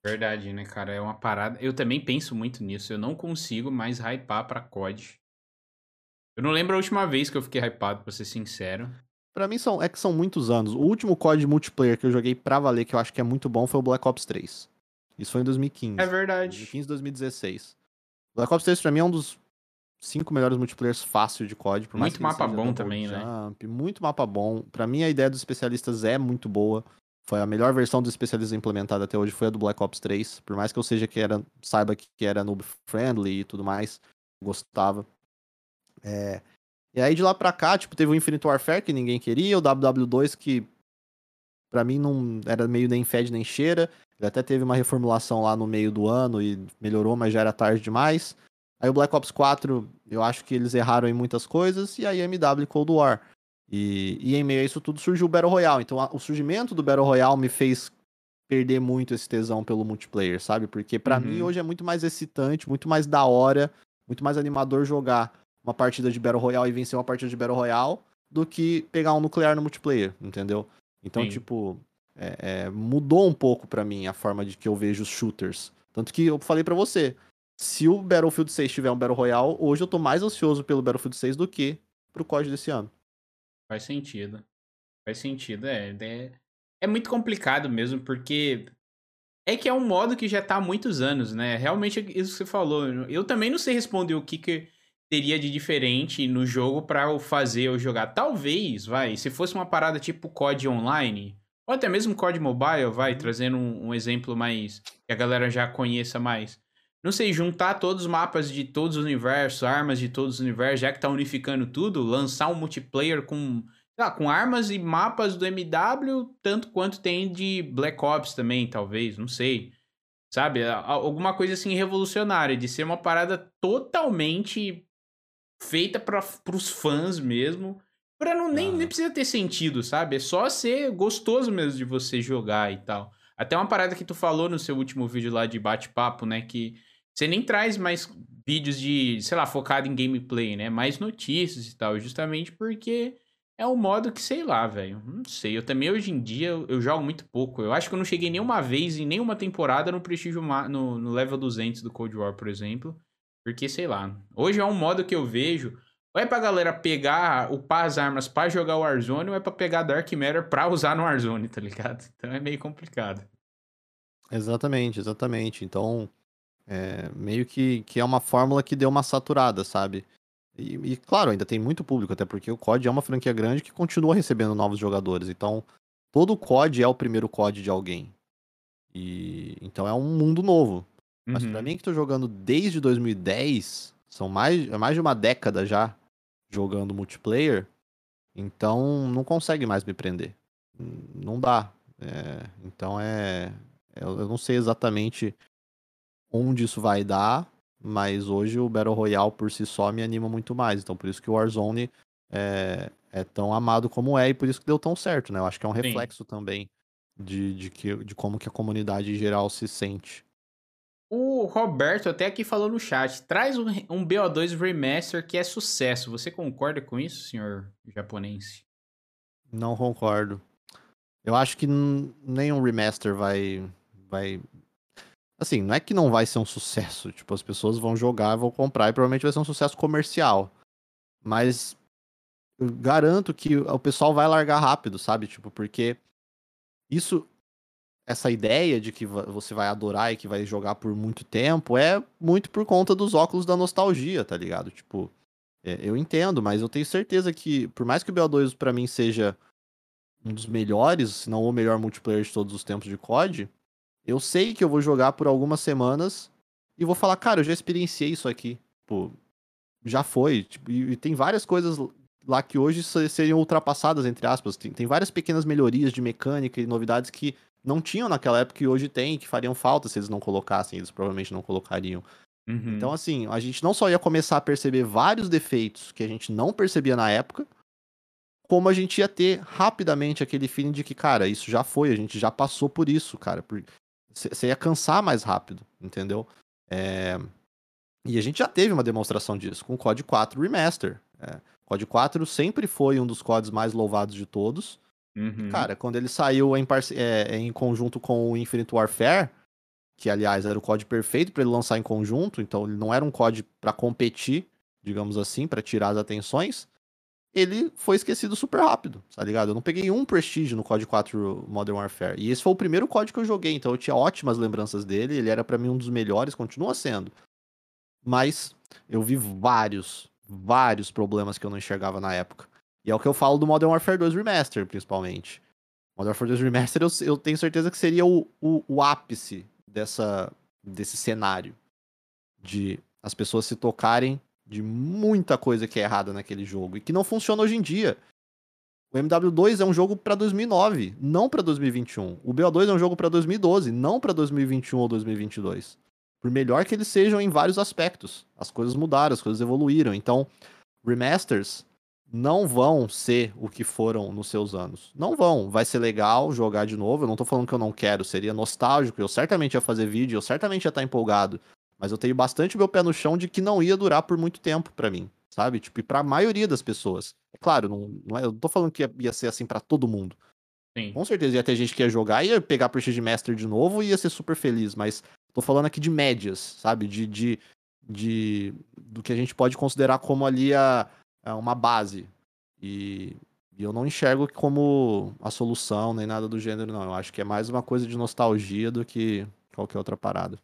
Verdade, né, cara? É uma parada. Eu também penso muito nisso. Eu não consigo mais hypar pra COD. Eu não lembro a última vez que eu fiquei hypado, pra ser sincero. Pra mim são, é que são muitos anos. O último COD multiplayer que eu joguei pra valer, que eu acho que é muito bom, foi o Black Ops 3. Isso foi em 2015. É verdade. 2015, 2016. Black Ops 3 pra mim é um dos cinco melhores multiplayers fácil de COD. Por muito mapa bom também, né? jump, né? Muito mapa bom. Pra mim a ideia dos especialistas é muito boa. Foi a melhor versão dos especialistas implementada até hoje, foi a do Black Ops 3. Por mais que eu seja que era, saiba que era noob friendly e tudo mais, gostava. É... E aí de lá pra cá, tipo, teve o Infinite Warfare que ninguém queria, o WW2 que pra mim não era meio nem fede nem cheira. Ele até teve uma reformulação lá no meio do ano e melhorou, mas já era tarde demais. Aí o Black Ops 4, eu acho que eles erraram em muitas coisas, e aí MW Cold War. E, e em meio a isso tudo surgiu o Battle Royale. Então a, o surgimento do Battle Royale me fez perder muito esse tesão pelo multiplayer, sabe? Porque para uhum. mim hoje é muito mais excitante, muito mais da hora, muito mais animador jogar uma partida de Battle Royale e vencer uma partida de Battle Royale do que pegar um nuclear no multiplayer, entendeu? Então, Sim. tipo, é, é, mudou um pouco para mim a forma de que eu vejo os shooters. Tanto que eu falei para você, se o Battlefield 6 tiver um Battle Royale, hoje eu tô mais ansioso pelo Battlefield 6 do que pro código desse ano. Faz sentido. Faz sentido, é, é. É muito complicado mesmo, porque é que é um modo que já tá há muitos anos, né? Realmente é isso que você falou. Eu também não sei responder o que, que teria de diferente no jogo para eu fazer eu jogar. Talvez, vai, se fosse uma parada tipo COD online, ou até mesmo COD mobile, vai, uhum. trazendo um, um, exemplo mais que a galera já conheça mais. Não sei, juntar todos os mapas de todos os universos, armas de todos os universos, já que tá unificando tudo, lançar um multiplayer com, lá, com armas e mapas do MW, tanto quanto tem de Black Ops também, talvez, não sei. Sabe? Alguma coisa assim revolucionária, de ser uma parada totalmente feita para os fãs mesmo. Pra não nem, nem precisa ter sentido, sabe? É só ser gostoso mesmo de você jogar e tal. Até uma parada que tu falou no seu último vídeo lá de bate-papo, né? Que você nem traz mais vídeos de, sei lá, focado em gameplay, né? Mais notícias e tal. Justamente porque é um modo que, sei lá, velho. Não sei. Eu também, hoje em dia, eu, jogo muito pouco. Eu acho que eu não cheguei nenhuma vez em nenhuma temporada no Prestígio no, no level 200 do Cold War, por exemplo. Porque, sei lá, hoje é um modo que eu vejo. Ou é pra galera pegar, upar as armas pra jogar o Warzone, ou é pra pegar Dark Matter pra usar no Warzone, tá ligado? Então é meio complicado. Exatamente, exatamente. Então, é, meio que, que é uma fórmula que deu uma saturada, sabe? E, e, claro, ainda tem muito público, até porque o COD é uma franquia grande que continua recebendo novos jogadores. Então, todo COD é o primeiro COD de alguém. E então é um mundo novo. Mas pra uhum. mim que tô jogando desde 2010, são mais, é mais de uma década já jogando multiplayer, então não consegue mais me prender. Não dá. É, então é. Eu não sei exatamente onde isso vai dar, mas hoje o Battle Royale por si só me anima muito mais. Então por isso que o Warzone é, é tão amado como é e por isso que deu tão certo, né? Eu acho que é um Sim. reflexo também de, de, que, de como que a comunidade em geral se sente. O Roberto até aqui falou no chat, traz um, um BO2 Remaster que é sucesso. Você concorda com isso, senhor japonês? Não concordo. Eu acho que nenhum remaster vai. vai. Assim, não é que não vai ser um sucesso. Tipo, as pessoas vão jogar, vão comprar e provavelmente vai ser um sucesso comercial. Mas eu garanto que o pessoal vai largar rápido, sabe? Tipo, porque isso. Essa ideia de que você vai adorar e que vai jogar por muito tempo é muito por conta dos óculos da nostalgia, tá ligado? Tipo, é, eu entendo, mas eu tenho certeza que, por mais que o BO2 pra mim seja um dos melhores, se não o melhor multiplayer de todos os tempos de COD, eu sei que eu vou jogar por algumas semanas e vou falar, cara, eu já experienciei isso aqui. Pô, já foi. Tipo, e, tem várias coisas lá que hoje se- seriam ultrapassadas, entre aspas. Tem, tem várias pequenas melhorias de mecânica e novidades que não tinham naquela época e hoje tem, que fariam falta se eles não colocassem, eles provavelmente não colocariam. Uhum. Então, assim, a gente não só ia começar a perceber vários defeitos que a gente não percebia na época, como a gente ia ter rapidamente aquele feeling de que, cara, isso já foi, a gente já passou por isso, cara. Você ia cansar mais rápido, entendeu? É, E a gente já teve uma demonstração disso com o COD 4 Remaster. É, COD 4 sempre foi um dos CODs mais louvados de todos. Uhum. Cara, quando ele saiu em, parce- é, em conjunto com o Infinite Warfare, que aliás era o COD perfeito para ele lançar em conjunto, então ele não era um COD para competir, digamos assim, para tirar as atenções, ele foi esquecido super rápido, tá ligado? Eu não peguei um Prestige no COD 4 Modern Warfare. E esse foi o primeiro COD que eu joguei, então eu tinha ótimas lembranças dele, ele era para mim um dos melhores, continua sendo. Mas eu vi vários, vários problemas que eu não enxergava na época. E é o que eu falo do Modern Warfare 2 Remaster, principalmente. Modern Warfare 2 Remaster, eu, eu tenho certeza que seria o, o, o ápice dessa, desse cenário. De as pessoas se tocarem de muita coisa que é errada naquele jogo e que não funciona hoje em dia. O MW2 é um jogo pra 2009, não pra 2021. O BO2 é um jogo pra 2012, não pra 2021 ou 2022. Por melhor que eles sejam em vários aspectos. As coisas mudaram, as coisas evoluíram. Então, remasters não vão ser o que foram nos seus anos. Não vão. Vai ser legal jogar de novo. Eu não tô falando que eu não quero, seria nostálgico. Eu certamente ia fazer vídeo, eu certamente ia estar empolgado. Mas eu tenho bastante meu pé no chão de que não ia durar por muito tempo pra mim, sabe? Tipo, e pra maioria das pessoas. É claro, não, não é, eu não tô falando que ia, ia ser assim pra todo mundo. Sim. Com certeza ia ter gente que ia jogar, ia pegar Prestige Master de novo e ia ser super feliz, mas tô falando aqui de médias, sabe? De, de, de do que a gente pode considerar como ali a, a uma base. E, e eu não enxergo como a solução nem nada do gênero, não. Eu acho que é mais uma coisa de nostalgia do que qualquer outra parada.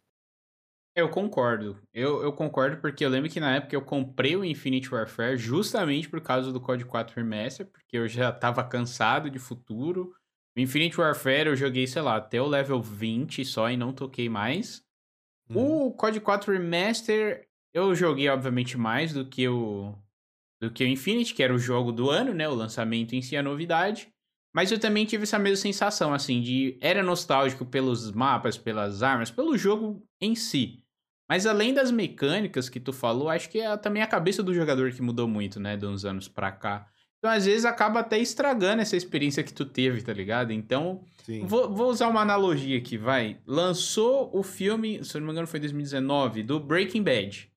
Eu concordo. Eu, eu concordo porque eu lembro que na época eu comprei o Infinite Warfare justamente por causa do COD 4 Remaster, porque eu já tava cansado de futuro. O Infinite Warfare eu joguei, sei lá, até o level 20 só e não toquei mais. Uhum. O COD 4 Remaster eu joguei, obviamente, mais do que o do que o Infinite, que era o jogo do ano, né? O lançamento em si, a novidade. Mas eu também tive essa mesma sensação, assim, de... Era nostálgico pelos mapas, pelas armas, pelo jogo em si. Mas além das mecânicas que tu falou, acho que é também a cabeça do jogador que mudou muito, né? De uns anos pra cá. Então, às vezes, acaba até estragando essa experiência que tu teve, tá ligado? Então. Vou, vou usar uma analogia aqui, vai. Lançou o filme, se eu não me engano foi 2019, do Breaking Bad.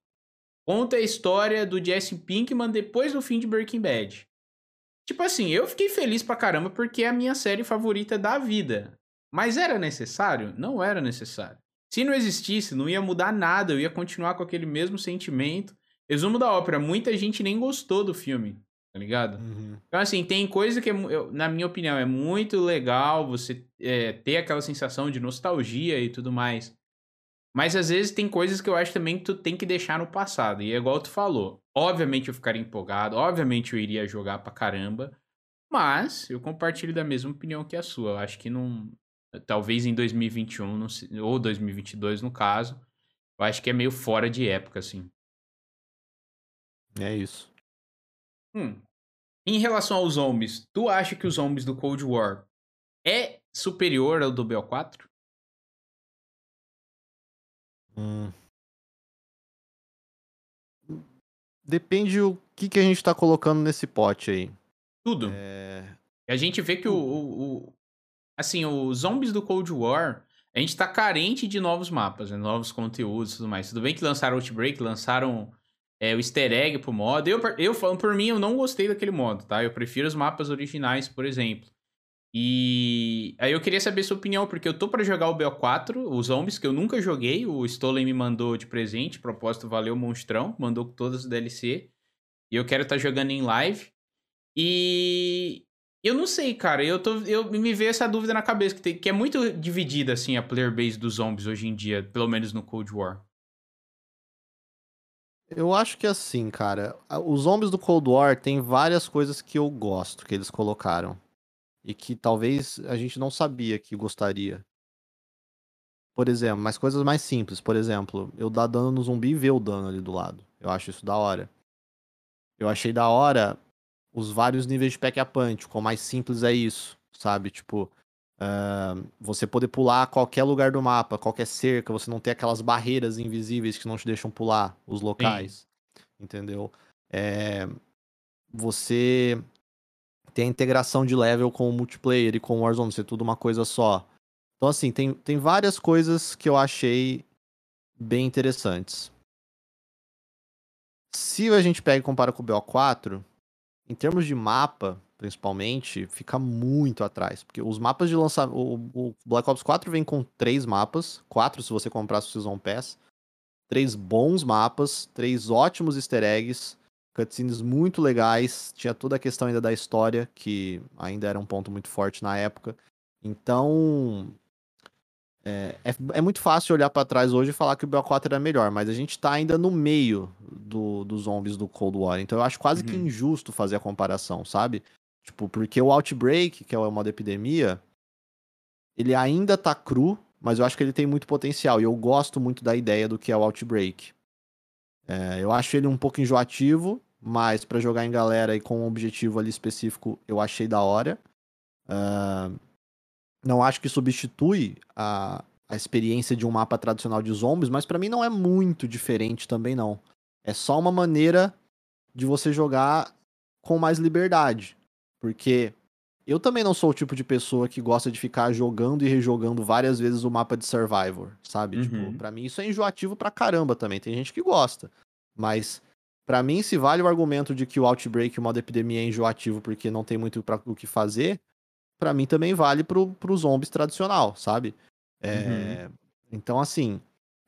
Conta a história do Jesse Pinkman depois do fim de Breaking Bad. Tipo assim, eu fiquei feliz pra caramba porque é a minha série favorita da vida. Mas era necessário? Não era necessário. Se não existisse, não ia mudar nada, eu ia continuar com aquele mesmo sentimento. Resumo da ópera, muita gente nem gostou do filme, tá ligado? Uhum. Então, assim, tem coisa que, é na minha opinião, é muito legal você é, ter aquela sensação de nostalgia e tudo mais. Mas às vezes tem coisas que eu acho também que tu tem que deixar no passado. E é igual tu falou. Obviamente eu ficaria empolgado, obviamente eu iria jogar pra caramba. Mas eu compartilho da mesma opinião que a sua. Eu acho que não. Talvez em 2021, não se- ou 2022 no caso. Eu acho que é meio fora de época, assim. É isso. Hum. Em relação aos zombies, tu acha que os zombies do Cold War é superior ao do BO4? Hum. depende o que, que a gente tá colocando nesse pote aí. Tudo. É... A gente vê que o, o, Assim, os zombies do Cold War, a gente tá carente de novos mapas, né? novos conteúdos e tudo mais. Tudo bem que lançaram Outbreak, lançaram é, o easter egg pro modo. Eu, eu por mim, eu não gostei daquele modo, tá? Eu prefiro os mapas originais, por exemplo. E aí eu queria saber sua opinião, porque eu tô para jogar o BO4, os zombies, que eu nunca joguei. O Stolen me mandou de presente, propósito valeu monstrão, mandou todas as DLC. E eu quero estar tá jogando em live. E eu não sei, cara. Eu, tô, eu me veio essa dúvida na cabeça, que, tem, que é muito dividida, assim, a player base dos zombies hoje em dia, pelo menos no Cold War. Eu acho que é assim, cara. Os zombies do Cold War tem várias coisas que eu gosto que eles colocaram. E que talvez a gente não sabia que gostaria. Por exemplo, mas coisas mais simples. Por exemplo, eu dar dano no zumbi e ver o dano ali do lado. Eu acho isso da hora. Eu achei da hora os vários níveis de pack a punch. Quão mais simples é isso, sabe? Tipo, uh, você poder pular a qualquer lugar do mapa, qualquer cerca, você não ter aquelas barreiras invisíveis que não te deixam pular os locais. Sim. Entendeu? É, você tem a integração de level com o multiplayer e com o Warzone, ser tudo uma coisa só. Então, assim, tem, tem várias coisas que eu achei bem interessantes. Se a gente pega e compara com o BO4, em termos de mapa, principalmente, fica muito atrás. Porque os mapas de lançamento. O, Black Ops 4 vem com três mapas. Quatro se você comprar o Season Pass. Três bons mapas. Três ótimos easter eggs. Cutscenes muito legais. Tinha toda a questão ainda da história, que ainda era um ponto muito forte na época. Então. É, é, é, muito fácil olhar para trás hoje e falar que o BO4 era melhor, mas a gente tá ainda no meio do, dos zombies do Cold War, então eu acho quase uhum. que injusto fazer a comparação, sabe? Tipo, porque o Outbreak, que é o modo epidemia, ele ainda tá cru, mas eu acho que ele tem muito potencial, e eu gosto muito da ideia do que é o Outbreak. É, eu acho ele um pouco enjoativo, mas para jogar em galera e com um objetivo ali específico, eu achei da hora. Uh, não acho que substitui a, a experiência de um mapa tradicional de zombies, mas para mim não é muito diferente também não. É só uma maneira de você jogar com mais liberdade, porque eu também não sou o tipo de pessoa que gosta de ficar jogando e rejogando várias vezes o mapa de Survivor, sabe? Tipo, uhum. Tipo, para mim isso é enjoativo pra caramba também. Tem gente que gosta, mas para mim se vale o argumento de que o Outbreak, o modo epidemia é enjoativo porque não tem muito para o que fazer, para mim também vale pro, pro zombies tradicional, sabe? É, uhum. Então, assim,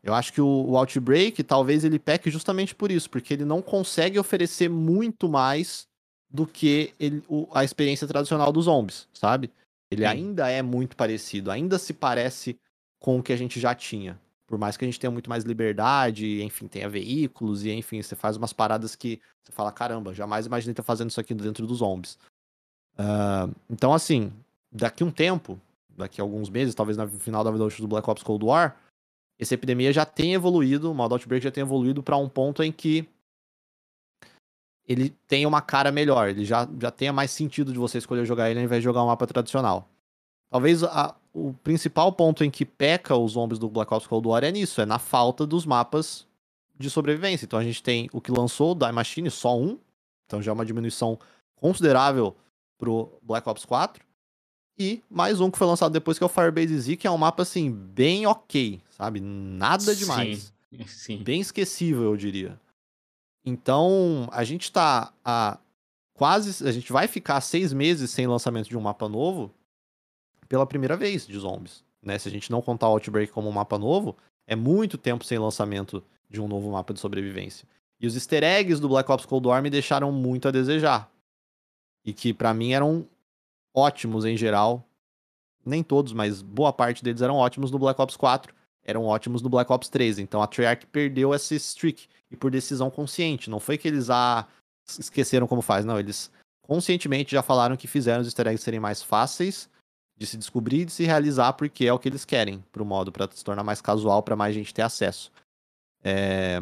eu acho que o, o, Outbreak, talvez ele peque justamente por isso, porque ele não consegue oferecer muito mais do que ele, o, a experiência tradicional dos zombies, sabe? Ele Sim. ainda é muito parecido, ainda se parece com o que a gente já tinha. Por mais que a gente tenha muito mais liberdade, enfim, tenha veículos, e enfim, você faz umas paradas que você fala, caramba, jamais imaginei estar fazendo isso aqui dentro dos zombies. Uh, então, assim, daqui um tempo, daqui a alguns meses, talvez no final da vida do Black Ops Cold War, essa epidemia já tem evoluído, o modo Outbreak já tem evoluído para um ponto em que ele tem uma cara melhor, ele já, já tenha mais sentido de você escolher jogar ele ao invés de jogar um mapa tradicional. Talvez a, o principal ponto em que peca os zombies do Black Ops Cold War é nisso, é na falta dos mapas de sobrevivência. Então a gente tem o que lançou o Die Machine, só um, então já é uma diminuição considerável pro Black Ops 4. E mais um que foi lançado depois, que é o Firebase Z, que é um mapa, assim, bem ok, sabe? Nada demais. Sim, sim. Bem esquecível, eu diria. Então, a gente tá a quase. A gente vai ficar seis meses sem lançamento de um mapa novo pela primeira vez de zombies. Né? Se a gente não contar o Outbreak como um mapa novo, é muito tempo sem lançamento de um novo mapa de sobrevivência. E os easter eggs do Black Ops Cold War me deixaram muito a desejar e que para mim eram ótimos em geral. Nem todos, mas boa parte deles eram ótimos no Black Ops 4, eram ótimos no Black Ops 3. Então a Treyarch perdeu esse streak e por decisão consciente. Não foi que eles ah, esqueceram como faz, não. Eles conscientemente já falaram que fizeram os easter eggs serem mais fáceis de se descobrir e de se realizar, porque é o que eles querem pro modo, para se tornar mais casual, para mais gente ter acesso. É...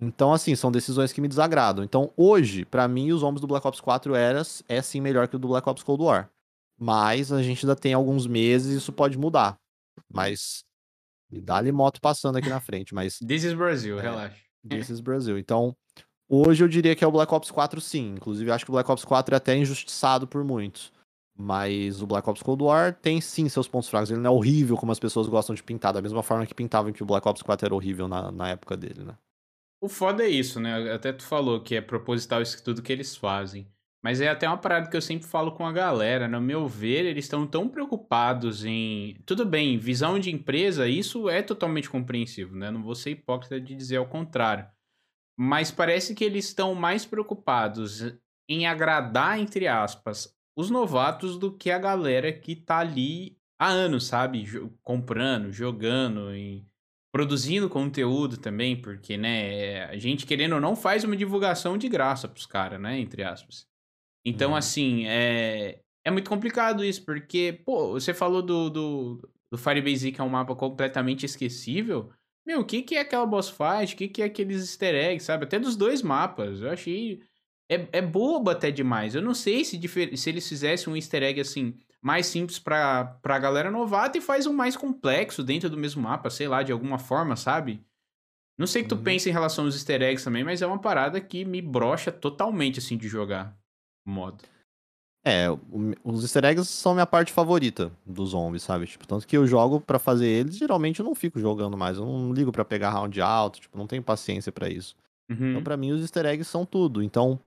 Então, assim, são decisões que me desagradam. Então, hoje, para mim, os homens do Black Ops 4 eras é sim melhor que o do Black Ops Cold War. Mas a gente ainda tem alguns meses e isso pode mudar. Mas. E dá-lhe moto passando aqui na frente, mas. This is Brasil, é, relaxa. This is Brasil. Então, Hoje eu diria que é o Black Ops 4 sim. Inclusive, acho que o Black Ops 4 é até injustiçado por muitos. Mas o Black Ops Cold War tem sim seus pontos fracos. Ele não é horrível como as pessoas gostam de pintar, da mesma forma que pintavam que o Black Ops 4 era horrível na, na época dele, né? O foda é isso, né? Até tu falou que é proposital isso tudo que eles fazem. Mas é até uma parada que eu sempre falo com a galera. No meu ver, eles estão tão preocupados em. Tudo bem, visão de empresa, isso é totalmente compreensível, né? Não vou ser hipócrita de dizer ao contrário. Mas parece que eles estão mais preocupados em agradar, entre aspas, os novatos do que a galera que tá ali há anos, sabe? Comprando, jogando e produzindo conteúdo também, porque, né, a gente querendo ou não faz uma divulgação de graça pros caras, né, entre aspas. Então, uhum. assim, é, é muito complicado isso, porque, pô, você falou do, do, do Firebase que é um mapa completamente esquecível. Meu, o que, que é aquela boss fight? O que, que é aqueles easter eggs, sabe? Até dos dois mapas. Eu achei. É, é bobo até demais. Eu não sei se, se eles fizessem um easter egg assim, mais simples pra, pra galera novata e faz um mais complexo dentro do mesmo mapa, sei lá, de alguma forma, sabe? Não sei o que tu uhum. pensa em relação aos easter eggs também, mas é uma parada que me brocha totalmente, assim, de jogar modo. É, os easter eggs são minha parte favorita dos zombies, sabe? Tipo, tanto que eu jogo para fazer eles, geralmente eu não fico jogando mais. Eu não ligo para pegar round alto, tipo, não tenho paciência para isso. Então, uhum. Então, para mim, os easter eggs são tudo. Então,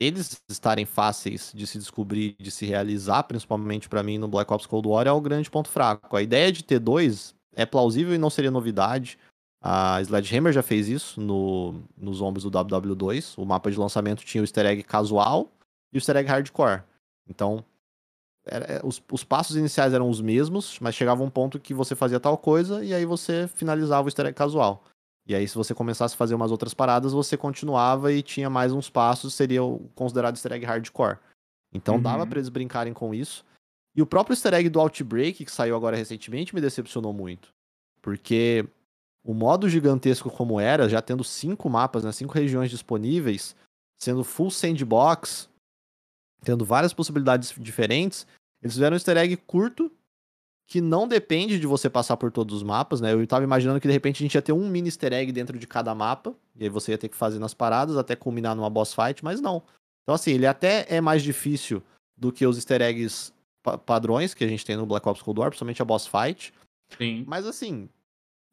eles estarem fáceis de se descobrir, de se realizar, principalmente para mim no Black Ops Cold War, é o grande ponto fraco. A ideia de ter dois é plausível e não seria novidade. A Sledgehammer já fez isso no, nos zombies do WW2. O mapa de lançamento tinha o easter egg casual e o easter egg hardcore. Então, era, é, os, os, passos iniciais eram os mesmos, mas chegava um ponto que você fazia tal coisa e aí você finalizava o easter egg casual. E aí, se você começasse a fazer umas outras paradas, você continuava e tinha mais uns passos, seria considerado easter egg hardcore. Então uhum. dava para eles brincarem com isso. E o próprio easter egg do Outbreak, que saiu agora recentemente, me decepcionou muito. Porque o modo gigantesco como era, já tendo cinco mapas, né, cinco regiões disponíveis, sendo full sandbox, tendo várias possibilidades diferentes, eles fizeram um easter egg curto que não depende de você passar por todos os mapas, né? Eu tava imaginando que de repente a gente ia ter um mini easter egg dentro de cada mapa, e aí você ia ter que fazer nas paradas até culminar numa boss fight, mas não. Então, assim, ele até é mais difícil do que os easter eggs pa padrões que a gente tem no Black Ops Cold War, principalmente a boss fight. Sim. Mas, assim,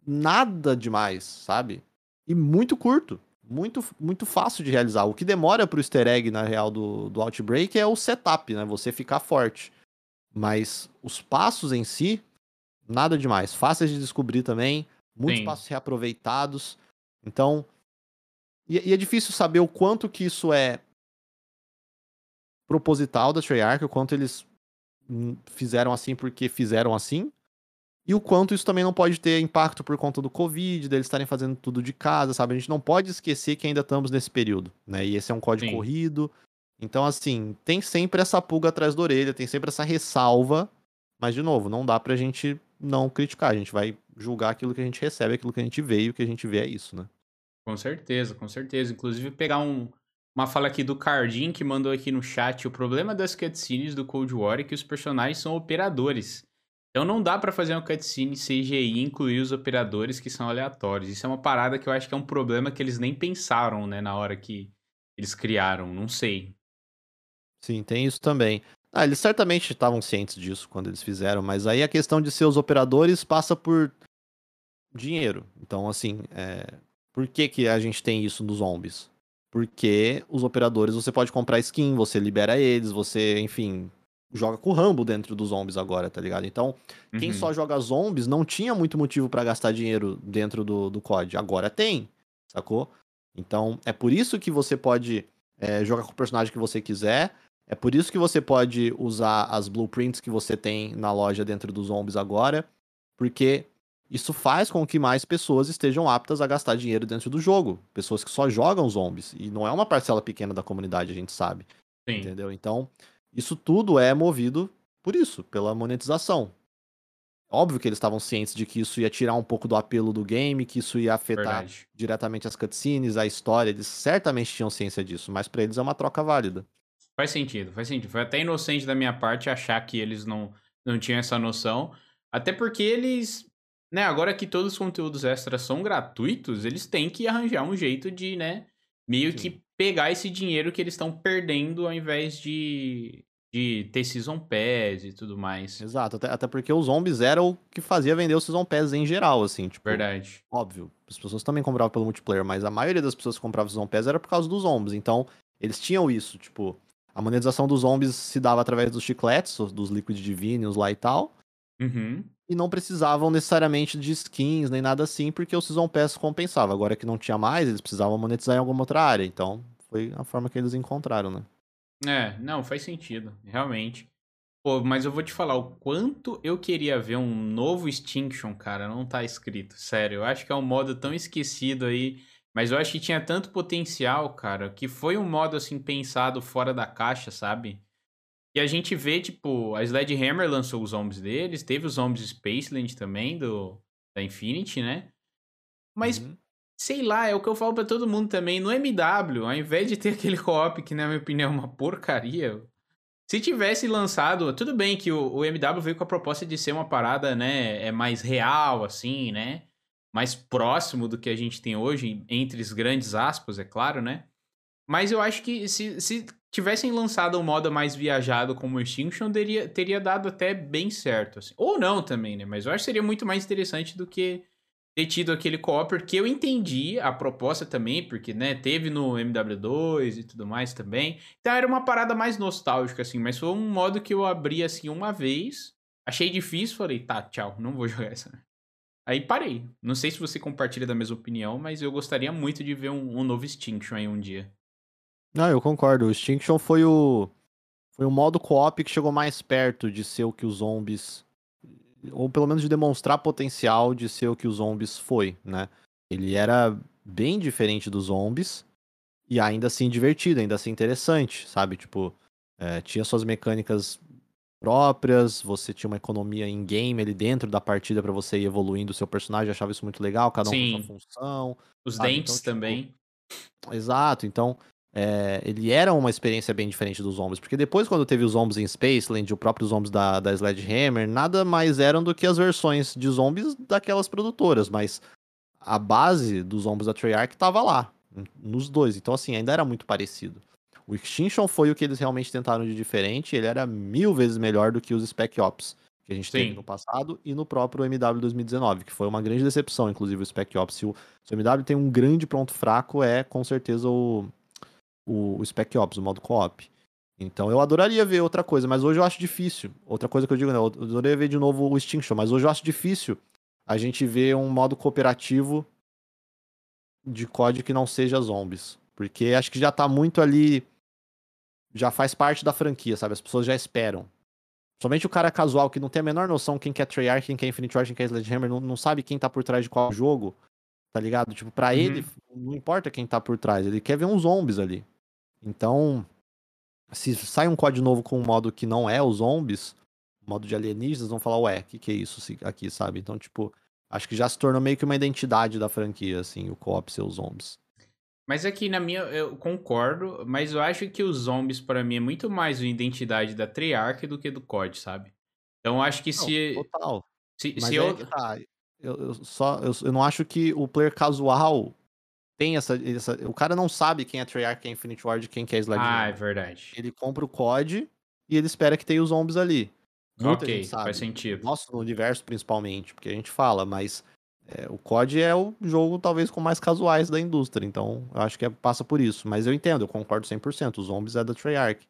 nada demais, sabe? E muito curto muito, muito fácil de realizar. O que demora pro easter egg, na real, do, do Outbreak é o setup, né? Você ficar forte. Mas os passos em si, nada demais. Fáceis de descobrir também. Muitos Sim. passos reaproveitados. Então. E, e, é difícil saber o quanto que isso é proposital da Treyarch, o quanto eles fizeram assim porque fizeram assim, e o quanto isso também não pode ter impacto por conta do Covid, deles estarem fazendo tudo de casa, sabe? A gente não pode esquecer que ainda estamos nesse período, né? E esse é um código Sim. corrido. Então, assim, tem sempre essa pulga atrás da orelha, tem sempre essa ressalva, mas, de novo, não dá pra gente não criticar, a gente vai julgar aquilo que a gente recebe, aquilo que a gente vê, e o que a gente vê é isso, né? Com certeza, com certeza. Inclusive, pegar um, uma fala aqui do Cardim, que mandou aqui no chat, o problema das cutscenes do Cold War é que os personagens são operadores. Então não dá para fazer uma cutscene CGI e incluir os operadores que são aleatórios. Isso é uma parada que eu acho que é um problema que eles nem pensaram, né, na hora que eles criaram, não sei. Sim, tem isso também. Ah, eles certamente estavam cientes disso quando eles fizeram, mas aí a questão de ser os operadores passa por dinheiro. Então, assim, é... por que, que a gente tem isso nos zombies? Porque os operadores você pode comprar skin, você libera eles, você, enfim, joga com o Rambo dentro dos zombies agora, tá ligado? Então, uhum. quem só joga zombies não tinha muito motivo para gastar dinheiro dentro do, do COD. Agora tem, sacou? Então, é por isso que você pode é, jogar com o personagem que você quiser. É por isso que você pode usar as blueprints que você tem na loja dentro dos zombies agora. Porque isso faz com que mais pessoas estejam aptas a gastar dinheiro dentro do jogo. Pessoas que só jogam zombies. E não é uma parcela pequena da comunidade, a gente sabe. Sim. Entendeu? Então, isso tudo é movido por isso, pela monetização. Óbvio que eles estavam cientes de que isso ia tirar um pouco do apelo do game, que isso ia afetar Verdade. diretamente as cutscenes, a história. Eles certamente tinham ciência disso, mas para eles é uma troca válida. Faz sentido, faz sentido. Foi até inocente da minha parte achar que eles não, não tinham essa noção. Até porque eles, né, agora que todos os conteúdos extras são gratuitos, eles têm que arranjar um jeito de, né, meio Sim. que pegar esse dinheiro que eles estão perdendo ao invés de, de ter Season Pass e tudo mais. Exato, até, até porque os zombies era o que fazia vender os Season Pass em geral, assim, tipo... Verdade. Óbvio, as pessoas também compravam pelo multiplayer, mas a maioria das pessoas que compravam Season Pass era por causa dos zombies, então eles tinham isso, tipo... A monetização dos zombies se dava através dos chicletes, dos Liquid Diviniums lá e tal. Uhum. E não precisavam necessariamente de skins nem nada assim, porque o Season Pass compensava. Agora que não tinha mais, eles precisavam monetizar em alguma outra área. Então, foi a forma que eles encontraram, né? É, não, faz sentido, realmente. Pô, mas eu vou te falar o quanto eu queria ver um novo Extinction, cara, não tá escrito. Sério, eu acho que é um modo tão esquecido aí. Mas eu acho que tinha tanto potencial, cara, que foi um modo assim pensado fora da caixa, sabe? E a gente vê, tipo, a Sledgehammer lançou os zombies deles, teve os zombies Spaceland também, do, da Infinity, né? Mas, uhum. sei lá, é o que eu falo para todo mundo também. No MW, ao invés de ter aquele co-op, que na minha opinião é uma porcaria, se tivesse lançado, tudo bem que o, o MW veio com a proposta de ser uma parada, né, é mais real, assim, né? Mais próximo do que a gente tem hoje, entre os grandes aspas, é claro, né? Mas eu acho que se, se tivessem lançado um modo mais viajado como o Extinction, teria, teria dado até bem certo. Assim. Ou não também, né? Mas eu acho que seria muito mais interessante do que ter tido aquele co-op, porque eu entendi a proposta também, porque, né, teve no MW2 e tudo mais também. Então era uma parada mais nostálgica, assim, mas foi um modo que eu abri, assim, uma vez, achei difícil, falei, tá, tchau, não vou jogar essa. Aí parei. Não sei se você compartilha da mesma opinião, mas eu gostaria muito de ver um, um novo Extinction aí um dia. Não, eu concordo. O Extinction foi o. Foi o modo co-op que chegou mais perto de ser o que os zombies. Ou pelo menos de demonstrar potencial de ser o que os zombies foi, né? Ele era bem diferente dos zombies. E ainda assim divertido, ainda assim interessante, sabe? Tipo, é, tinha suas mecânicas próprias, você tinha uma economia em game ali dentro da partida para você ir evoluindo o seu personagem, achava isso muito legal, cada um Sim. com sua função. Os sabe? dentes então, tipo, também. Exato, então é, ele era uma experiência bem diferente dos zombies, porque depois quando teve os zombies em Spaceland, os próprios zombies da, da Sledgehammer, nada mais eram do que as versões de zombies daquelas produtoras, mas a base dos zombies da Treyarch estava lá, nos dois, então assim, ainda era muito parecido. O Extinction foi o que eles realmente tentaram de diferente. Ele era mil vezes melhor do que os Spec Ops que a gente Sim. teve no passado e no próprio MW 2019, que foi uma grande decepção, inclusive, o Spec Ops. Se o, se o MW tem um grande ponto fraco, é com certeza o, o, o Spec Ops, o modo co-op. Então eu adoraria ver outra coisa, mas hoje eu acho difícil. Outra coisa que eu digo, né? Eu adoraria ver de novo o Extinction, mas hoje eu acho difícil a gente ver um modo cooperativo de COD que não seja zombies. Porque acho que já tá muito ali já faz parte da franquia, sabe? As pessoas já esperam. Somente o cara casual que não tem a menor noção quem que é Treyarch, quem que é Infinite Ward, quem que é Sledgehammer, não, não sabe quem tá por trás de qual jogo, tá ligado? Tipo, pra uhum. ele, não importa quem tá por trás, ele quer ver uns zombies ali. Então, se sai um código novo com um modo que não é os zombies, modo de alienígenas, vão falar, ué, o que, que é isso aqui, sabe? Então, tipo, acho que já se tornou meio que uma identidade da franquia, assim, o co-op ser os zombies. Mas aqui na minha, eu concordo, mas eu acho que os zombies para mim é muito mais uma identidade da Treyarch do que do COD, sabe? Então eu acho que não, se total. Se, mas se eu... Tá. eu, eu só eu, eu não acho que o player casual tem essa, essa o cara não sabe quem é Treyarch, quem é Infinite Ward, quem é Sledgehammer. Ah, é verdade. Ele compra o COD e ele espera que tenha os zombies ali. Muita ok, faz sentido. Nosso universo principalmente, porque a gente fala, mas é, o COD é o jogo talvez com mais casuais da indústria, então eu acho que é, passa por isso. Mas eu entendo, eu concordo 100%, os zombies é da Treyarch.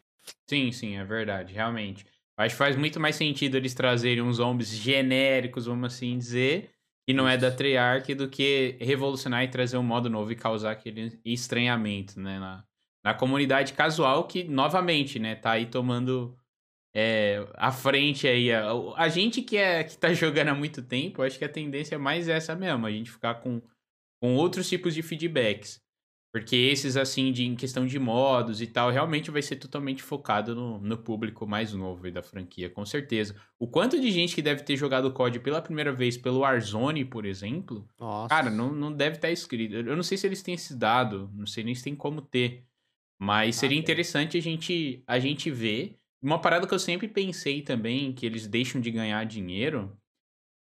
Sim, sim, é verdade, realmente. Acho que faz muito mais sentido eles trazerem uns zombies genéricos, vamos assim dizer, que não é da Treyarch, do que revolucionar e trazer um modo novo e causar aquele estranhamento, né, na, na comunidade casual que, novamente, né, tá aí tomando é, à frente aí. A, a, gente que, é, que tá jogando há muito tempo, acho que a tendência é mais essa mesmo, a gente ficar com, com outros tipos de feedbacks. Porque esses, assim, de, em questão de modos e tal, realmente vai ser totalmente focado no, no público mais novo da franquia, com certeza. O quanto de gente que deve ter jogado o COD pela primeira vez pelo Warzone, por exemplo, Nossa. cara, não, não deve estar tá escrito. Eu não sei se eles têm esse dado, não sei nem se tem como ter. Mas ah, seria interessante a gente, a gente ver uma parada que eu sempre pensei também, que eles deixam de ganhar dinheiro,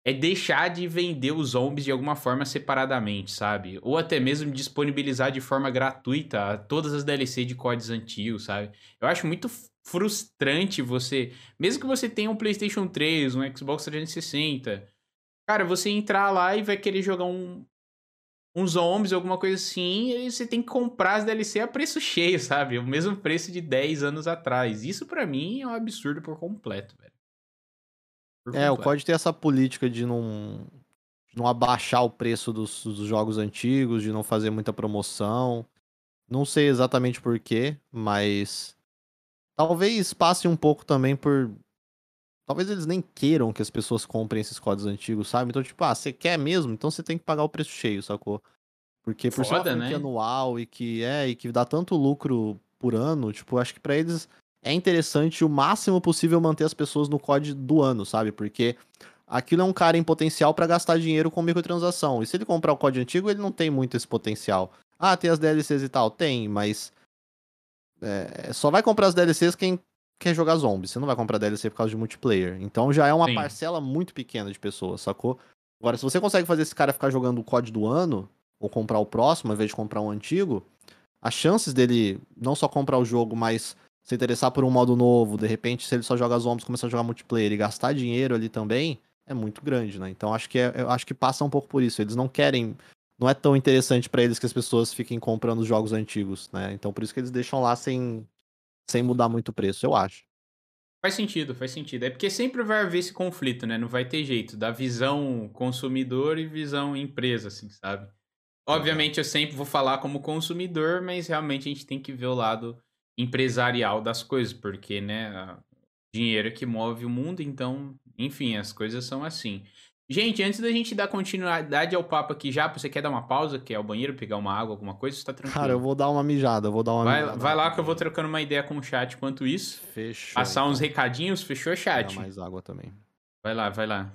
é deixar de vender os zombies de alguma forma separadamente, sabe? Ou até mesmo disponibilizar de forma gratuita todas as DLC de códigos antigos, sabe? Eu acho muito frustrante você, mesmo que você tenha um PlayStation 3, um Xbox 360, cara, você entrar lá e vai querer jogar um uns zombies, alguma coisa assim, e você tem que comprar as DLC a preço cheio, sabe? O mesmo preço de 10 anos atrás. Isso para mim é um absurdo por completo, velho. Por é, completo. o COD tem essa política de não, de não abaixar o preço dos, dos, jogos antigos, de não fazer muita promoção. Não sei exatamente porquê, mas talvez passe um pouco também por. Talvez eles nem queiram que as pessoas comprem esses códigos antigos, sabe? Então, tipo, ah, você quer mesmo? Então você tem que pagar o preço cheio, sacou? Porque por Foda, ser uma né? anual e que é, e que dá tanto lucro por ano, tipo, acho que para eles é interessante o máximo possível manter as pessoas no COD do ano, sabe? Porque aquilo é um cara em potencial para gastar dinheiro com microtransação. E se ele comprar o COD antigo, ele não tem muito esse potencial. Ah, tem as DLCs e tal? Tem, mas. É, só vai comprar as DLCs quem quer jogar zombies. Você não vai comprar DLC por causa de multiplayer. Então já é uma Sim. parcela muito pequena de pessoas, sacou? Agora, se você consegue fazer esse cara ficar jogando o COD do ano, ou comprar o próximo, ao invés de comprar um antigo, as chances dele não só comprar o jogo, mas se interessar por um modo novo, de repente, se ele só joga zombies, começar a jogar multiplayer e gastar dinheiro ali também, é muito grande, né? Então acho que é, eu acho que passa um pouco por isso. Eles não querem, não é tão interessante para eles que as pessoas fiquem comprando os jogos antigos, né? Então por isso que eles deixam lá sem sem mudar muito o preço, eu acho. Faz sentido, faz sentido. É porque sempre vai haver esse conflito, né? Não vai ter jeito da visão consumidor e visão empresa, assim, sabe? Obviamente eu sempre vou falar como consumidor, mas realmente a gente tem que ver o lado empresarial das coisas, porque, né, dinheiro é que move o mundo, então, enfim, as coisas são assim. Gente, antes da gente dar continuidade ao papo aqui já, você quer dar uma pausa, quer ao banheiro, pegar uma água, alguma coisa, você tá tranquilo? Cara, eu vou dar uma mijada, eu vou dar uma vai, mijada. Vai lá que eu vou trocando uma ideia com o chat enquanto isso. Fechou. Passar então. uns recadinhos, fechou, chat? mais água também. Vai lá, vai lá.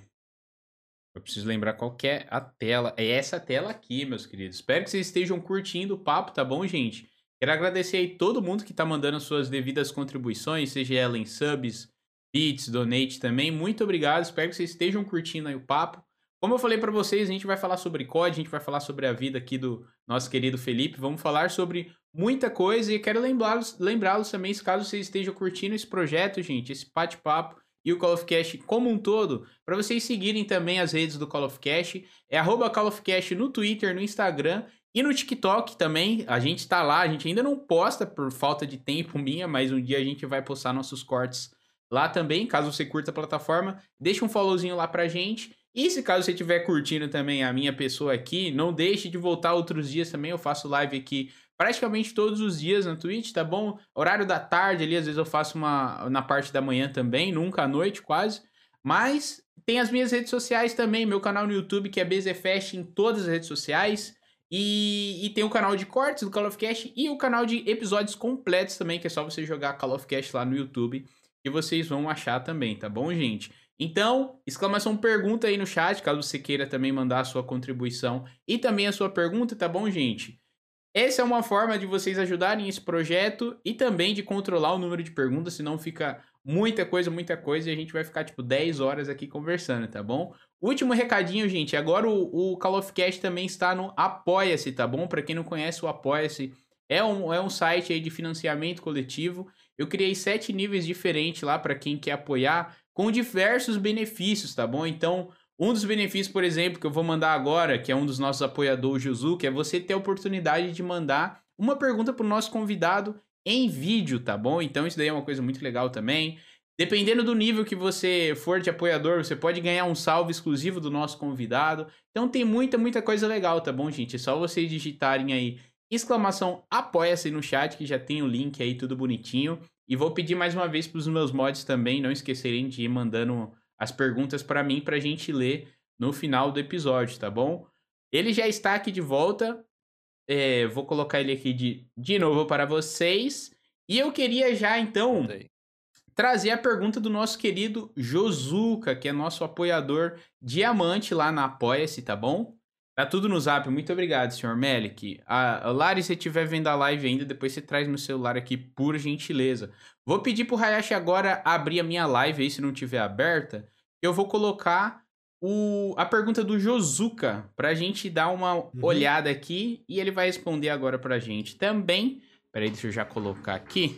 Eu preciso lembrar qual que é a tela. É essa tela aqui, meus queridos. Espero que vocês estejam curtindo o papo, tá bom, gente? Quero agradecer aí todo mundo que está mandando suas devidas contribuições, seja ela em subs, bits, donate também. Muito obrigado, espero que vocês estejam curtindo aí o papo. Como eu falei para vocês, a gente vai falar sobre COD, a gente vai falar sobre a vida aqui do nosso querido Felipe, vamos falar sobre muita coisa e quero lembrá-los lembrá também, caso vocês estejam curtindo esse projeto, gente, esse bate-papo e o Call of Cast como um todo, para vocês seguirem também as redes do Call of Cast, é arroba Call of Cast no Twitter, no Instagram e no TikTok também, a gente tá lá, a gente ainda não posta por falta de tempo minha, mas um dia a gente vai postar nossos cortes lá também, caso você curta a plataforma, deixa um followzinho lá pra gente. E se caso você estiver curtindo também a minha pessoa aqui, não deixe de voltar outros dias também, eu faço live aqui praticamente todos os dias na Twitch, tá bom? Horário da tarde ali, às vezes eu faço uma na parte da manhã também, nunca à noite quase. Mas tem as minhas redes sociais também, meu canal no YouTube que é BZFest em todas as redes sociais. E, e, tem o canal de cortes do Call of Cast e o canal de episódios completos também, que é só você jogar Call of Cast lá no YouTube, que vocês vão achar também, tá bom, gente? Então, exclamação pergunta aí no chat, caso você queira também mandar a sua contribuição e também a sua pergunta, tá bom, gente? Essa é uma forma de vocês ajudarem esse projeto e também de controlar o número de perguntas, senão fica muita coisa, muita coisa e a gente vai ficar tipo 10 horas aqui conversando, tá bom? Último recadinho, gente. Agora o, o Call of Cast também está no Apoia-se, tá bom? Para quem não conhece, o Apoia-se é um, é um site aí de financiamento coletivo. Eu criei sete níveis diferentes lá para quem quer apoiar, com diversos benefícios, tá bom? Então, um dos benefícios, por exemplo, que eu vou mandar agora, que é um dos nossos apoiadores, Juzuki, é você ter a oportunidade de mandar uma pergunta para o nosso convidado em vídeo, tá bom? Então, isso daí é uma coisa muito legal também. Dependendo do nível que você for de apoiador, você pode ganhar um salve exclusivo do nosso convidado. Então tem muita, muita coisa legal, tá bom, gente? É só vocês digitarem aí exclamação apoia-se no chat, que já tem o link aí tudo bonitinho. E vou pedir mais uma vez para os meus mods também não esquecerem de ir mandando as perguntas para mim para a gente ler no final do episódio, tá bom? Ele já está aqui de volta. É, vou colocar ele aqui de, de novo para vocês. E eu queria já então trazer a pergunta do nosso querido Josuka, que é nosso apoiador diamante lá na Apoia-se, tá bom? Tá tudo no zap. Muito obrigado, senhor Melik. A Lari, se estiver vendo a live ainda, depois você traz no celular aqui, por gentileza. Vou pedir pro Hayashi agora abrir a minha live aí, se não tiver aberta. Eu vou colocar o, a pergunta do Josuka, pra gente dar uma uhum. olhada aqui e ele vai responder agora pra gente também. Peraí, deixa eu já colocar aqui.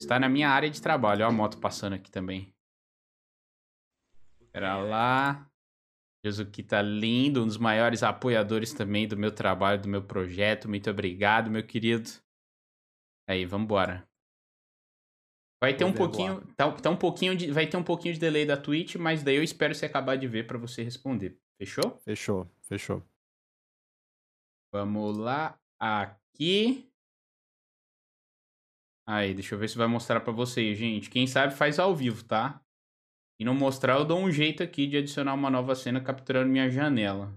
Está na minha área de trabalho. Olha a moto passando aqui também. Pera lá. Josuki tá lindo, um dos maiores apoiadores também do meu trabalho, do meu projeto. Muito obrigado, meu querido. Aí, vambora. Vai ter um pouquinho, tá, tá, um pouquinho de, vai ter um pouquinho de delay da Twitch, mas daí eu espero você acabar de ver para você responder. Fechou? Fechou, fechou. Vamos lá, aqui. Aí, deixa eu ver se vai mostrar para vocês, gente. Quem sabe faz ao vivo, tá? E não mostrar, eu dou um jeito aqui de adicionar uma nova cena capturando minha janela.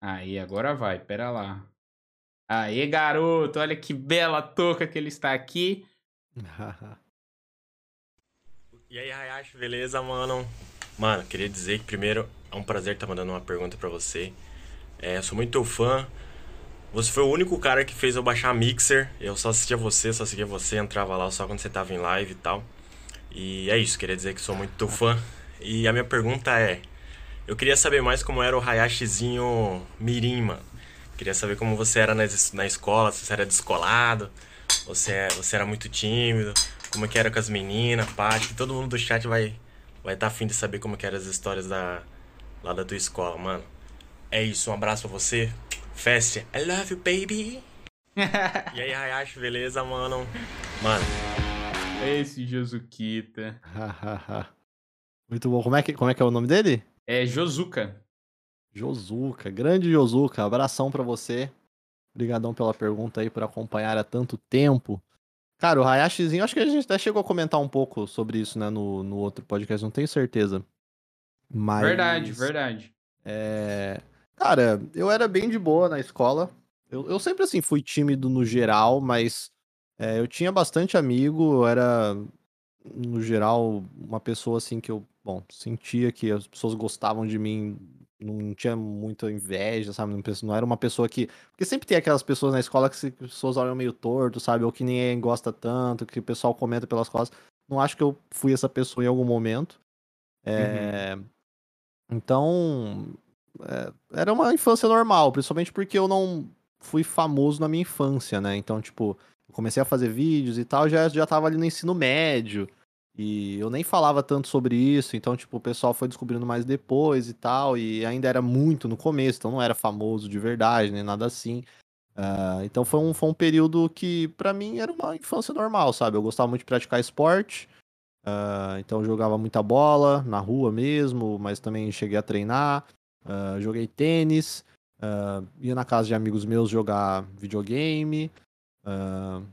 Aí, agora vai, pera lá. Aê, garoto, olha que bela touca que ele está aqui. e aí, Hayashi, beleza, mano? Mano, queria dizer que primeiro é um prazer estar mandando uma pergunta para você. É, sou muito fã. Você foi o único cara que fez eu baixar Mixer. Eu só assistia você, só seguia você, entrava lá só quando você tava em live e tal. E é isso, queria dizer que sou muito fã. E a minha pergunta é: eu queria saber mais como era o Hayashizinho Mirim, mano. Queria saber como você era na, na escola, se você era descolado, você, é, você era muito tímido, como que era com as meninas, que todo mundo do chat vai vai estar tá afim de saber como que eram as histórias da, lá da tua escola, mano. É isso, um abraço pra você. Fest, I love you, baby. e aí, Hayashi, beleza, mano? Mano. Esse Josukita. Muito bom. Como é, que, como é que é o nome dele? É Josuka. Josuka, grande Josuka, abração para você. Obrigadão pela pergunta aí, por acompanhar há tanto tempo. Cara, o Hayashizinho, acho que a gente até chegou a comentar um pouco sobre isso, né, no, no outro podcast, não tenho certeza. Mas... Verdade, verdade. É... Cara, eu era bem de boa na escola. Eu, eu sempre, assim, fui tímido no geral, mas é, eu tinha bastante amigo, eu era, no geral, uma pessoa, assim, que eu, bom, sentia que as pessoas gostavam de mim não tinha muita inveja, sabe? Não era uma pessoa que. Porque sempre tem aquelas pessoas na escola que as pessoas olham meio torto, sabe? Ou que ninguém gosta tanto, que o pessoal comenta pelas costas. Não acho que eu fui essa pessoa em algum momento. É... Uhum. Então. É... Era uma infância normal, principalmente porque eu não fui famoso na minha infância, né? Então, tipo, comecei a fazer vídeos e tal, já, já tava ali no ensino médio. E eu nem falava tanto sobre isso, então, tipo, o pessoal foi descobrindo mais depois e tal, e ainda era muito no começo, então não era famoso de verdade, nem nada assim. Uh, então foi um, foi um período que, para mim, era uma infância normal, sabe? Eu gostava muito de praticar esporte, uh, então jogava muita bola, na rua mesmo, mas também cheguei a treinar, uh, joguei tênis, ia na casa de amigos meus jogar videogame. Uh,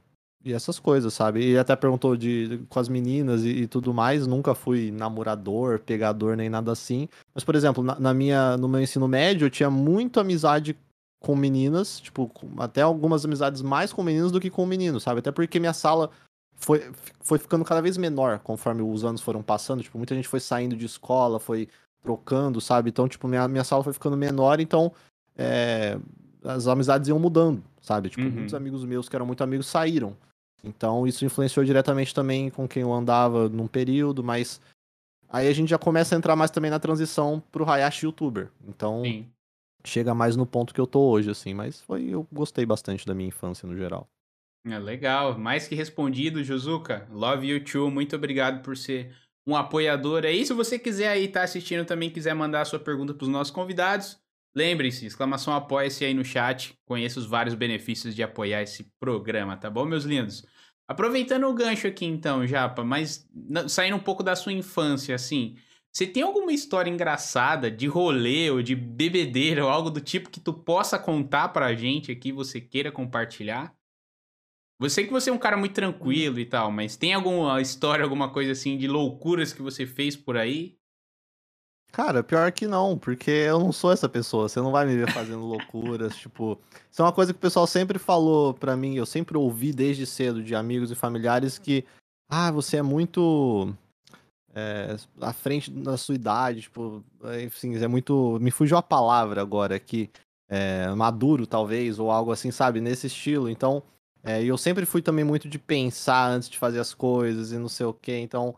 e essas coisas, sabe? E até perguntou de, com as meninas e, e, tudo mais. Nunca fui namorador, pegador, nem nada assim. Mas, por exemplo, na, na, minha, no meu ensino médio, eu tinha muito amizade com meninas. Tipo, até algumas amizades mais com meninos do que com meninos, sabe? Até porque minha sala foi, foi ficando cada vez menor conforme os anos foram passando. Tipo, muita gente foi saindo de escola, foi trocando, sabe? Então, tipo, minha, minha sala foi ficando menor. Então, é, as amizades iam mudando, sabe? Tipo, uhum. muitos amigos meus que eram muito amigos saíram. Então isso influenciou diretamente também com quem eu andava num período, mas aí a gente já começa a entrar mais também na transição pro Hayashi youtuber. Então Sim. chega mais no ponto que eu tô hoje, assim, mas foi eu gostei bastante da minha infância no geral. É legal, mais que respondido, Josuka. Love you too, muito obrigado por ser um apoiador aí. Se você quiser aí estar tá assistindo também, quiser mandar a sua pergunta para os nossos convidados, Lembre-se, exclamação apoia-se aí no chat. Conheça os vários benefícios de apoiar esse programa, tá bom, meus lindos? Aproveitando o gancho aqui então, Japa, mas saindo um pouco da sua infância, assim, você tem alguma história engraçada de rolê ou de bebedeira ou algo do tipo que tu possa contar pra gente aqui, você queira compartilhar? Você que você é um cara muito tranquilo e tal, mas tem alguma história, alguma coisa assim de loucuras que você fez por aí? Cara, pior que não, porque eu não sou essa pessoa. Você não vai me ver fazendo loucuras, tipo. Isso é uma coisa que o pessoal sempre falou pra mim, eu sempre ouvi desde cedo de amigos e familiares que. Ah, você é muito. É, à frente da sua idade, tipo. Enfim, é muito. Me fugiu a palavra agora aqui. É, maduro, talvez, ou algo assim, sabe? Nesse estilo. Então. É, eu sempre fui também muito de pensar antes de fazer as coisas e não sei o quê. Então,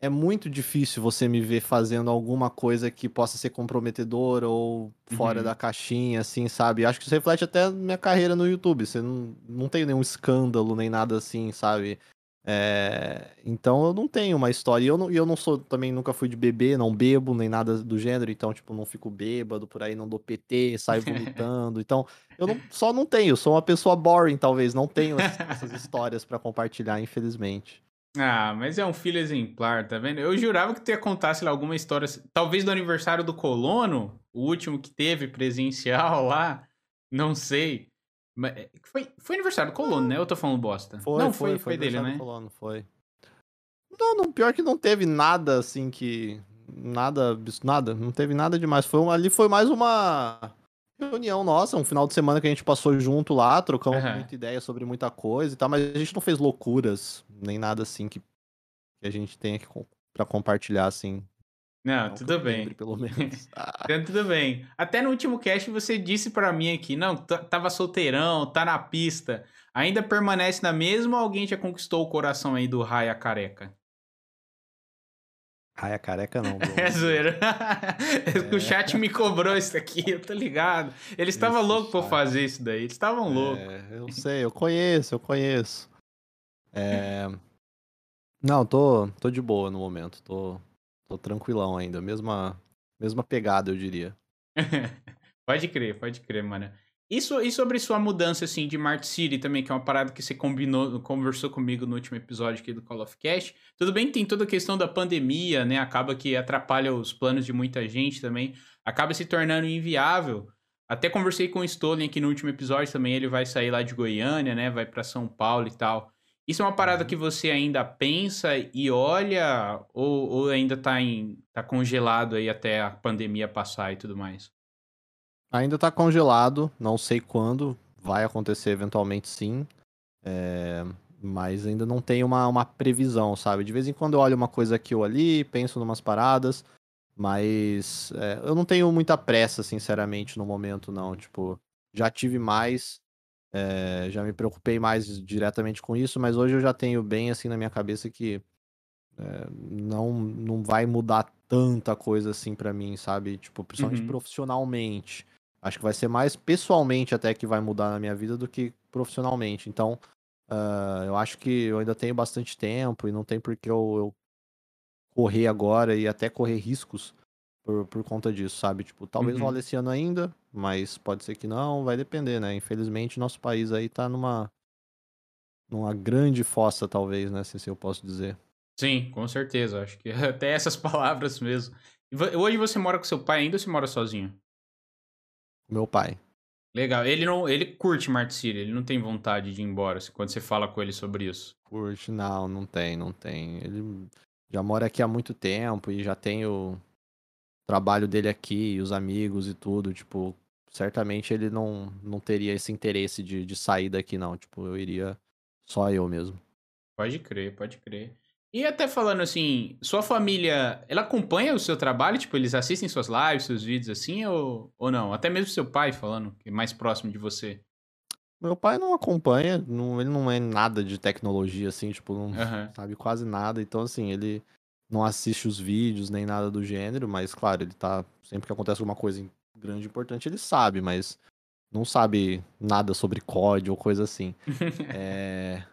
é muito difícil você me ver fazendo alguma coisa que possa ser comprometedora ou fora Uhum. da caixinha, assim, sabe? Acho que isso reflete até minha carreira no YouTube. Você não, não tem nenhum escândalo nem nada assim, sabe? É, Então eu não tenho uma história. E eu não, eu não sou, também nunca fui de beber, não bebo, nem nada do gênero. Então, tipo, não fico bêbado por aí, não dou PT, saio vomitando. Então, eu não- só não tenho. Sou uma pessoa boring, talvez. Não tenho essas, essas histórias pra compartilhar, infelizmente. Ah, mas é um filho exemplar, tá vendo? Eu jurava que tu ia contar, sei lá, alguma história, talvez do aniversário do colono, o último que teve presencial lá, não sei. Mas é, foi, foi aniversário do colono, né? Eu tô falando bosta. Foi, não, foi, foi, foi, dele, aniversário né? do Colono, foi. Não, não, pior que não teve nada assim que. Nada, nada, não teve nada demais. Foi, um- ali foi mais uma reunião nossa, um final de semana que a gente passou junto lá, trocamos Aham. muita ideia sobre muita coisa e tal, mas a gente não fez loucuras, nem nada assim que, que a gente tenha que, pra compartilhar, assim. Não, Não tudo bem. lembre, pelo menos. Ah, Então, tudo bem. Até no último cast você disse pra mim aqui, não, tava solteirão, tá na pista. Ainda permanece na mesma ou alguém já conquistou o coração aí do Raia Careca? Raia careca não, bro. É zoeira. O chat me cobrou isso aqui, eu tô ligado. Eles estavam loucos pra chat. fazer isso daí. Eles estavam loucos. É, eu sei, eu conheço, eu conheço. É, Não, tô, tô de boa no momento, tô, tô tranquilão ainda, mesma, mesma pegada, eu diria. pode crer, pode crer, mano. E, e sobre sua mudança, assim, de Mart City também, que é uma parada que você combinou, conversou comigo no último episódio aqui do Call of Cast. Tudo bem que tem toda a questão da pandemia, né? Acaba que atrapalha os planos de muita gente também. Acaba se tornando inviável. Até conversei com o Stolen aqui no último episódio também. Ele vai sair lá de Goiânia, né? Vai pra São Paulo e tal. Isso é uma parada Uhum. que você ainda pensa e olha ou, ou ainda tá, em, tá congelado aí até a pandemia passar e tudo mais? Ainda tá congelado, não sei quando, vai acontecer eventualmente sim, é, mas ainda não tem uma, uma previsão, sabe? De vez em quando eu olho uma coisa aqui ou ali, penso numas paradas, mas é, eu não tenho muita pressa, sinceramente, no momento, não. Tipo, já tive mais, é, já me preocupei mais diretamente com isso, mas hoje eu já tenho bem assim na minha cabeça que é, não, não vai mudar tanta coisa assim pra mim, sabe? Tipo, principalmente Uhum. profissionalmente. Acho que vai ser mais pessoalmente até que vai mudar na minha vida do que profissionalmente. Então, ah, eu acho que eu ainda tenho bastante tempo e não tem por que eu, eu correr agora e até correr riscos por, por conta disso, sabe? Tipo, talvez Uhum. role esse ano ainda, mas pode ser que não, vai depender, né? Infelizmente, nosso país aí tá numa, numa grande fossa, talvez, né? Se eu posso dizer. Sim, com certeza. Acho que até essas palavras mesmo. Hoje você mora com seu pai ainda ou você mora sozinho? Meu pai. Legal. Ele não, ele curte Mart City, ele não tem vontade de ir embora assim, quando você fala com ele sobre isso. Curte, não, não tem, não tem. Ele já mora aqui há muito tempo e já tem o trabalho dele aqui, e os amigos e tudo. Tipo, certamente ele não, não teria esse interesse de, de sair daqui, não. Tipo, eu iria só eu mesmo. Pode crer, pode crer. E até falando assim, sua família, ela acompanha o seu trabalho? Tipo, eles assistem suas lives, seus vídeos assim, ou, ou não? Até mesmo seu pai falando, que é mais próximo de você. Meu pai não acompanha, não, ele não é nada de tecnologia, assim, tipo, não Aham. sabe quase nada. Então, assim, ele não assiste os vídeos nem nada do gênero, mas, claro, ele tá. Sempre que acontece alguma coisa em- grande e importante, ele sabe, mas não sabe nada sobre código ou coisa assim. É...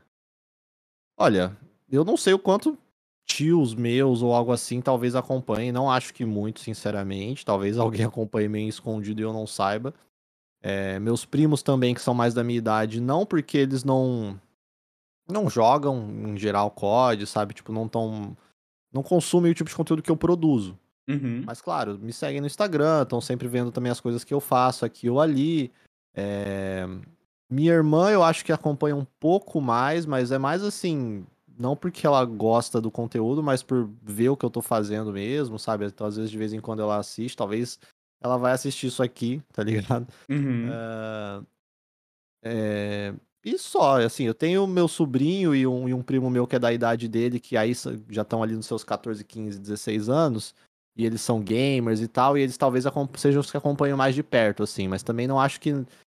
Olha, eu não sei o quanto tios meus ou algo assim talvez acompanhem. Não acho que muito, sinceramente. Talvez alguém acompanhe meio escondido e eu não saiba. É, meus primos também, que são mais da minha idade, não porque eles não não jogam em geral COD, sabe? Tipo, não tão não consumem o tipo de conteúdo que eu produzo. Uhum. Mas claro, me seguem no Instagram, estão sempre vendo também as coisas que eu faço aqui ou ali. É, Minha irmã eu acho que acompanha um pouco mais, mas é mais assim, não porque ela gosta do conteúdo, mas por ver o que eu tô fazendo mesmo, sabe? Então, às vezes, de vez em quando ela assiste, talvez ela vai assistir isso aqui, tá ligado? Uhum. Ah, é, E só, assim, eu tenho meu sobrinho e um, e um primo meu que é da idade dele, que aí já estão ali nos seus 14, 15, 16 anos, e eles são gamers e tal, e eles talvez sejam os que acompanham mais de perto, assim, mas também não acho que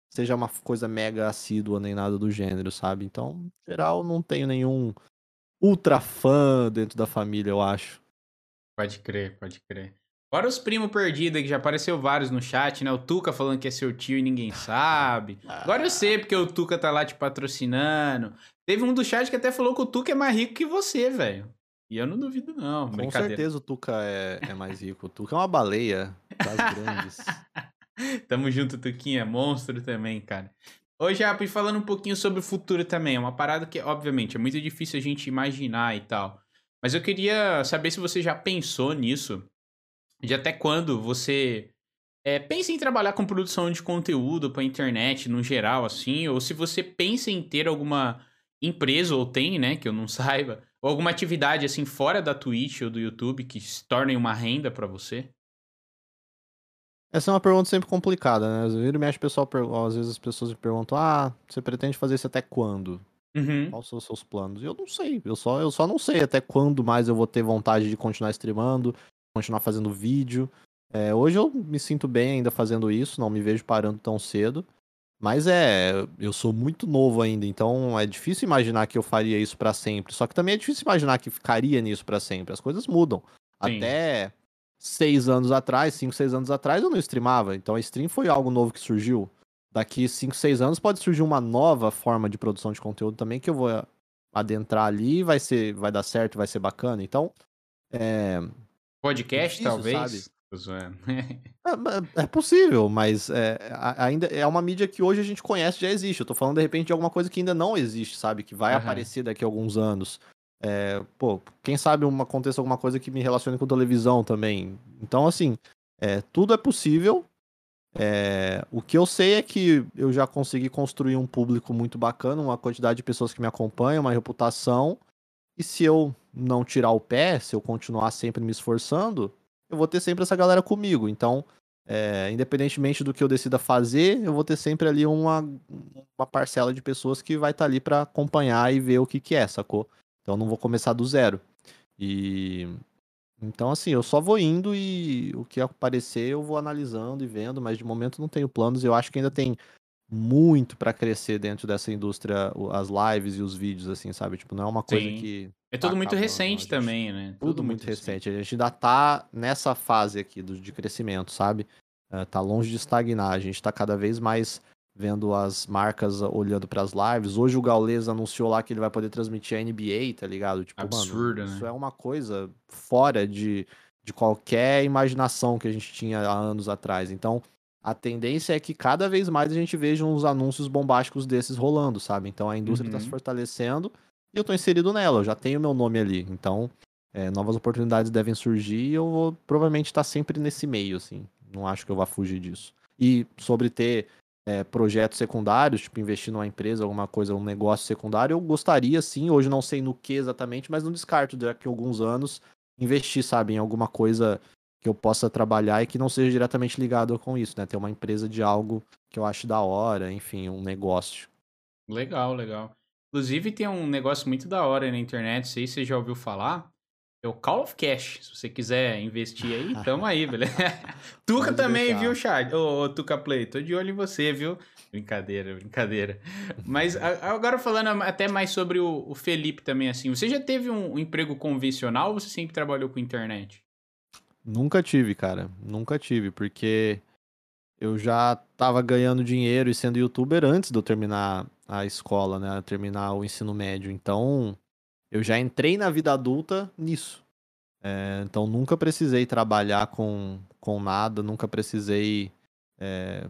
seja uma coisa mega assídua nem nada do gênero, sabe? Então, em geral, não tenho nenhum ultra fã dentro da família, eu acho. Pode crer, pode crer. Fora os primos perdidos, que já apareceu vários no chat, né? O Tuca falando que é seu tio e ninguém sabe. Agora eu sei porque o Tuca tá lá te patrocinando. Teve um do chat que até falou que o Tuca é mais rico que você, velho. E eu não duvido, não. Com certeza o Tuca é, é mais rico. O Tuca é uma baleia das grandes. Tamo junto, Tuquinha. Monstro também, cara. Ô, Japa, e falando um pouquinho sobre o futuro também. É uma parada que, obviamente, é muito difícil a gente imaginar e tal. Mas eu queria saber se você já pensou nisso de até quando você é, pensa em trabalhar com produção de conteúdo para internet no geral, assim, ou se você pensa em ter alguma empresa, ou tem, né, que eu não saiba, ou alguma atividade, assim, fora da Twitch ou do YouTube que se torne uma renda para você? Essa é uma pergunta sempre complicada, né? Às vezes, mexe, pessoal, às vezes as pessoas me perguntam: ah, você pretende fazer isso até quando? Uhum. Quais são os seus planos? E eu não sei, eu só, eu só não sei até quando mais eu vou ter vontade de continuar streamando, continuar fazendo vídeo. É, hoje eu me sinto bem ainda fazendo isso, não me vejo parando tão cedo. Mas é, eu sou muito novo ainda, então é difícil imaginar que eu faria isso para sempre. Só que também é difícil imaginar que ficaria nisso para sempre. As coisas mudam. Sim. Até seis anos atrás, cinco, seis anos atrás, eu não streamava. Então a stream foi algo novo que surgiu. Daqui cinco, seis anos pode surgir uma nova forma de produção de conteúdo também que eu vou adentrar ali, vai ser, vai dar certo, vai ser bacana. Então, é, Podcast, Isso, talvez? É, é, possível, mas é, ainda é uma mídia que hoje a gente conhece, já existe. Eu tô falando de repente de alguma coisa que ainda não existe, sabe? Que vai uhum. aparecer daqui a alguns anos. É, pô, quem sabe uma, aconteça alguma coisa que me relacione com televisão também. Então, assim, é, tudo é possível. É, o que eu sei é que eu já consegui construir um público muito bacana, uma quantidade de pessoas que me acompanham, uma reputação. E se eu não tirar o pé, se eu continuar sempre me esforçando, eu vou ter sempre essa galera comigo. Então, é, independentemente do que eu decida fazer, eu vou ter sempre ali uma, uma parcela de pessoas que vai estar tá ali para acompanhar e ver o que, que é, sacou? Então, não vou começar do zero. E. Então, assim, eu só vou indo e o que aparecer eu vou analisando e vendo, mas de momento não tenho planos. Eu acho que ainda tem muito para crescer dentro dessa indústria, as lives e os vídeos, assim, sabe? Tipo, não é uma coisa Sim. que. É tudo tá muito recente gente... também, né? Tudo, tudo muito, muito recente. recente. A gente ainda tá nessa fase aqui do, de crescimento, sabe? Uh, tá longe de estagnar. A gente tá cada vez mais vendo as marcas olhando para as lives. Hoje o Gaules anunciou lá que ele vai poder transmitir a NBA, tá ligado? Tipo, Absurdo, mano, né? Isso é uma coisa fora de, de qualquer imaginação que a gente tinha há anos atrás. Então, a tendência é que cada vez mais a gente veja uns anúncios bombásticos desses rolando, sabe? Então a indústria está uhum. se fortalecendo e eu estou inserido nela, eu já tenho meu nome ali. Então, é, novas oportunidades devem surgir e eu vou provavelmente estar tá sempre nesse meio, assim. Não acho que eu vá fugir disso. E sobre ter é, projetos secundários, tipo investir numa empresa, alguma coisa, um negócio secundário, eu gostaria sim, hoje não sei no que exatamente, mas não descarto daqui a alguns anos investir, sabe, em alguma coisa que eu possa trabalhar e que não seja diretamente ligado com isso, né? Ter uma empresa de algo que eu acho da hora, enfim, um negócio. Legal, legal. Inclusive tem um negócio muito da hora na internet, sei se você já ouviu falar, é o Call of Cash. Se você quiser investir aí, tamo aí, beleza? Tuca Pode também, deixar. viu, Chad? Ô, ô, Tuca Play, tô de olho em você, viu? Brincadeira, brincadeira. Mas agora falando até mais sobre o, o Felipe também, assim, você já teve um, um emprego convencional ou você sempre trabalhou com internet? Nunca tive, cara. Nunca tive, porque eu já tava ganhando dinheiro e sendo youtuber antes de eu terminar a escola, né? Terminar o ensino médio. Então, eu já entrei na vida adulta nisso. É, então, nunca precisei trabalhar com, com nada, nunca precisei, é,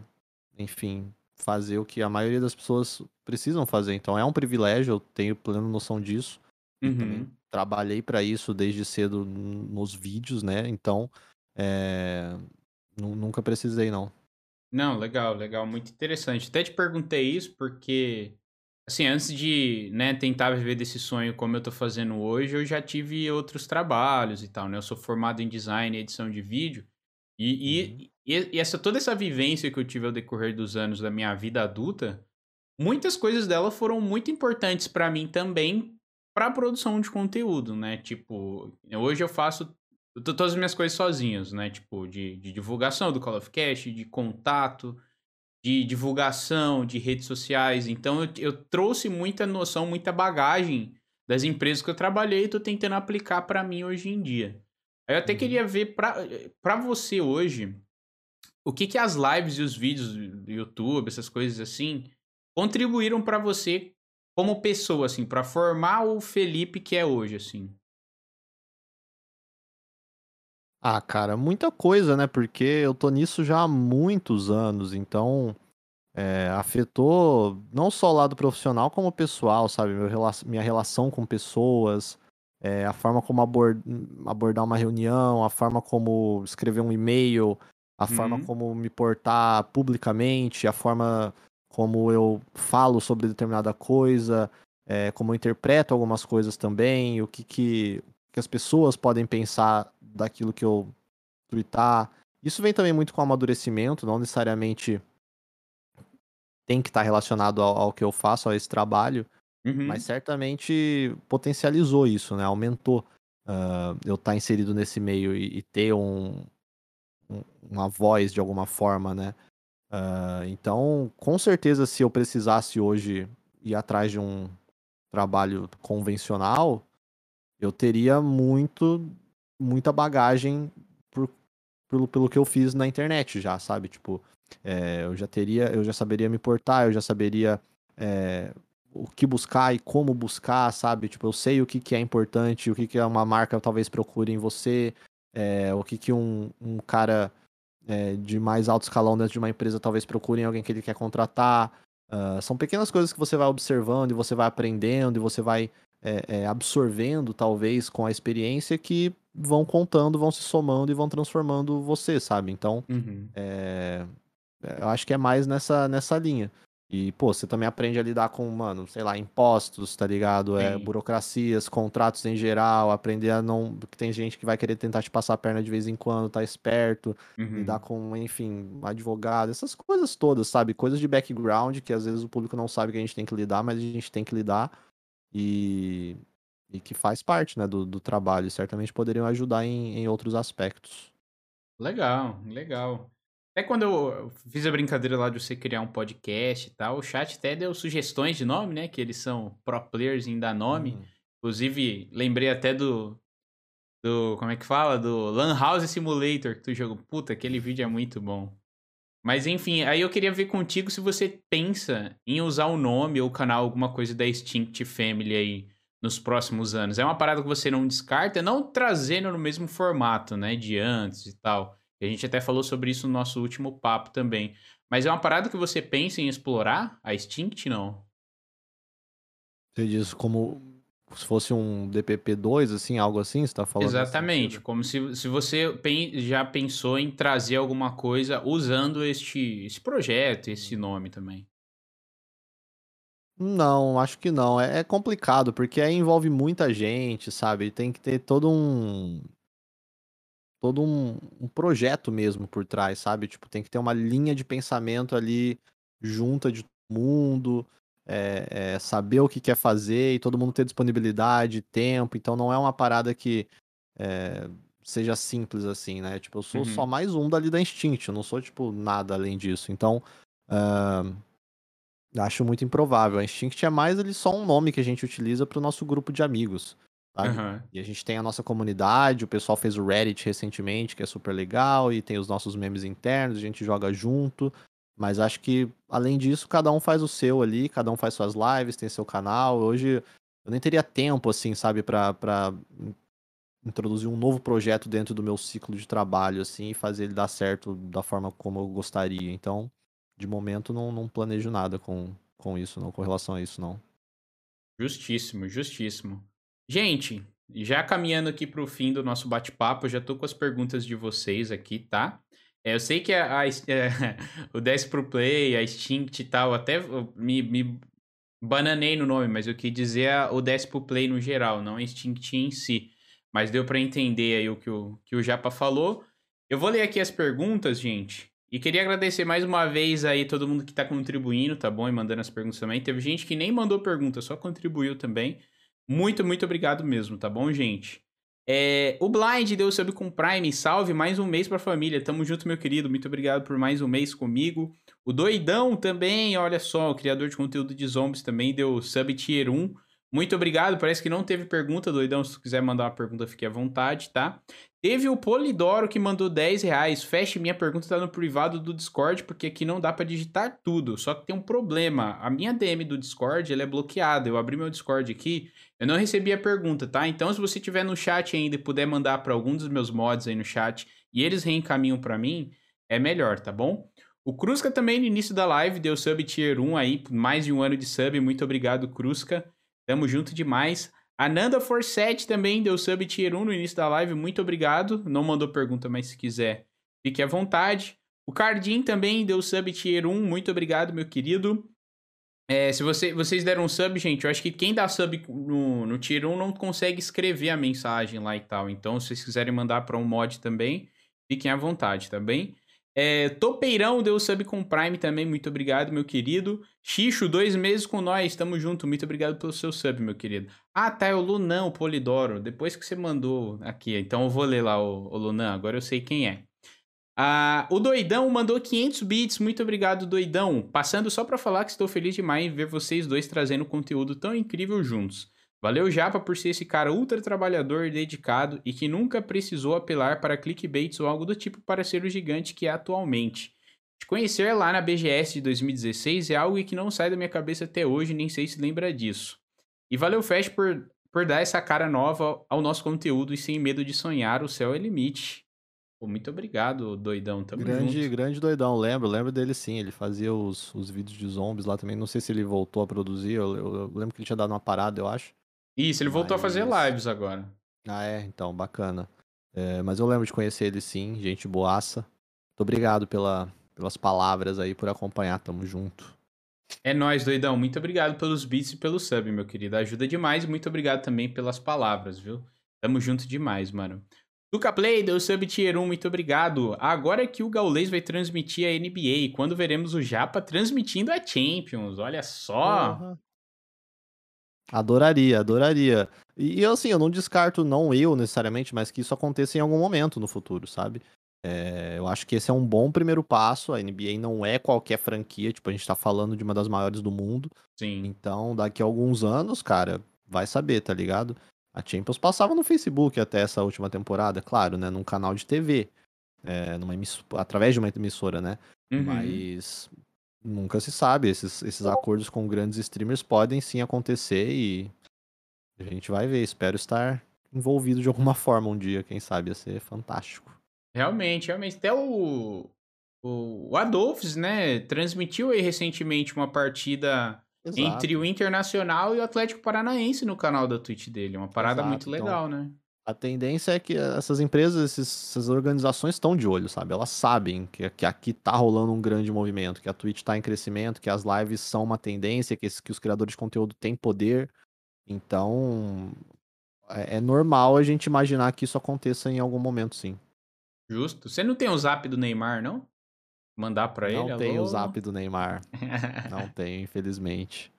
enfim, fazer o que a maioria das pessoas precisam fazer. Então, é um privilégio, eu tenho plena noção disso. Uhum trabalhei para isso desde cedo nos vídeos, né? Então, é... nunca precisei, não. Não, legal, legal, muito interessante. Até te perguntei isso porque, assim, antes de né, tentar viver desse sonho como eu tô fazendo hoje, eu já tive outros trabalhos e tal, né? Eu sou formado em design e edição de vídeo. E, uhum. e, e, essa, toda essa vivência que eu tive ao decorrer dos anos da minha vida adulta, muitas coisas dela foram muito importantes para mim também para produção de conteúdo, né? Tipo, hoje eu faço todas as minhas coisas sozinhos, né? Tipo, de, de divulgação do Call of Cast, de contato, de divulgação de redes sociais. Então, eu, eu trouxe muita noção, muita bagagem das empresas que eu trabalhei e tô tentando aplicar para mim hoje em dia. Eu até uhum. queria ver para você hoje, o que que as lives e os vídeos do YouTube, essas coisas assim, contribuíram para você como pessoa, assim, para formar o Felipe que é hoje, assim? Ah, cara, muita coisa, né? Porque eu tô nisso já há muitos anos, então é, afetou não só o lado profissional, como pessoal, sabe? minha relação com pessoas, é, a forma como abordar uma reunião, a forma como escrever um e-mail, a uhum. forma como me portar publicamente, a forma como eu falo sobre determinada coisa, é, como eu interpreto algumas coisas também, o que, que, que as pessoas podem pensar daquilo que eu tweetar. Isso vem também muito com amadurecimento, não necessariamente tem que estar relacionado ao, ao que eu faço, a esse trabalho, uhum. mas certamente potencializou isso, né? Aumentou uh, eu estar inserido nesse meio e, e ter um, uma voz de alguma forma, né? Uh, então, com certeza, se eu precisasse hoje ir atrás de um trabalho convencional, eu teria muito, muita bagagem por, pelo, pelo que eu fiz na internet já, sabe? Tipo, é, eu já teria, eu já saberia me portar, eu já saberia é, o que buscar e como buscar, sabe? Tipo, eu sei o que, que é importante, o que, que é uma marca talvez procure em você, é, o que, que um, um cara é, de mais alto escalão dentro de uma empresa talvez procurem alguém que ele quer contratar. Uh, são pequenas coisas que você vai observando e você vai aprendendo e você vai é, absorvendo, talvez, com a experiência que vão contando, vão se somando e vão transformando você, sabe? Então, uhum. É, eu acho que é mais nessa, nessa linha. E, pô, você também aprende a lidar com, mano, sei lá, impostos, tá ligado? É, burocracias, contratos em geral, aprender a não. Porque tem gente que vai querer tentar te passar a perna de vez em quando, tá esperto, uhum. lidar com, enfim, advogado, essas coisas todas, sabe? Coisas de background que às vezes o público não sabe que a gente tem que lidar, mas a gente tem que lidar e, e que faz parte, né, do, do trabalho. Certamente poderiam ajudar em, em outros aspectos. Legal, legal. Até quando eu fiz a brincadeira lá de você criar um podcast e tal, o chat até deu sugestões de nome, né? Que eles são pro players em dar nome. Uhum. Inclusive, lembrei até do. Do. Como é que fala? Do Lan House Simulator que tu jogou. Puta, aquele vídeo é muito bom. Mas enfim, aí eu queria ver contigo se você pensa em usar o nome ou o canal, alguma coisa da Extinct Family aí nos próximos anos. É uma parada que você não descarta, não trazendo no mesmo formato, né? De antes e tal. A gente até falou sobre isso no nosso último papo também. Mas é uma parada que você pensa em explorar? A Extinct, não? Você diz como se fosse um DPP2, assim, algo assim, você tá falando? Exatamente, como se, se você já pensou em trazer alguma coisa usando este, esse projeto, esse nome também. Não, acho que não. É, é complicado, porque aí envolve muita gente, sabe? Tem que ter todo um todo um, um projeto mesmo por trás, sabe? Tipo, tem que ter uma linha de pensamento ali junta de todo mundo, é, é, saber o que quer fazer e todo mundo ter disponibilidade, tempo. Então não é uma parada que é, seja simples assim, né? Tipo, eu sou uhum. só mais um dali da Instinct, eu não sou, tipo, nada além disso. Então, uh, acho muito improvável. A Instinct é mais ali só um nome que a gente utiliza para o nosso grupo de amigos. Uhum. E a gente tem a nossa comunidade, o pessoal fez o Reddit recentemente, que é super legal, e tem os nossos memes internos, a gente joga junto. Mas acho que, além disso, cada um faz o seu ali, cada um faz suas lives, tem seu canal. Hoje eu nem teria tempo, assim, sabe, pra, pra introduzir um novo projeto dentro do meu ciclo de trabalho, assim, e fazer ele dar certo da forma como eu gostaria. Então, de momento, não, não planejo nada com, com isso, não, com relação a isso, não. Justíssimo, justíssimo. Gente, já caminhando aqui para o fim do nosso bate-papo, já tô com as perguntas de vocês aqui, tá? É, eu sei que a, a, a, o 10 Pro Play, a Extinct e tal, até me, me bananei no nome, mas eu quis dizer a, o 10 Pro Play no geral, não a Extinct em si. Mas deu para entender aí o que, o que o Japa falou. Eu vou ler aqui as perguntas, gente. E queria agradecer mais uma vez aí todo mundo que está contribuindo, tá bom? E mandando as perguntas também. Teve gente que nem mandou pergunta, só contribuiu também. Muito, muito obrigado mesmo, tá bom, gente? É, o Blind deu sub com Prime, salve, mais um mês pra família. Tamo junto, meu querido. Muito obrigado por mais um mês comigo. O Doidão também, olha só, o criador de conteúdo de zombies também deu sub tier 1. Muito obrigado. Parece que não teve pergunta, doidão. Se quiser mandar uma pergunta, fique à vontade, tá? Teve o Polidoro que mandou 10 reais. Feche minha pergunta, tá no privado do Discord, porque aqui não dá para digitar tudo. Só que tem um problema. A minha DM do Discord, ela é bloqueada. Eu abri meu Discord aqui, eu não recebi a pergunta, tá? Então, se você tiver no chat ainda e puder mandar para algum dos meus mods aí no chat e eles reencaminham para mim, é melhor, tá bom? O Crusca também no início da live deu sub tier 1 aí, mais de um ano de sub. Muito obrigado, Crusca. Tamo junto demais. A Nanda Forset também deu sub tier 1 no início da live. Muito obrigado. Não mandou pergunta, mas se quiser, fique à vontade. O Cardim também deu sub tier 1. Muito obrigado, meu querido. É, se você, vocês deram sub, gente, eu acho que quem dá sub no, no tier 1 não consegue escrever a mensagem lá e tal. Então, se vocês quiserem mandar para um mod também, fiquem à vontade, tá bem? É, Topeirão deu sub com Prime também, muito obrigado, meu querido. Xixo, dois meses com nós, tamo junto, muito obrigado pelo seu sub, meu querido. Ah, tá, é o Lunão, o Polidoro, depois que você mandou aqui, então eu vou ler lá o, o agora eu sei quem é. Ah, o Doidão mandou 500 bits, muito obrigado, Doidão. Passando só para falar que estou feliz demais em ver vocês dois trazendo conteúdo tão incrível juntos. Valeu, Japa, por ser esse cara ultra trabalhador e dedicado e que nunca precisou apelar para clickbaits ou algo do tipo para ser o gigante que é atualmente. Te conhecer lá na BGS de 2016 é algo que não sai da minha cabeça até hoje, nem sei se lembra disso. E valeu, Fast, por, por dar essa cara nova ao nosso conteúdo e sem medo de sonhar, o céu é limite. Pô, muito obrigado, doidão. Tamo grande, junto. grande doidão, lembro, lembro dele sim. Ele fazia os, os vídeos de zombies lá também. Não sei se ele voltou a produzir, eu, eu, eu lembro que ele tinha dado uma parada, eu acho. Isso, ele voltou a fazer Mas- lives agora. Ah, é? Então, bacana. É, mas eu lembro de conhecer ele sim, gente boaça. Muito obrigado pela, pelas palavras aí, por acompanhar, tamo junto. É nóis, doidão. Muito obrigado pelos beats e pelo sub, meu querido. Ajuda demais e muito obrigado também pelas palavras, viu? Tamo junto demais, mano. Tuca Play deu sub tier 1, muito obrigado. Agora que o Gaulês vai transmitir a NBA, quando veremos o Japa transmitindo a Champions? Olha só. Porra. Adoraria, adoraria. E, e, assim, eu não descarto, não eu necessariamente, mas que isso aconteça em algum momento no futuro, sabe? É, eu acho que esse é um bom primeiro passo. A NBA não é qualquer franquia, tipo, a gente tá falando de uma das maiores do mundo. Sim. Então, daqui a alguns anos, cara, vai saber, tá ligado? A Champions passava no Facebook até essa última temporada, claro, né? Num canal de TV. é, numa emiss- através de uma emissora, né? Uhum. Mas nunca se sabe. Esses, esses acordos com grandes streamers podem sim acontecer e a gente vai ver. Espero estar envolvido de alguma forma um dia, quem sabe, ia ser fantástico. Realmente, realmente. Até o, o, o Adolphs, né, transmitiu aí recentemente uma partida entre o Internacional e o Atlético Paranaense no canal da Twitch dele. Uma parada Exato, muito então- legal, né? A tendência é que essas empresas, esses- essas organizações estão de olho, sabe? Elas sabem que, que aqui tá rolando um grande movimento, que a Twitch tá em crescimento, que as lives são uma tendência, que, esse- que os criadores de conteúdo têm poder. Então, é, é normal a gente imaginar que isso aconteça em algum momento, sim. Justo. Você não tem o zap do Neymar, não? Mandar pra ele? Não tem o zap do Neymar. Não tem, infelizmente.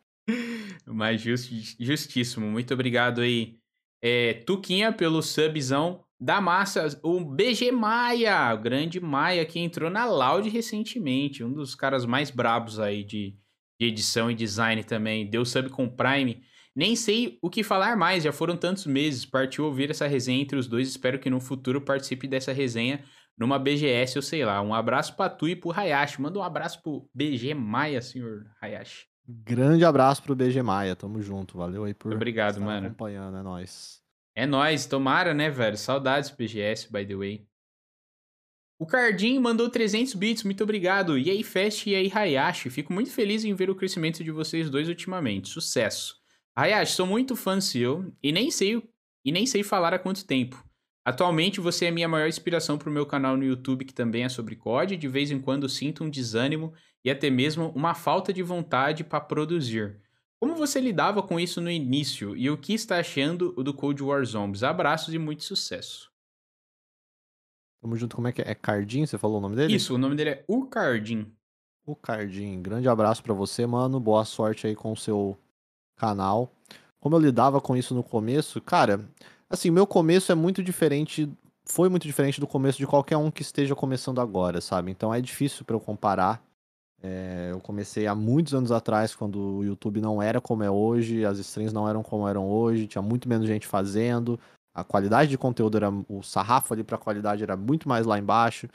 Mas justi- justíssimo. Muito obrigado aí, é, Tuquinha, pelo subzão da massa. O BG Maia, o grande Maia, que entrou na Loud recentemente. Um dos caras mais brabos aí de, de edição e design também. Deu sub com Prime. Nem sei o que falar mais, já foram tantos meses. Partiu ouvir essa resenha entre os dois. Espero que no futuro participe dessa resenha numa BGS ou sei lá. Um abraço pra tu e pro Hayashi. Manda um abraço pro BG Maia, senhor Hayashi. Grande abraço pro BG Maia, tamo junto. Valeu aí por Obrigado, estar mano. acompanhando, é nóis. É nóis, tomara, né, velho? Saudades BGS, by the way. O Cardim mandou 300 bits, muito obrigado. E aí, Fest e aí, Hayashi. Fico muito feliz em ver o crescimento de vocês dois ultimamente. Sucesso. Hayashi, sou muito fã seu e nem sei, e nem sei falar há quanto tempo. Atualmente você é a minha maior inspiração para o meu canal no YouTube, que também é sobre COD. De vez em quando sinto um desânimo e até mesmo uma falta de vontade para produzir. Como você lidava com isso no início e o que está achando do Cold War Zombies? Abraços e muito sucesso. Tamo junto, como é que é? É Cardim, você falou o nome dele? Isso, o nome dele é O Cardim. O Cardim, grande abraço pra você, mano. Boa sorte aí com o seu canal. Como eu lidava com isso no começo, cara, assim, meu começo é muito diferente, foi muito diferente do começo de qualquer um que esteja começando agora, sabe? Então é difícil pra eu comparar. É, eu comecei há muitos anos atrás, quando o YouTube não era como é hoje, as streams não eram como eram hoje, tinha muito menos gente fazendo, a qualidade de conteúdo era. O sarrafo ali pra qualidade era muito mais lá embaixo.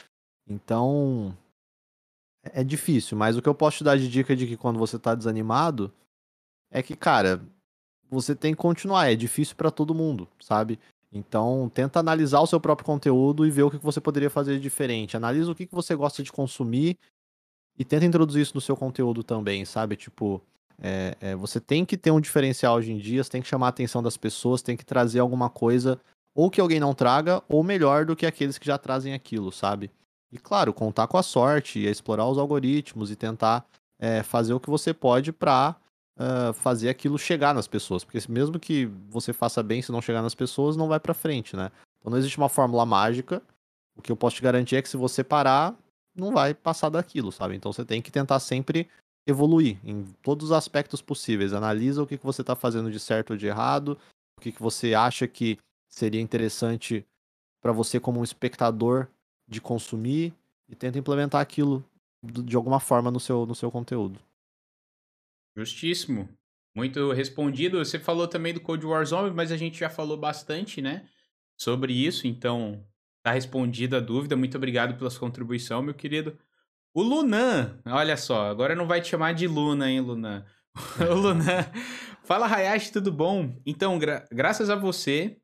Então. É, é difícil, mas o que eu posso te dar de dica de que quando você tá desanimado é que, cara, você tem que continuar. É difícil para todo mundo, sabe? Então, tenta analisar o seu próprio conteúdo e ver o que você poderia fazer de diferente. Analisa o que você gosta de consumir e tenta introduzir isso no seu conteúdo também, sabe? Tipo, é, é, você tem que ter um diferencial hoje em dia, você tem que chamar a atenção das pessoas, tem que trazer alguma coisa, ou que alguém não traga, ou melhor do que aqueles que já trazem aquilo, sabe? E claro, contar com a sorte, explorar os algoritmos e tentar é, fazer o que você pode para uh, fazer aquilo chegar nas pessoas. Porque mesmo que você faça bem, se não chegar nas pessoas, não vai para frente, né? Então não existe uma fórmula mágica. O que eu posso te garantir é que se você parar, não vai passar daquilo, sabe? Então você tem que tentar sempre evoluir em todos os aspectos possíveis. Analisa o que, que você está fazendo de certo ou de errado, o que, que você acha que seria interessante para você como um espectador de consumir e tenta implementar aquilo de alguma forma no seu, no seu conteúdo. Justíssimo. Muito respondido. Você falou também do Cold War Zombie, mas a gente já falou bastante, né? Sobre isso, então tá respondida a dúvida. Muito obrigado pela sua contribuição, meu querido. O Lunan, olha só, agora não vai te chamar de Luna, hein, Lunan? o Lunan. Fala, Hayashi, tudo bom? Então, gra graças a você,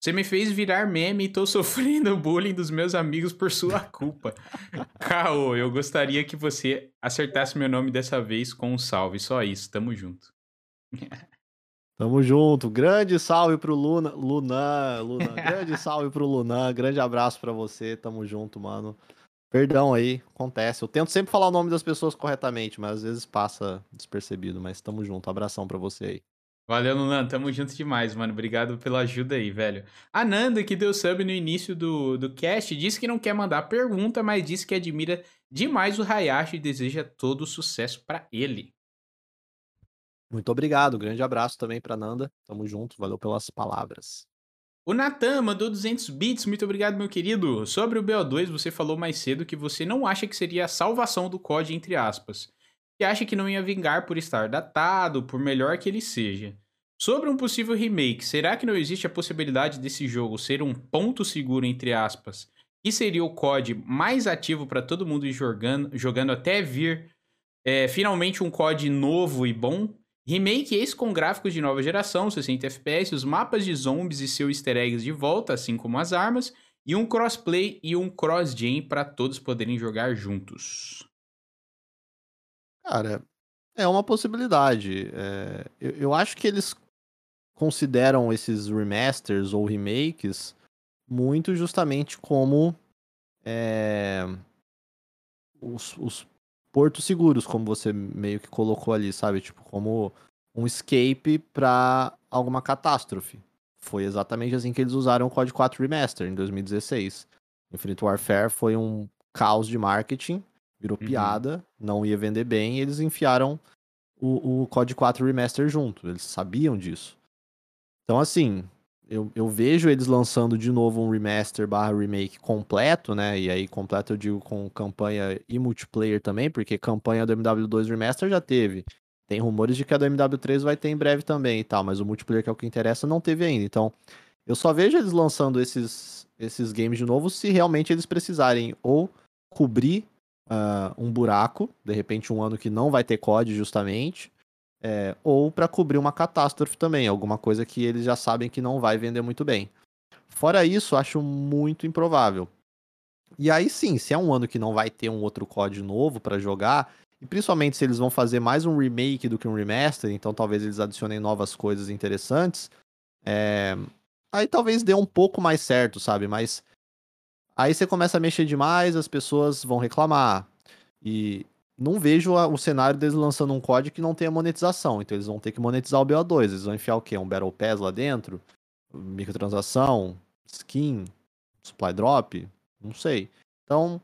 você me fez virar meme e tô sofrendo bullying dos meus amigos por sua culpa. Caô, eu gostaria que você acertasse meu nome dessa vez com um salve. Só isso, tamo junto. Tamo junto. Grande salve pro Luna. Luna, Luna. Grande salve pro Luna. Grande abraço para você. Tamo junto, mano. Perdão aí, acontece. Eu tento sempre falar o nome das pessoas corretamente, mas às vezes passa despercebido. Mas tamo junto. Abração para você aí. Valeu, Nunan. Tamo junto demais, mano. Obrigado pela ajuda aí, velho. A Nanda, que deu sub no início do, do cast, disse que não quer mandar pergunta, mas disse que admira demais o Hayashi e deseja todo sucesso para ele. Muito obrigado. Grande abraço também pra Nanda. Tamo junto. Valeu pelas palavras. O Natan mandou 200 bits. Muito obrigado, meu querido. Sobre o BO2, você falou mais cedo que você não acha que seria a salvação do COD, entre aspas que acha que não ia vingar por estar datado, por melhor que ele seja. Sobre um possível remake, será que não existe a possibilidade desse jogo ser um ponto seguro, entre aspas, que seria o COD mais ativo para todo mundo ir jogando, jogando até vir é, finalmente um COD novo e bom? Remake esse com gráficos de nova geração, 60 FPS, os mapas de zombies e seus easter eggs de volta, assim como as armas, e um crossplay e um cross-gen para todos poderem jogar juntos. Cara, é uma possibilidade. É, eu, eu acho que eles consideram esses remasters ou remakes muito justamente como é, os, os portos seguros, como você meio que colocou ali, sabe? Tipo, como um escape para alguma catástrofe. Foi exatamente assim que eles usaram o Code 4 Remaster em 2016. Infinite Warfare foi um caos de marketing virou uhum. piada, não ia vender bem, e eles enfiaram o, o COD 4 Remaster junto. Eles sabiam disso. Então, assim, eu, eu vejo eles lançando de novo um remaster barra remake completo, né? E aí, completo eu digo com campanha e multiplayer também, porque campanha do MW2 Remaster já teve. Tem rumores de que a do MW3 vai ter em breve também e tal, mas o multiplayer, que é o que interessa, não teve ainda. Então, eu só vejo eles lançando esses, esses games de novo se realmente eles precisarem ou cobrir uh, um buraco, de repente um ano que não vai ter COD justamente, é, ou para cobrir uma catástrofe também, alguma coisa que eles já sabem que não vai vender muito bem. Fora isso, acho muito improvável. E aí sim, se é um ano que não vai ter um outro COD novo para jogar, e principalmente se eles vão fazer mais um remake do que um remaster, então talvez eles adicionem novas coisas interessantes, é... aí talvez dê um pouco mais certo, sabe? Mas Aí você começa a mexer demais, as pessoas vão reclamar. E não vejo o cenário deles lançando um código que não tenha monetização. Então eles vão ter que monetizar o BO2. Eles vão enfiar o quê? Um Battle Pass lá dentro? Microtransação? Skin? Supply drop? Não sei. Então,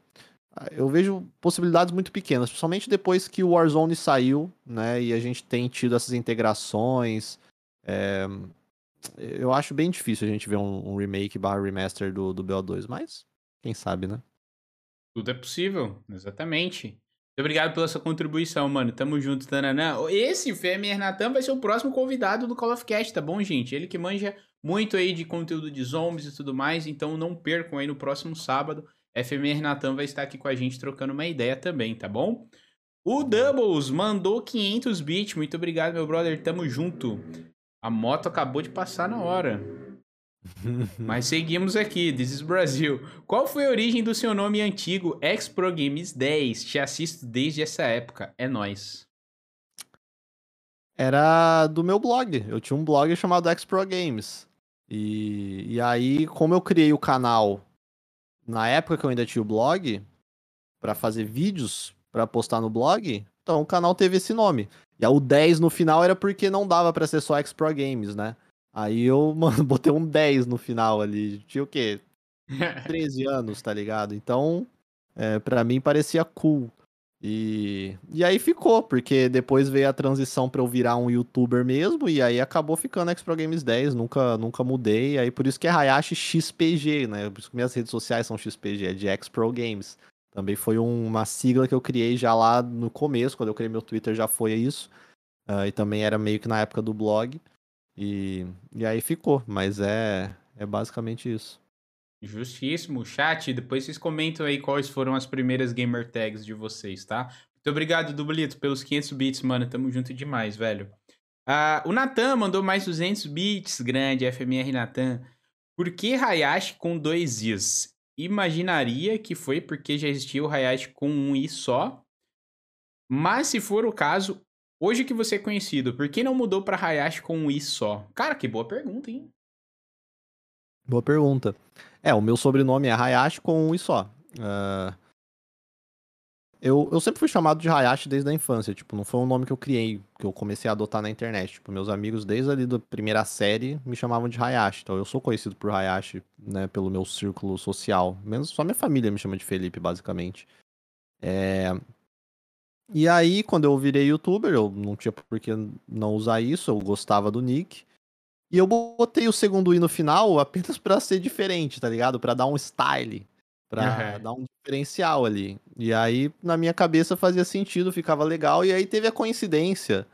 eu vejo possibilidades muito pequenas, principalmente depois que o Warzone saiu, né? E a gente tem tido essas integrações. É... Eu acho bem difícil a gente ver um, um remake barra remaster do, do BO2, mas quem sabe, né? Tudo é possível, exatamente. Obrigado pela sua contribuição, mano. Tamo junto, Tananã. Esse, FMR Natan, vai ser o próximo convidado do Call of Cast, tá bom, gente? Ele que manja muito aí de conteúdo de zombies e tudo mais, então não percam aí no próximo sábado. FMR Natan vai estar aqui com a gente trocando uma ideia também, tá bom? O Doubles mandou 500 bits. Muito obrigado, meu brother. Tamo junto. A moto acabou de passar na hora. Mas seguimos aqui, This is Brasil. Qual foi a origem do seu nome antigo, X-Pro Games 10? Te assisto desde essa época. É nós. Era do meu blog. Eu tinha um blog chamado X-Pro Games. E, e aí, como eu criei o canal na época que eu ainda tinha o blog, para fazer vídeos para postar no blog, então o canal teve esse nome. E o 10 no final era porque não dava para ser só X-Pro Games, né? Aí eu, mano, botei um 10 no final ali. Tinha o quê? 13 anos, tá ligado? Então, é, para mim parecia cool. E, e aí ficou, porque depois veio a transição para eu virar um youtuber mesmo, e aí acabou ficando X Pro Games 10, nunca, nunca mudei. Aí por isso que é Hayashi XPG, né? Por isso que minhas redes sociais são XPG, é de X Pro Games. Também foi um, uma sigla que eu criei já lá no começo, quando eu criei meu Twitter já foi isso. Uh, e também era meio que na época do blog. E, e aí ficou, mas é, é basicamente isso. Justíssimo. Chat, depois vocês comentam aí quais foram as primeiras gamer tags de vocês, tá? Muito obrigado, Dublito, pelos 500 bits, mano. Tamo junto demais, velho. Ah, o Natan mandou mais 200 bits, grande, FMR Natan. Por que Hayashi com dois Is? Imaginaria que foi porque já existia o Hayashi com um I só. Mas se for o caso, Hoje que você é conhecido, por que não mudou para Hayashi com um I só? Cara, que boa pergunta, hein? Boa pergunta. É, o meu sobrenome é Hayashi com um I só. Uh, eu, eu sempre fui chamado de Hayashi desde a infância. Tipo, não foi um nome que eu criei, que eu comecei a adotar na internet. Tipo, meus amigos desde ali da primeira série me chamavam de Hayashi. Então eu sou conhecido por Hayashi, né, pelo meu círculo social. Menos só minha família me chama de Felipe, basicamente. É, e aí, quando eu virei youtuber, eu não tinha por que não usar isso, eu gostava do nick. E eu botei o segundo i no final apenas para ser diferente, tá ligado? Para dar um style, para uhum. dar um diferencial ali. E aí, na minha cabeça fazia sentido, ficava legal. E aí teve a coincidência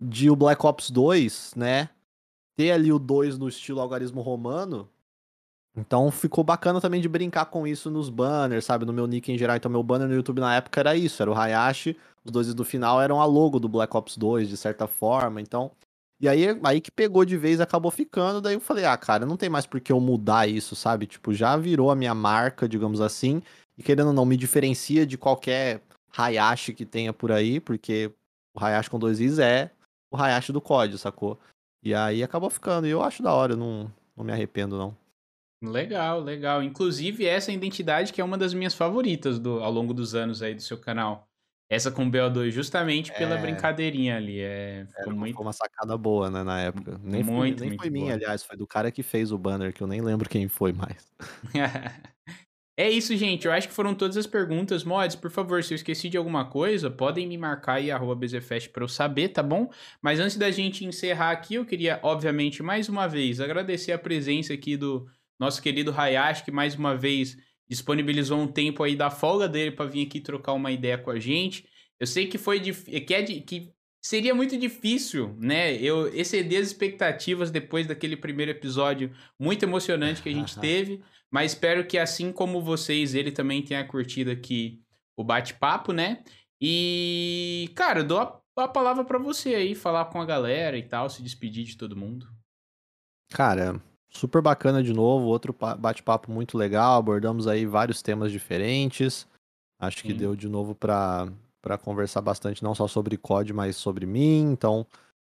de o Black Ops 2, né? Ter ali o 2 no estilo algarismo romano então ficou bacana também de brincar com isso nos banners, sabe? No meu nick em geral. Então meu banner no YouTube na época era isso, era o Hayashi. Os dois do final eram a logo do Black Ops 2, de certa forma. Então. E aí, aí que pegou de vez acabou ficando. Daí eu falei, ah, cara, não tem mais por que eu mudar isso, sabe? Tipo, já virou a minha marca, digamos assim. E querendo ou não, me diferencia de qualquer Hayashi que tenha por aí, porque o Hayashi com dois Is é o Hayashi do código, sacou? E aí acabou ficando. E eu acho da hora, não, não me arrependo, não. Legal, legal. Inclusive, essa identidade que é uma das minhas favoritas do, ao longo dos anos aí do seu canal. Essa com BO2, justamente pela é... brincadeirinha ali. É, ficou é, muito... Foi uma sacada boa, né, na época. Nem muito, foi, nem muito foi minha, aliás, foi do cara que fez o banner, que eu nem lembro quem foi mais. é isso, gente. Eu acho que foram todas as perguntas. Mods, por favor, se eu esqueci de alguma coisa, podem me marcar aí, arroba BZFest, pra eu saber, tá bom? Mas antes da gente encerrar aqui, eu queria, obviamente, mais uma vez, agradecer a presença aqui do nosso querido Hayashi, que mais uma vez disponibilizou um tempo aí da folga dele para vir aqui trocar uma ideia com a gente. Eu sei que foi que, é que seria muito difícil, né? Eu exceder as expectativas depois daquele primeiro episódio muito emocionante que a gente teve, mas espero que assim como vocês, ele também tenha curtido aqui o bate-papo, né? E, cara, eu dou a, a palavra para você aí, falar com a galera e tal, se despedir de todo mundo. Cara, Super bacana de novo, outro bate-papo muito legal. Abordamos aí vários temas diferentes. Acho que Sim. deu de novo para para conversar bastante não só sobre COD, mas sobre mim. Então,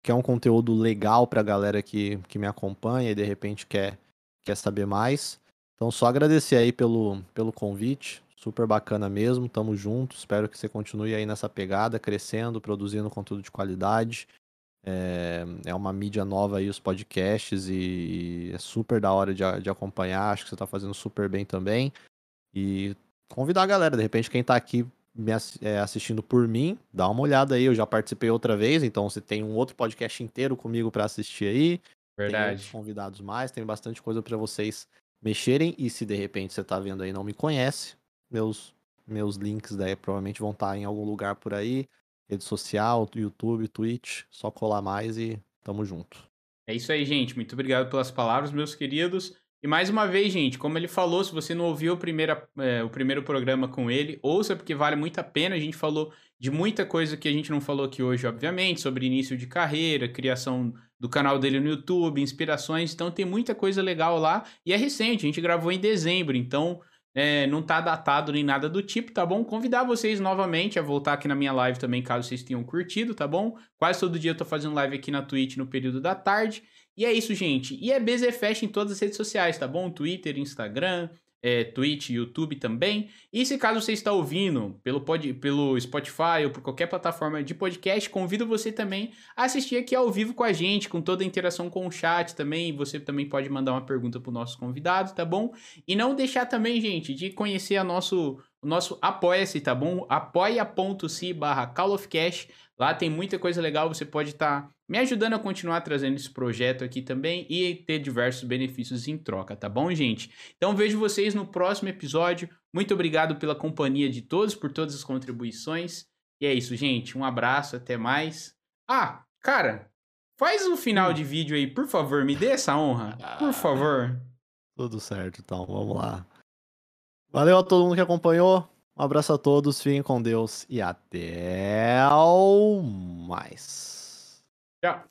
que é um conteúdo legal para a galera que, que me acompanha e de repente quer quer saber mais. Então, só agradecer aí pelo pelo convite. Super bacana mesmo. Tamo junto. Espero que você continue aí nessa pegada, crescendo, produzindo conteúdo de qualidade. É, é uma mídia nova aí, os podcasts, e, é super da hora de, de acompanhar. Acho que você está fazendo super bem também. E convidar a galera, de repente, quem está aqui me é, assistindo por mim, dá uma olhada aí. Eu já participei outra vez, então você tem um outro podcast inteiro comigo para assistir aí. Verdade. Tem convidados mais, tem bastante coisa para vocês mexerem. E se de repente você está vendo aí e não me conhece, meus Meus links daí provavelmente vão estar em algum lugar por aí. Rede social, YouTube, Twitch. Só colar mais e tamo junto. É isso aí, gente. Muito obrigado pelas palavras, meus queridos. E mais uma vez, gente, como ele falou, se você não ouviu o, primeira, é, o primeiro programa com ele, ouça porque vale muito a pena. A gente falou de muita coisa que a gente não falou aqui hoje, obviamente, sobre início de carreira, criação do canal dele no YouTube, inspirações. Então tem muita coisa legal lá. E é recente, a gente gravou em dezembro, então é, não tá datado nem nada do tipo, tá bom? Convidar vocês novamente a voltar aqui na minha live também, caso vocês tenham curtido, tá bom? Quase todo dia eu tô fazendo live aqui na Twitch no período da tarde. E é isso, gente. E é BZFest em todas as redes sociais, tá bom? Twitter, Instagram, é, Twitch, YouTube também. E se caso você está ouvindo pelo, pod, pelo Spotify ou por qualquer plataforma de podcast, convido você também a assistir aqui ao vivo com a gente, com toda a interação com o chat também. Você também pode mandar uma pergunta para o nosso convidado, tá bom? E não deixar também, gente, de conhecer a nosso, o nosso Apoia-se, tá bom? apoia.se barra Call of Cash. Lá tem muita coisa legal, você pode estar tá me ajudando a continuar trazendo esse projeto aqui também e ter diversos benefícios em troca, tá bom, gente? Então vejo vocês no próximo episódio. Muito obrigado pela companhia de todos, por todas as contribuições. E é isso, gente. Um abraço, até mais. Ah, cara, faz um final de vídeo aí, por favor, me dê essa honra, por favor. Tudo certo, então, vamos lá. Valeu a todo mundo que acompanhou. Um abraço a todos, fiquem com Deus e até mais. Tchau.